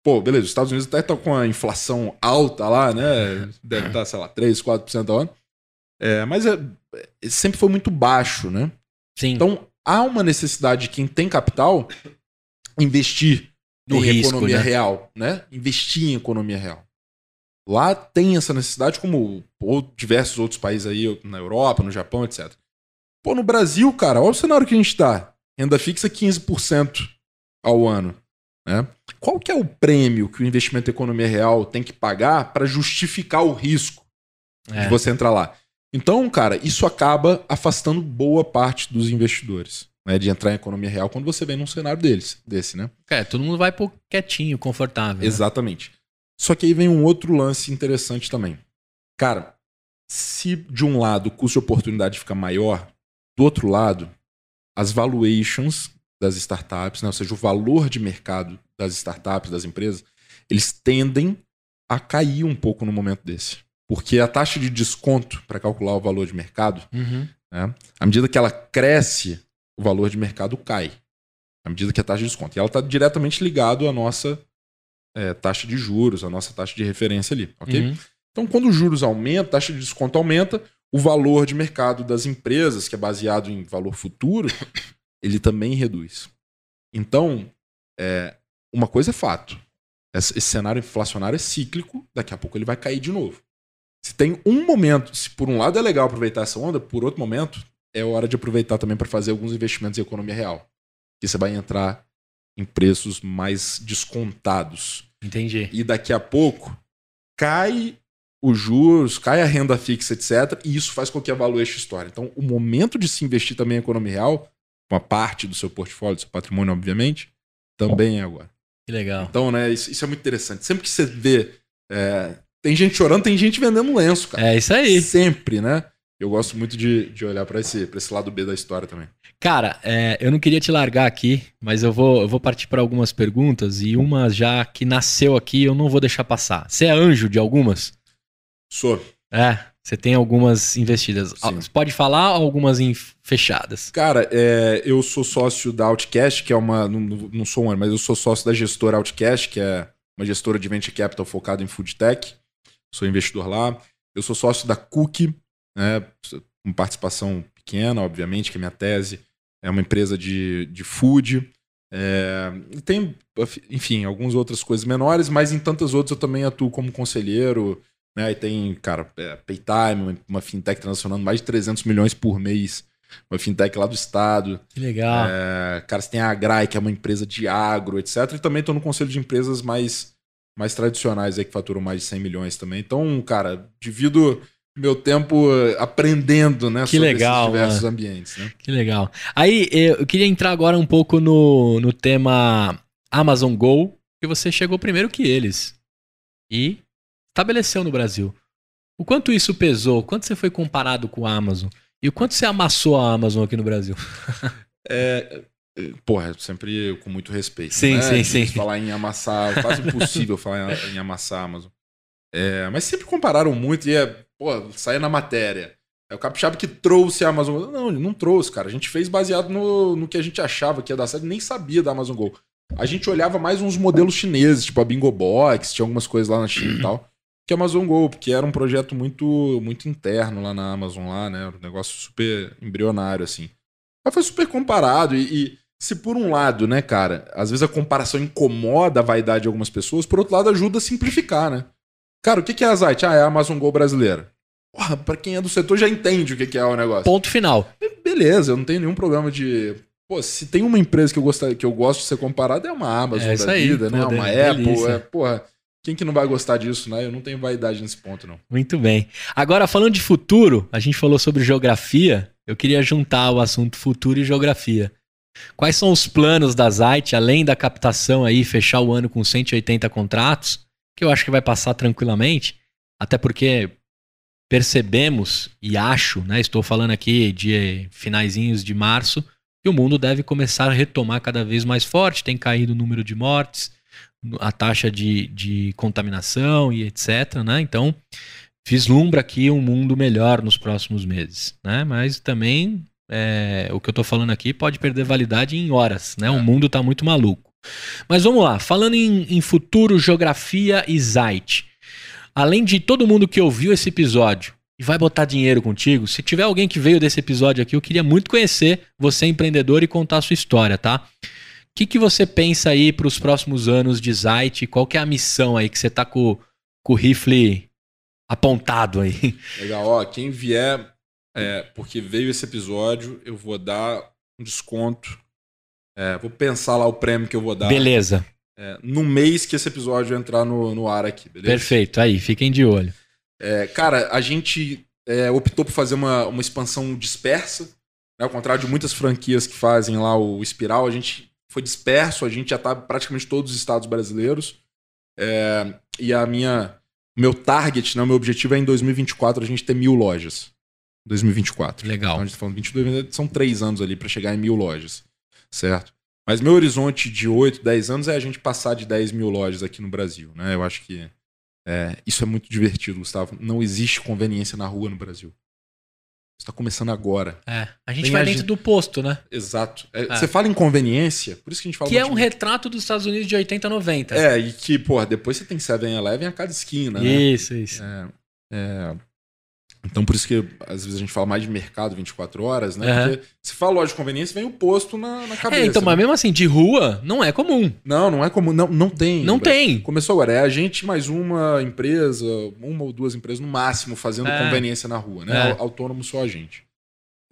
Pô, beleza, os Estados Unidos até estão com a inflação alta lá, né? Deve estar, sei lá, 3, 4% ao ano. É, mas é- é- sempre foi muito baixo, né? Sim. Então, há uma necessidade de quem tem capital investir No em risco, economia né? real, né? Investir em economia real. Lá tem essa necessidade, como diversos outros países aí, na Europa, no Japão, etc. Pô, no Brasil, cara, olha o cenário que a gente tá. Renda fixa 15% ao ano. Né? Qual que é o prêmio que o investimento em economia real tem que pagar para justificar o risco É. de você entrar lá? Então, cara, isso acaba afastando boa parte dos investidores né, de entrar em economia real quando você vem num cenário deles, desse, né? É, todo mundo vai pôr quietinho, confortável. né? Exatamente. Só que aí vem um outro lance interessante também. Cara, se de um lado o custo de oportunidade fica maior, do outro lado, as valuations das startups, né, ou seja, o valor de mercado das startups, das empresas, eles tendem a cair um pouco no momento desse. Porque a taxa de desconto para calcular o valor de mercado Uhum. né? À medida que ela cresce, o valor de mercado cai. À medida que a taxa de desconto. E ela está diretamente ligado à nossa é, taxa de juros, à nossa taxa de referência ali. ok? Uhum. Então, quando os juros aumentam, a taxa de desconto aumenta, o valor de mercado das empresas, que é baseado em valor futuro, <coughs> ele também reduz. Então, é, uma coisa é fato. Esse cenário inflacionário é cíclico, daqui a pouco ele vai cair de novo. Se tem um momento, se por um lado é legal aproveitar essa onda, por outro momento é hora de aproveitar também para fazer alguns investimentos em economia real. Que você vai entrar em preços mais descontados. Entendi. E daqui a pouco cai os juros, cai a renda fixa, etc. E isso faz com que a valuation estoure. Então, o momento de se investir também em economia real, uma parte do seu portfólio, do seu patrimônio, obviamente, também é agora. Que legal. Então, né, isso, isso é muito interessante. Sempre que você vê. é, tem gente chorando, tem gente vendendo lenço, cara. É isso aí. Sempre, né? Eu gosto muito de, de olhar pra esse, pra esse lado B da história também. Cara, é, eu não queria te largar aqui, mas eu vou, eu vou partir para algumas perguntas e uma já que nasceu aqui eu não vou deixar passar. Você é anjo de algumas? Sou. É, você tem algumas investidas. Sim. Você pode falar algumas em fechadas? Cara, é, eu sou sócio da Outcast, que é uma. Não, não sou um, mas eu sou sócio da gestora Outcast, que é uma gestora de venture capital focada em food tech. Sou investidor lá. Eu sou sócio da Cookie, né, com participação pequena, obviamente, que é minha tese. É uma empresa de, de food. É, tem, enfim, algumas outras coisas menores, mas em tantas outras eu também atuo como conselheiro. Né, e tem, cara, é, Paytime, uma, uma fintech transacionando mais de 300 milhões por mês. Uma fintech lá do estado. Que legal. É, cara, você tem a Agrai, que é uma empresa de agro, etc. E também estou no conselho de empresas mais, mais tradicionais aí, que faturam mais de 100 milhões também. Então, cara, divido meu tempo eh, aprendendo, né? Que legal, esses diversos mano. ambientes, né? Que legal. Aí eu queria entrar agora um pouco no, no tema Amazon Go, que você chegou primeiro que eles e estabeleceu no Brasil. O quanto isso pesou? O quanto você foi comparado com a Amazon? E o quanto você amassou a Amazon aqui no Brasil? <laughs> É, porra, sempre com muito respeito. Sim, né? sim, sim. Falar em amassar, quase impossível <laughs> falar em, em amassar a Amazon. É, mas sempre compararam muito e é, pô, saia na matéria. É o Capixaba que trouxe a Amazon. Não, ele não trouxe, cara. A gente fez baseado no, no que a gente achava que ia dar certo, nem sabia da Amazon Go. A gente olhava mais uns modelos chineses, tipo a Bingo Box, tinha algumas coisas lá na China e tal, que a Amazon Go, porque era um projeto muito muito interno lá na Amazon, lá, né? Um negócio super embrionário, assim. Mas foi super comparado e, e se por um lado, né, cara, às vezes a comparação incomoda a vaidade de algumas pessoas, por outro lado ajuda a simplificar, né? Cara, o que é a Zite? Ah, é a Amazon Go brasileira. Porra, pra quem é do setor já entende o que é o negócio. Ponto final. Beleza, eu não tenho nenhum problema de Pô, se tem uma empresa que eu, gostaria, que eu gosto de ser comparado, é uma Amazon É da aí, vida, né? Uma. Apple. É, porra, quem que não vai gostar disso, né? Eu não tenho vaidade nesse ponto, não. Muito bem. Agora, falando de futuro, a gente falou sobre geografia. Eu queria juntar o assunto futuro e geografia. Quais são os planos da Zite, além da captação aí, fechar o ano com 180 contratos, que eu acho que vai passar tranquilamente, até porque percebemos e acho, né, estou falando aqui de finaizinhos de março, que o mundo deve começar a retomar cada vez mais forte, tem caído o número de mortes, a taxa de, de contaminação e etc, né? Então, vislumbra aqui um mundo melhor nos próximos meses, né? Mas também é, o que eu tô falando aqui pode perder validade em horas, né? O É. mundo tá muito maluco. Mas vamos lá, falando em, em futuro, geografia e Zite. Além de todo mundo que ouviu esse episódio e vai botar dinheiro contigo, se tiver alguém que veio desse episódio aqui, eu queria muito conhecer você, empreendedor, e contar a sua história, tá? O que, que você pensa aí para os próximos anos de Zite? Qual que é a missão aí que você tá com, com o rifle apontado aí? Legal, ó, quem vier, é, porque veio esse episódio, eu vou dar um desconto. É, vou pensar lá o prêmio que eu vou dar Beleza, é, no mês que esse episódio entrar no, no ar aqui, beleza? perfeito. Aí, fiquem de olho. É, cara, a gente é, optou por fazer uma, uma expansão dispersa. Né? Ao contrário de muitas franquias que fazem lá o Espiral, a gente foi disperso, a gente já tá praticamente todos os estados brasileiros. É, e a minha. o Meu target, né, o meu objetivo é em 2024 a gente ter mil lojas. 2024. Legal. Então a gente tá falando 22, são três anos ali para chegar em mil lojas. Certo? Mas meu horizonte de 8, 10 anos é a gente passar de 10 mil lojas aqui no Brasil. Né? Eu acho que é, isso é muito divertido, Gustavo. Não existe conveniência na rua no Brasil. Está começando agora. É, a gente Tem vai a dentro gente- do posto, né? Exato. É, É. Você fala em conveniência, por isso que a gente fala Que é um retrato dos Estados Unidos de 80 90. É, e que, porra, depois você tem 7-Eleven a cada esquina, né? Isso, isso. É, é, Então, por isso que às vezes a gente fala mais de mercado 24 horas, né? Aham. Porque se fala loja de conveniência, vem o posto na, na cabeça. É, então, mas né? mesmo assim, de rua, não é comum. Não, não é como. Não, não tem. Não tem. Começou agora. É a gente mais uma empresa, uma ou duas empresas no máximo, fazendo É. conveniência na rua, né? É. Au- Autônomo só a gente.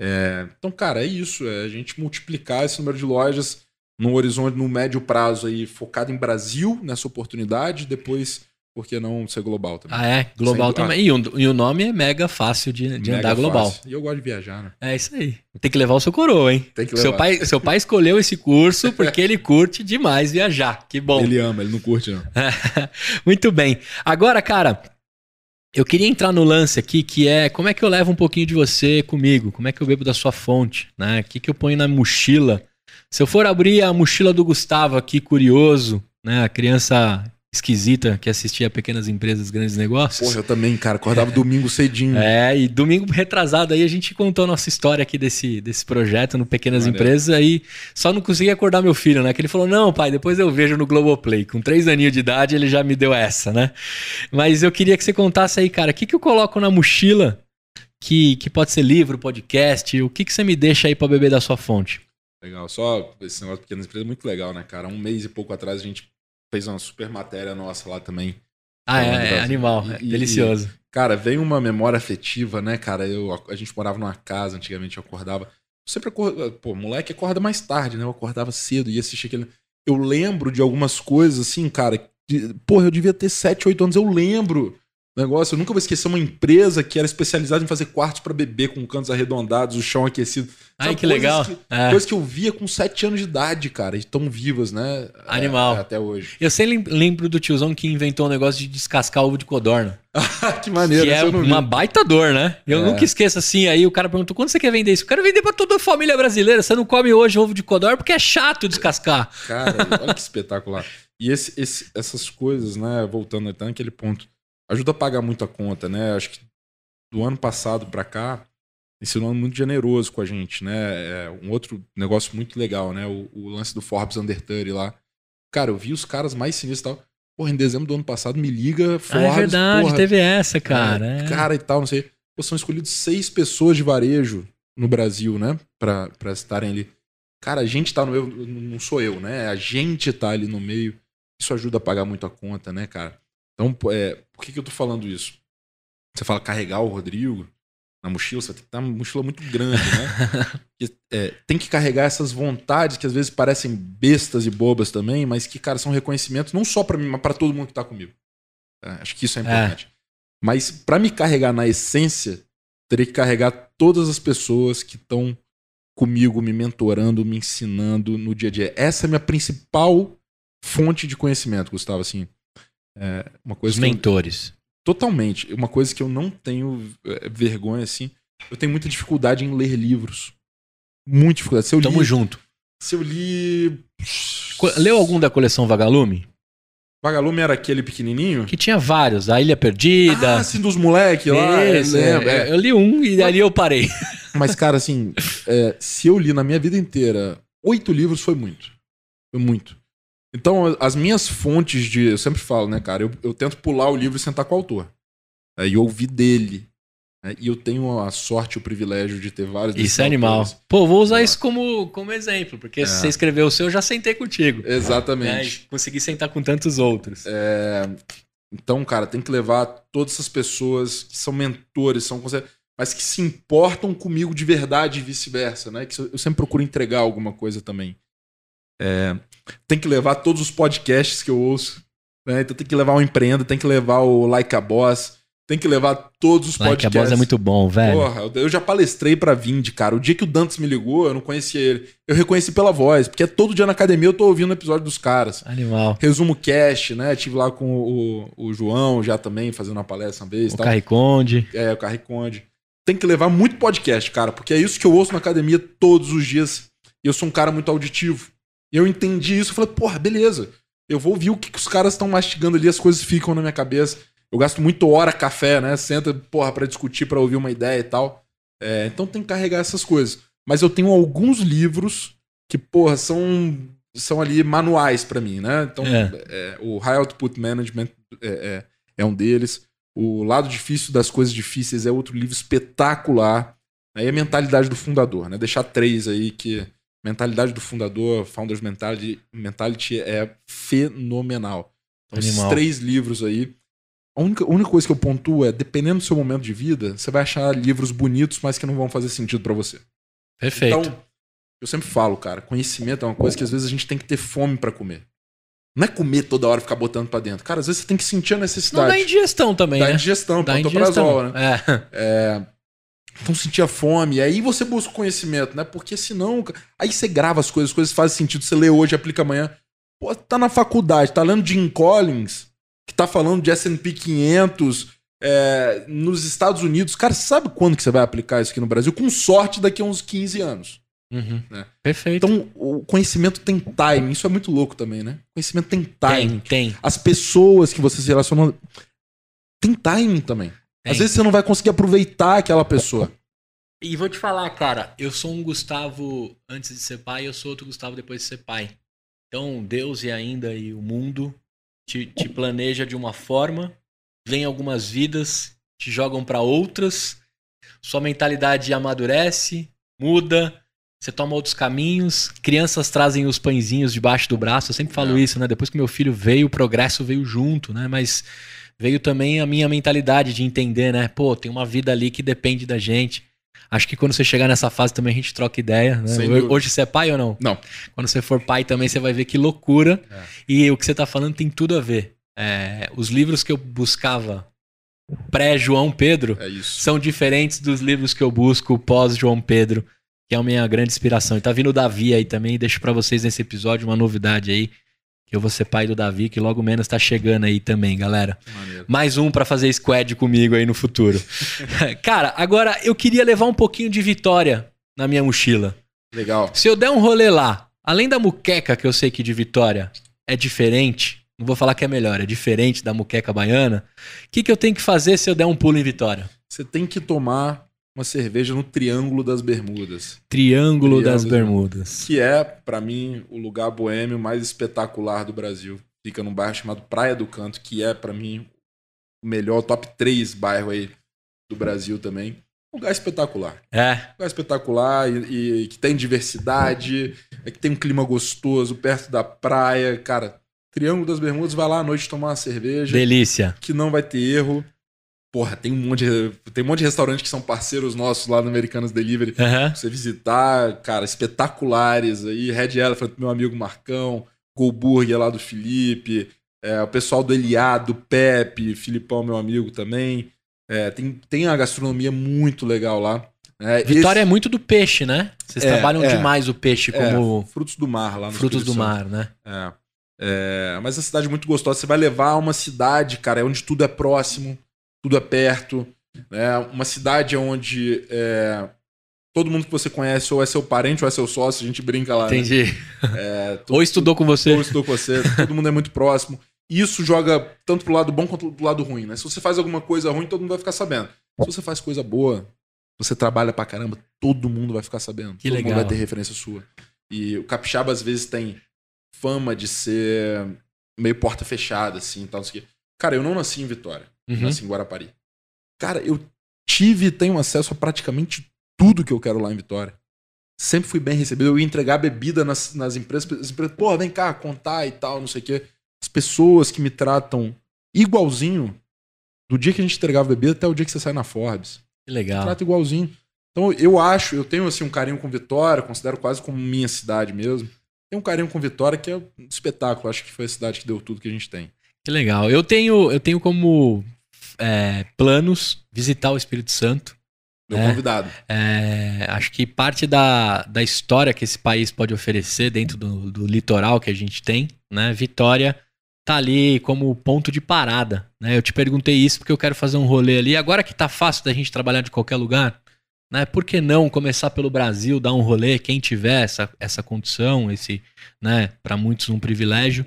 É, então, cara, é isso. É a gente multiplicar esse número de lojas no horizonte, no médio prazo aí, focado em Brasil, nessa oportunidade, depois, por que não ser global também? Ah, é? Global Sem- também. E, o, e o nome é mega fácil de, de Mega andar global. fácil. E eu gosto de viajar, né? É isso aí. Tem que levar o seu coroa, hein? Tem que Seu levar. pai, seu pai escolheu esse curso porque ele curte demais viajar. Que bom. Ele ama, ele não curte, não. <laughs> Muito bem. Agora, cara, eu queria entrar no lance aqui, que é como é que eu levo um pouquinho de você comigo? Como é que eu bebo da sua fonte? Né? O que, que eu ponho na mochila? Se eu for abrir a mochila do Gustavo aqui, curioso, né? A criança esquisita que assistia Pequenas Empresas, Grandes Negócios. Porra, eu também, cara. Acordava domingo cedinho. <laughs> É, e domingo retrasado aí a gente contou a nossa história aqui desse, desse projeto no Pequenas Maneiro. Empresas aí só não consegui acordar meu filho, né? Que ele falou, não pai, depois eu vejo no Globoplay. Com três aninhos de idade ele já me deu essa, né? Mas eu queria que você contasse aí, cara, o que, que eu coloco na mochila que, que pode ser livro, podcast, o que, que você me deixa aí pra beber da sua fonte? Legal, só esse negócio de pequenas empresas é muito legal, né, cara? Um mês e pouco atrás a gente fez uma super matéria nossa lá também. Ah, é, é animal, é e- e- delicioso. Cara, veio uma memória afetiva, né, cara? Eu, a gente morava numa casa, antigamente eu acordava. Eu sempre acorda, pô, moleque acorda mais tarde, né? Eu acordava cedo, ia assistir aquele. Eu lembro de algumas coisas, assim, cara. De, porra, eu devia ter 7, 8 anos, eu lembro. Negócio, eu nunca vou esquecer uma empresa que era especializada em fazer quartos pra bebê com cantos arredondados, o chão aquecido. Ai, São que legal. que- É. Coisas que eu via com 7 anos de idade, cara, e tão vivas, né? Animal. É, até hoje. Eu sempre lem- lembro do tiozão que inventou um negócio de descascar ovo de codorna. <laughs> que maneiro, que é uma baita dor, né? Eu É. nunca esqueço assim. Aí o cara perguntou: quando você quer vender isso? Eu quero vender pra toda a família brasileira. Você não come hoje ovo de codorna porque é chato descascar. Cara, olha que espetacular. E esse, esse- essas coisas, né, voltando até naquele ponto, ajuda a pagar muita conta, né? Acho que do ano passado pra cá, esse ano muito generoso com a gente, né? É um outro negócio muito legal, né? O, o lance do Forbes Under 30 lá. Cara, eu vi os caras mais sinistros e tal. Porra, em dezembro do ano passado, me liga Forbes. ah, é verdade, porra, teve essa, cara. é, é. Cara e tal, não sei. Pô, são escolhidos seis pessoas de varejo no Brasil, né? Pra, pra estarem ali. Cara, a gente tá no meio, não sou eu, né? A gente tá ali no meio. Isso ajuda a pagar muito a conta, né, cara? Então, é, por que, que eu tô falando isso? Você fala carregar o Rodrigo. na mochila, você tem que ter uma mochila muito grande, né? <laughs> é, tem que carregar essas vontades que às vezes parecem bestas e bobas também, mas que, cara, são reconhecimentos não só para mim, mas para todo mundo que tá comigo. É, acho que isso é importante. É. Mas para me carregar na essência, teria que carregar todas as pessoas que estão comigo, me mentorando, me ensinando no dia a dia. Essa é a minha principal fonte de conhecimento, Gustavo, assim. É uma coisa Os mentores. Eu, totalmente. Uma coisa que eu não tenho é, vergonha, assim. Eu tenho muita dificuldade em ler livros. Muita dificuldade. Se eu Tamo li, junto. Se eu li. Leu algum da coleção Vagalume? Vagalume era aquele pequenininho? Que tinha vários. A Ilha Perdida. Ah, sim, dos moleques lá. Esse, é, é. Eu li um e ali eu parei. Mas, cara, assim, é, se eu li na minha vida inteira oito livros, foi muito. Foi muito. Então, as minhas fontes de. Eu sempre falo, né, cara? Eu, eu tento pular o livro e sentar com o autor. É, e ouvir dele. É, e eu tenho a sorte e o privilégio de ter vários Isso é animal. Pô, vou usar isso como, como exemplo, porque é. se você escreveu o seu, eu já sentei contigo. Exatamente. Né? Consegui sentar com tantos outros. É... Então, cara, tem que levar todas essas pessoas que são mentores, são mas que se importam comigo de verdade e vice-versa, né? Que eu sempre procuro entregar alguma coisa também. É, tem que levar todos os podcasts que eu ouço. Né? Então tem que levar o Empreenda, tem que levar o Like a Boss, tem que levar todos os like podcasts. Like a Boss é muito bom, velho. Porra, eu já palestrei pra Vind, cara. O dia que o Dantas me ligou, eu não conhecia ele. Eu reconheci pela voz, porque todo dia na academia eu tô ouvindo o episódio dos caras. Animal. Resumo cast, né? Tive lá com o, o João já também, fazendo uma palestra uma vez. O Carriconde. É, o Carriconde tem que levar muito podcast, cara, porque é isso que eu ouço na academia todos os dias. E eu sou um cara muito auditivo. E eu entendi isso, eu falei, porra, beleza. Eu vou ouvir o que, que os caras estão mastigando ali, as coisas ficam na minha cabeça. Eu gasto muito hora café, né? Senta, porra, pra discutir, para ouvir uma ideia e tal. É, então tem que carregar essas coisas. Mas eu tenho alguns livros que, porra, são, são ali manuais para mim, né? Então, é. É, o High Output Management é, é, é um deles. O Lado Difícil das Coisas Difíceis é outro livro espetacular. Aí é a mentalidade do fundador, né? Deixar três aí que mentalidade do fundador, Founders Mentality, mentality é fenomenal. Então, esses três livros aí. A única, a única coisa que eu pontuo é, dependendo do seu momento de vida, você vai achar livros bonitos, mas que não vão fazer sentido para você. Perfeito. Então, eu sempre falo, cara, conhecimento é uma coisa que às vezes a gente tem que ter fome para comer. Não é comer toda hora e ficar botando para dentro. Cara, às vezes você tem que sentir a necessidade. Não dá indigestão também, dá né? Indigestão, dá indigestão, né? É. é. Então sentir a fome. E aí você busca o conhecimento, né? Porque senão. Aí você grava as coisas, as coisas fazem sentido. Você lê hoje, aplica amanhã. Pô, tá na faculdade, tá lendo Jim Collins, que tá falando de SP 500 é, nos Estados Unidos. Cara, sabe quando que você vai aplicar isso aqui no Brasil? Com sorte, daqui a uns 15 anos. Uhum. Né? Perfeito. Então, o conhecimento tem time. Isso é muito louco também, né? O conhecimento tem time. Tem, tem. As pessoas que você se relaciona. Tem timing também. Às vezes você não vai conseguir aproveitar aquela pessoa. E vou te falar, cara, eu sou um Gustavo antes de ser pai, eu sou outro Gustavo depois de ser pai. Então, Deus e ainda e o mundo te, te planeja de uma forma, vem algumas vidas, te jogam para outras, sua mentalidade amadurece, muda, você toma outros caminhos, crianças trazem os pãezinhos debaixo do braço. Eu sempre falo é. isso, né? Depois que meu filho veio, o progresso veio junto, né? Mas veio também a minha mentalidade de entender, né? Pô, tem uma vida ali que depende da gente. Acho que quando você chegar nessa fase também a gente troca ideia. Né? Hoje você é pai ou não? Não. Quando você for pai também você vai ver que loucura. É. E o que você tá falando tem tudo a ver. É, os livros que eu buscava pré-João Pedro é são diferentes dos livros que eu busco pós-João Pedro que é a minha grande inspiração. E tá vindo o Davi aí também, deixo para vocês nesse episódio uma novidade aí, que eu vou ser pai do Davi, que logo menos tá chegando aí também, galera. Maneiro. Mais um para fazer squad comigo aí no futuro. <laughs> Cara, agora eu queria levar um pouquinho de vitória na minha mochila. Legal. Se eu der um rolê lá, além da muqueca que eu sei que de Vitória é diferente, não vou falar que é melhor, é diferente da muqueca baiana, o que, que eu tenho que fazer se eu der um pulo em Vitória? Você tem que tomar uma cerveja no Triângulo das Bermudas. Triângulo, das Bermudas. Que é, para mim, o lugar boêmio mais espetacular do Brasil. Fica num bairro chamado Praia do Canto, que é, para mim, o melhor, top 3 bairro aí do Brasil também. Um lugar espetacular. É. Um lugar espetacular e, e que tem diversidade, é que tem um clima gostoso, perto da praia. Cara, Triângulo das Bermudas, vai lá à noite tomar uma cerveja. Delícia. Que não vai ter erro. Porra, tem um monte de, tem um monte de restaurantes que são parceiros nossos lá no Americanas Delivery. Aham. Você visitar, cara, espetaculares aí. Red Elephant, meu amigo Marcão. Go Burger lá do Felipe. é, o pessoal do Eliá, do Pepe. Filipão, meu amigo também. É, tem, tem uma gastronomia muito legal lá. É, Vitória é esse- muito do peixe, né? Vocês É, trabalham é. demais o peixe é, como frutos do mar lá no frutos do Santo. mar, né? É. É, mas a cidade é muito gostosa. Você vai levar uma cidade, cara, onde tudo é próximo, tudo é perto. Né? Uma cidade onde é, todo mundo que você conhece ou é seu parente ou é seu sócio, a gente brinca lá. né? Entendi. É, <laughs> Ou estudou com você. ou estou com você, todo mundo é muito próximo. Isso joga tanto pro lado bom quanto pro lado ruim, né? Se você faz alguma coisa ruim, todo mundo vai ficar sabendo. Se você faz coisa boa, você trabalha pra caramba, todo mundo vai ficar sabendo. Que todo legal. mundo vai ter referência sua. E o capixaba às vezes tem fama de ser meio porta fechada, assim, tal, não sei o quê. Cara, eu não nasci em Vitória, Uhum. nasci em Guarapari. Cara, eu tive e tenho acesso a praticamente tudo que eu quero lá em Vitória. Sempre fui bem recebido. Eu ia entregar bebida nas, nas empresas. As empresas, pô, vem cá, contar e tal, não sei o quê. As pessoas que me tratam igualzinho, do dia que a gente entregava bebida até o dia que você sai na Forbes. Que legal. Trata igualzinho. Então eu acho, eu tenho assim um carinho com Vitória, considero quase como minha cidade mesmo. Tenho um carinho com Vitória que é um espetáculo. Acho que foi a cidade que deu tudo que a gente tem. Que legal. Eu tenho, eu tenho como é, planos visitar o Espírito Santo. Meu É. convidado. É, acho que parte da, da história que esse país pode oferecer dentro do, do litoral que a gente tem, né? Vitória tá ali como ponto de parada, né? Eu te perguntei isso porque eu quero fazer um rolê ali. Agora que tá fácil da gente trabalhar de qualquer lugar, né? Por que não começar pelo Brasil, dar um rolê, quem tiver essa, essa condição, esse, né? Para muitos um privilégio,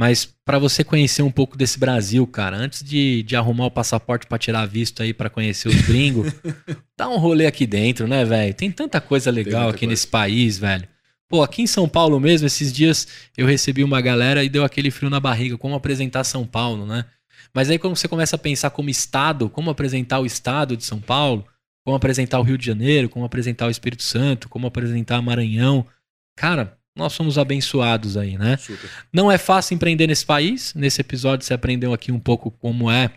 mas para você conhecer um pouco desse Brasil, cara, antes de, de arrumar o passaporte para tirar visto aí para conhecer os gringos, <laughs> dá um rolê aqui dentro, né, velho? Tem tanta coisa legal aqui coisa. nesse país, velho. Pô, aqui em São Paulo mesmo, esses dias eu recebi uma galera e deu aquele frio na barriga, como apresentar São Paulo, né? Mas aí quando você começa a pensar como estado, como apresentar o estado de São Paulo, como apresentar o Rio de Janeiro, como apresentar o Espírito Santo, como apresentar Maranhão, cara, nós somos abençoados aí, né? Super. Não é fácil empreender nesse país. Nesse episódio você aprendeu aqui um pouco como é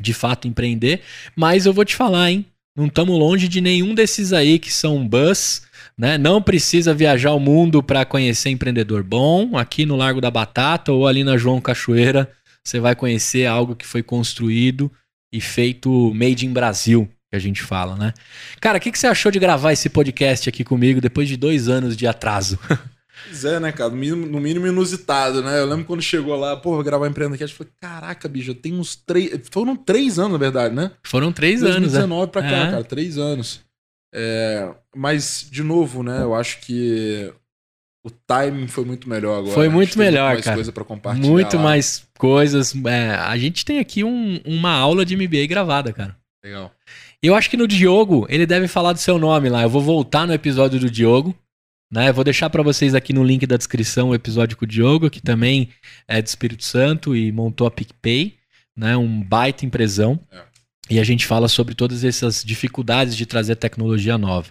de fato empreender. Mas eu vou te falar, hein? Não estamos longe de nenhum desses aí que são bus, né? Não precisa viajar o mundo para conhecer empreendedor bom. Aqui no Largo da Batata ou ali na João Cachoeira, você vai conhecer algo que foi construído e feito made in Brasil, que a gente fala, né? Cara, o que, que você achou de gravar esse podcast aqui comigo depois de dois anos de atraso? <laughs> Pois é, né, cara? No mínimo, no mínimo inusitado, né? Eu lembro quando chegou lá, pô, vou gravar Empreendacast, eu falei, caraca, bicho, eu tenho uns três. Foram três anos, na verdade, né? Foram três anos, né? 2019 pra cá, É. cara, três anos. É, mas, de novo, né, eu acho que o timing foi muito melhor agora. Foi muito melhor, mais cara. coisa pra compartilhar. Muito lá. mais coisas. É, a gente tem aqui um- uma aula de MBA gravada, cara. Legal. Eu acho que no Diogo, ele deve falar do seu nome lá. Eu vou voltar no episódio do Diogo. Né? Eu vou deixar pra vocês aqui no link da descrição o episódio com o Diogo, que também é do Espírito Santo e montou a PicPay, né? Um baita empresão. É. E a gente fala sobre todas essas dificuldades de trazer tecnologia nova.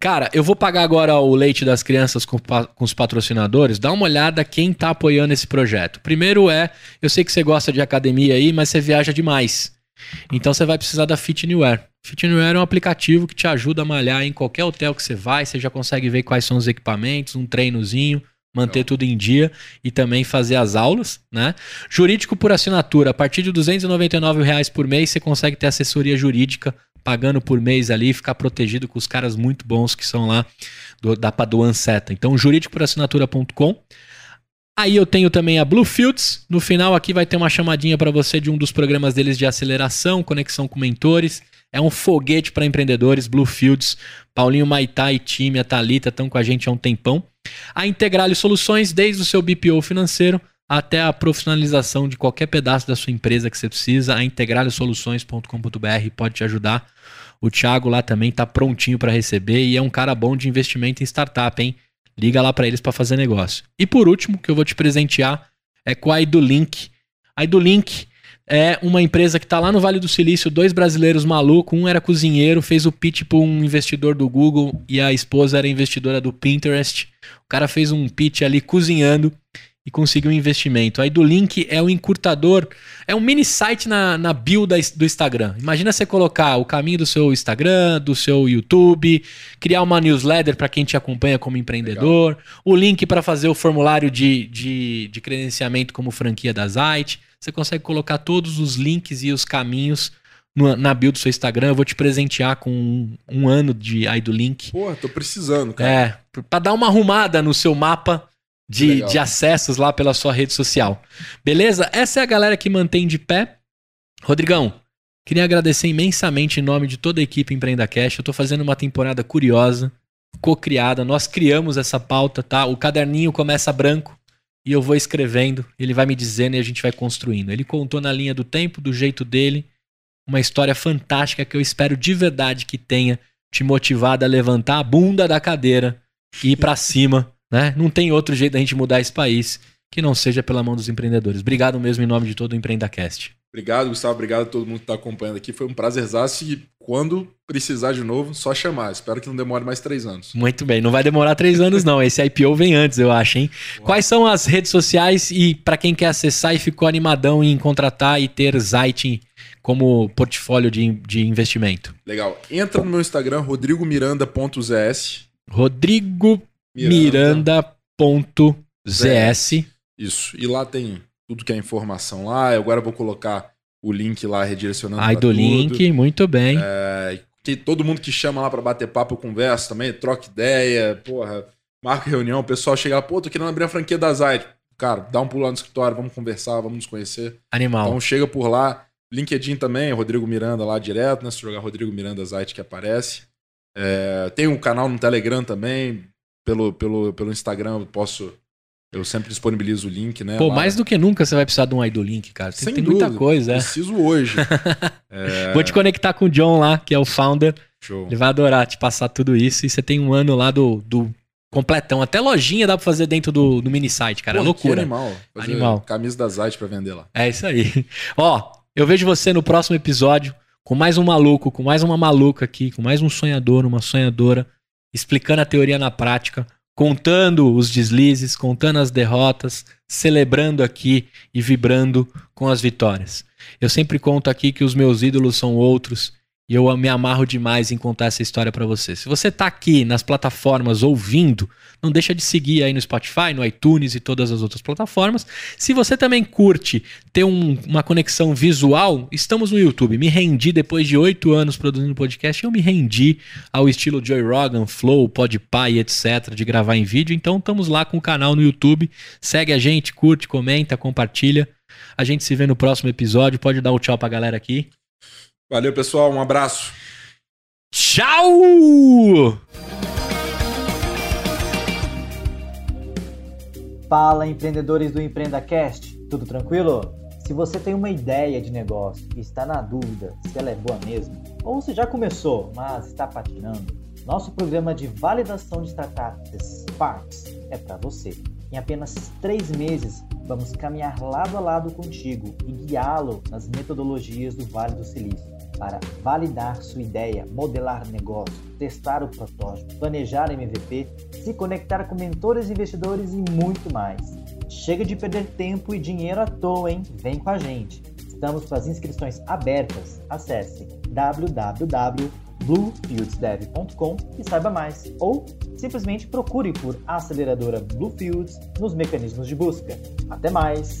Cara, eu vou pagar agora o leite das crianças com, com os patrocinadores. Dá uma olhada quem tá apoiando esse projeto. Primeiro é, eu sei que você gosta de academia aí, mas você viaja demais. Então você vai precisar da Fit Anywhere. Fit Anywhere é um aplicativo que te ajuda a malhar em qualquer hotel que você vai, você já consegue ver quais são os equipamentos, um treinozinho, manter tudo em dia e também fazer as aulas, né? Jurídico por assinatura, a partir de 299 reais por mês você consegue ter assessoria jurídica pagando por mês ali e ficar protegido com os caras muito bons que são lá do, da Paduan Seta. Então, jurídicoporassinatura.com. Aí eu tenho também a Bluefields. No final aqui vai ter uma chamadinha para você de um dos programas deles de aceleração, conexão com mentores. É um foguete para empreendedores, Bluefields. Paulinho Maitá e time, a Thalita estão com a gente há um tempão. A Integrale Soluções, desde o seu BPO financeiro até a profissionalização de qualquer pedaço da sua empresa que você precisa. A integralesoluções.com.br pode te ajudar. O Thiago lá também tá prontinho para receber e é um cara bom de investimento em startup, hein? Liga lá para eles para fazer negócio. E por último, que eu vou te presentear é com a Idulink. A Idulink é uma empresa que está lá no Vale do Silício, dois brasileiros malucos, um era cozinheiro, fez o pitch para um investidor do Google e a esposa era investidora do Pinterest. O cara fez um pitch ali cozinhando e conseguir um investimento. Aí do link é o encurtador, é um mini site na, na bio da, do Instagram. Imagina você colocar o caminho do seu Instagram, do seu YouTube, criar uma newsletter para quem te acompanha como empreendedor, Legal. o link para fazer o formulário de, de, de credenciamento como franquia da Zite. Você consegue colocar todos os links e os caminhos no, na bio do seu Instagram. Eu vou te presentear com um, um ano de aí do link. Pô, tô precisando, cara. É, pra dar uma arrumada no seu mapa de, de acessos lá pela sua rede social. Beleza? Essa é a galera que mantém de pé. Rodrigão, queria agradecer imensamente em nome de toda a equipe Empreenda Cash. Eu tô fazendo uma temporada curiosa, co-criada. Nós criamos essa pauta, tá? O caderninho começa branco e eu vou escrevendo, ele vai me dizendo e a gente vai construindo. Ele contou na linha do tempo, do jeito dele, uma história fantástica que eu espero de verdade que tenha te motivado a levantar a bunda da cadeira e ir para cima, né? Não tem outro jeito da gente mudar esse país que não seja pela mão dos empreendedores. Obrigado mesmo em nome de todo o EmpreendaCast. Obrigado, Gustavo. Obrigado a todo mundo que está acompanhando aqui. Foi um prazerzaço e quando precisar de novo, só chamar. Espero que não demore mais três anos. Muito bem. Não vai demorar três anos, não. Esse IPO vem antes, eu acho, hein? Uau. Quais são as redes sociais e para quem quer acessar e ficou animadão em contratar e ter Zite como portfólio de, de investimento? Legal. Entra no meu Instagram, rodrigomiranda.zs. Rodrigo Miranda.zs. Isso. E lá tem tudo que é informação lá. Eu agora vou colocar o link lá redirecionando. Aí do link, muito bem. É, que todo mundo que chama lá para bater papo, eu converso também, troca ideia, porra, marca reunião, o pessoal chega lá, pô, tô querendo abrir a franquia da Zite. Cara, dá um pulo lá no escritório, vamos conversar, vamos nos conhecer. Animal. Então chega por lá. LinkedIn também, Rodrigo Miranda lá direto, né? Se jogar Rodrigo Miranda Zite que aparece. É, tem um canal no Telegram também. Pelo, pelo, pelo Instagram eu posso eu sempre disponibilizo o link, né? Pô, lá. mais do que nunca você vai precisar de um Idolink, cara. Tem, tem muita coisa, é. Preciso hoje. <laughs> é... Vou te conectar com o John lá, que é o founder. Show. Ele vai adorar te passar tudo isso. E você tem um ano lá do, do completão. Até lojinha dá pra fazer dentro do, do mini site, cara. Pô, é loucura. animal. Fazer animal. Camisa da Zite pra vender lá. É isso aí. <laughs> Ó, eu vejo você no próximo episódio com mais um maluco, com mais uma maluca aqui, com mais um sonhador, uma sonhadora, explicando a teoria na prática contando os deslizes, contando as derrotas, celebrando aqui e vibrando com as vitórias. Eu sempre conto aqui que os meus ídolos são outros e eu me amarro demais em contar essa história para você. Se você está aqui nas plataformas ouvindo, não deixa de seguir aí no Spotify, no iTunes e todas as outras plataformas. Se você também curte ter um, uma conexão visual, estamos no YouTube. Me rendi depois de oito anos produzindo podcast, eu me rendi ao estilo Joy Rogan, Flow, Podpah e etc, de gravar em vídeo. Então estamos lá com o canal no YouTube. Segue a gente, curte, comenta, compartilha. A gente se vê no próximo episódio. Pode dar o um tchau pra galera aqui. Valeu, pessoal. Um abraço. Tchau! Fala, empreendedores do EmpreendaCast. Tudo tranquilo? Se você tem uma ideia de negócio e está na dúvida se ela é boa mesmo, ou se já começou, mas está patinando, nosso programa de validação de startups Sparks é para você. Em apenas três meses, vamos caminhar lado a lado contigo e guiá-lo nas metodologias do Vale do Silício para validar sua ideia, modelar negócio, testar o protótipo, planejar MVP, se conectar com mentores e investidores e muito mais. Chega de perder tempo e dinheiro à toa, hein? Vem com a gente. Estamos com as inscrições abertas. Acesse www.bluefieldsdev.com e saiba mais. Ou simplesmente procure por aceleradora Bluefields nos mecanismos de busca. Até mais!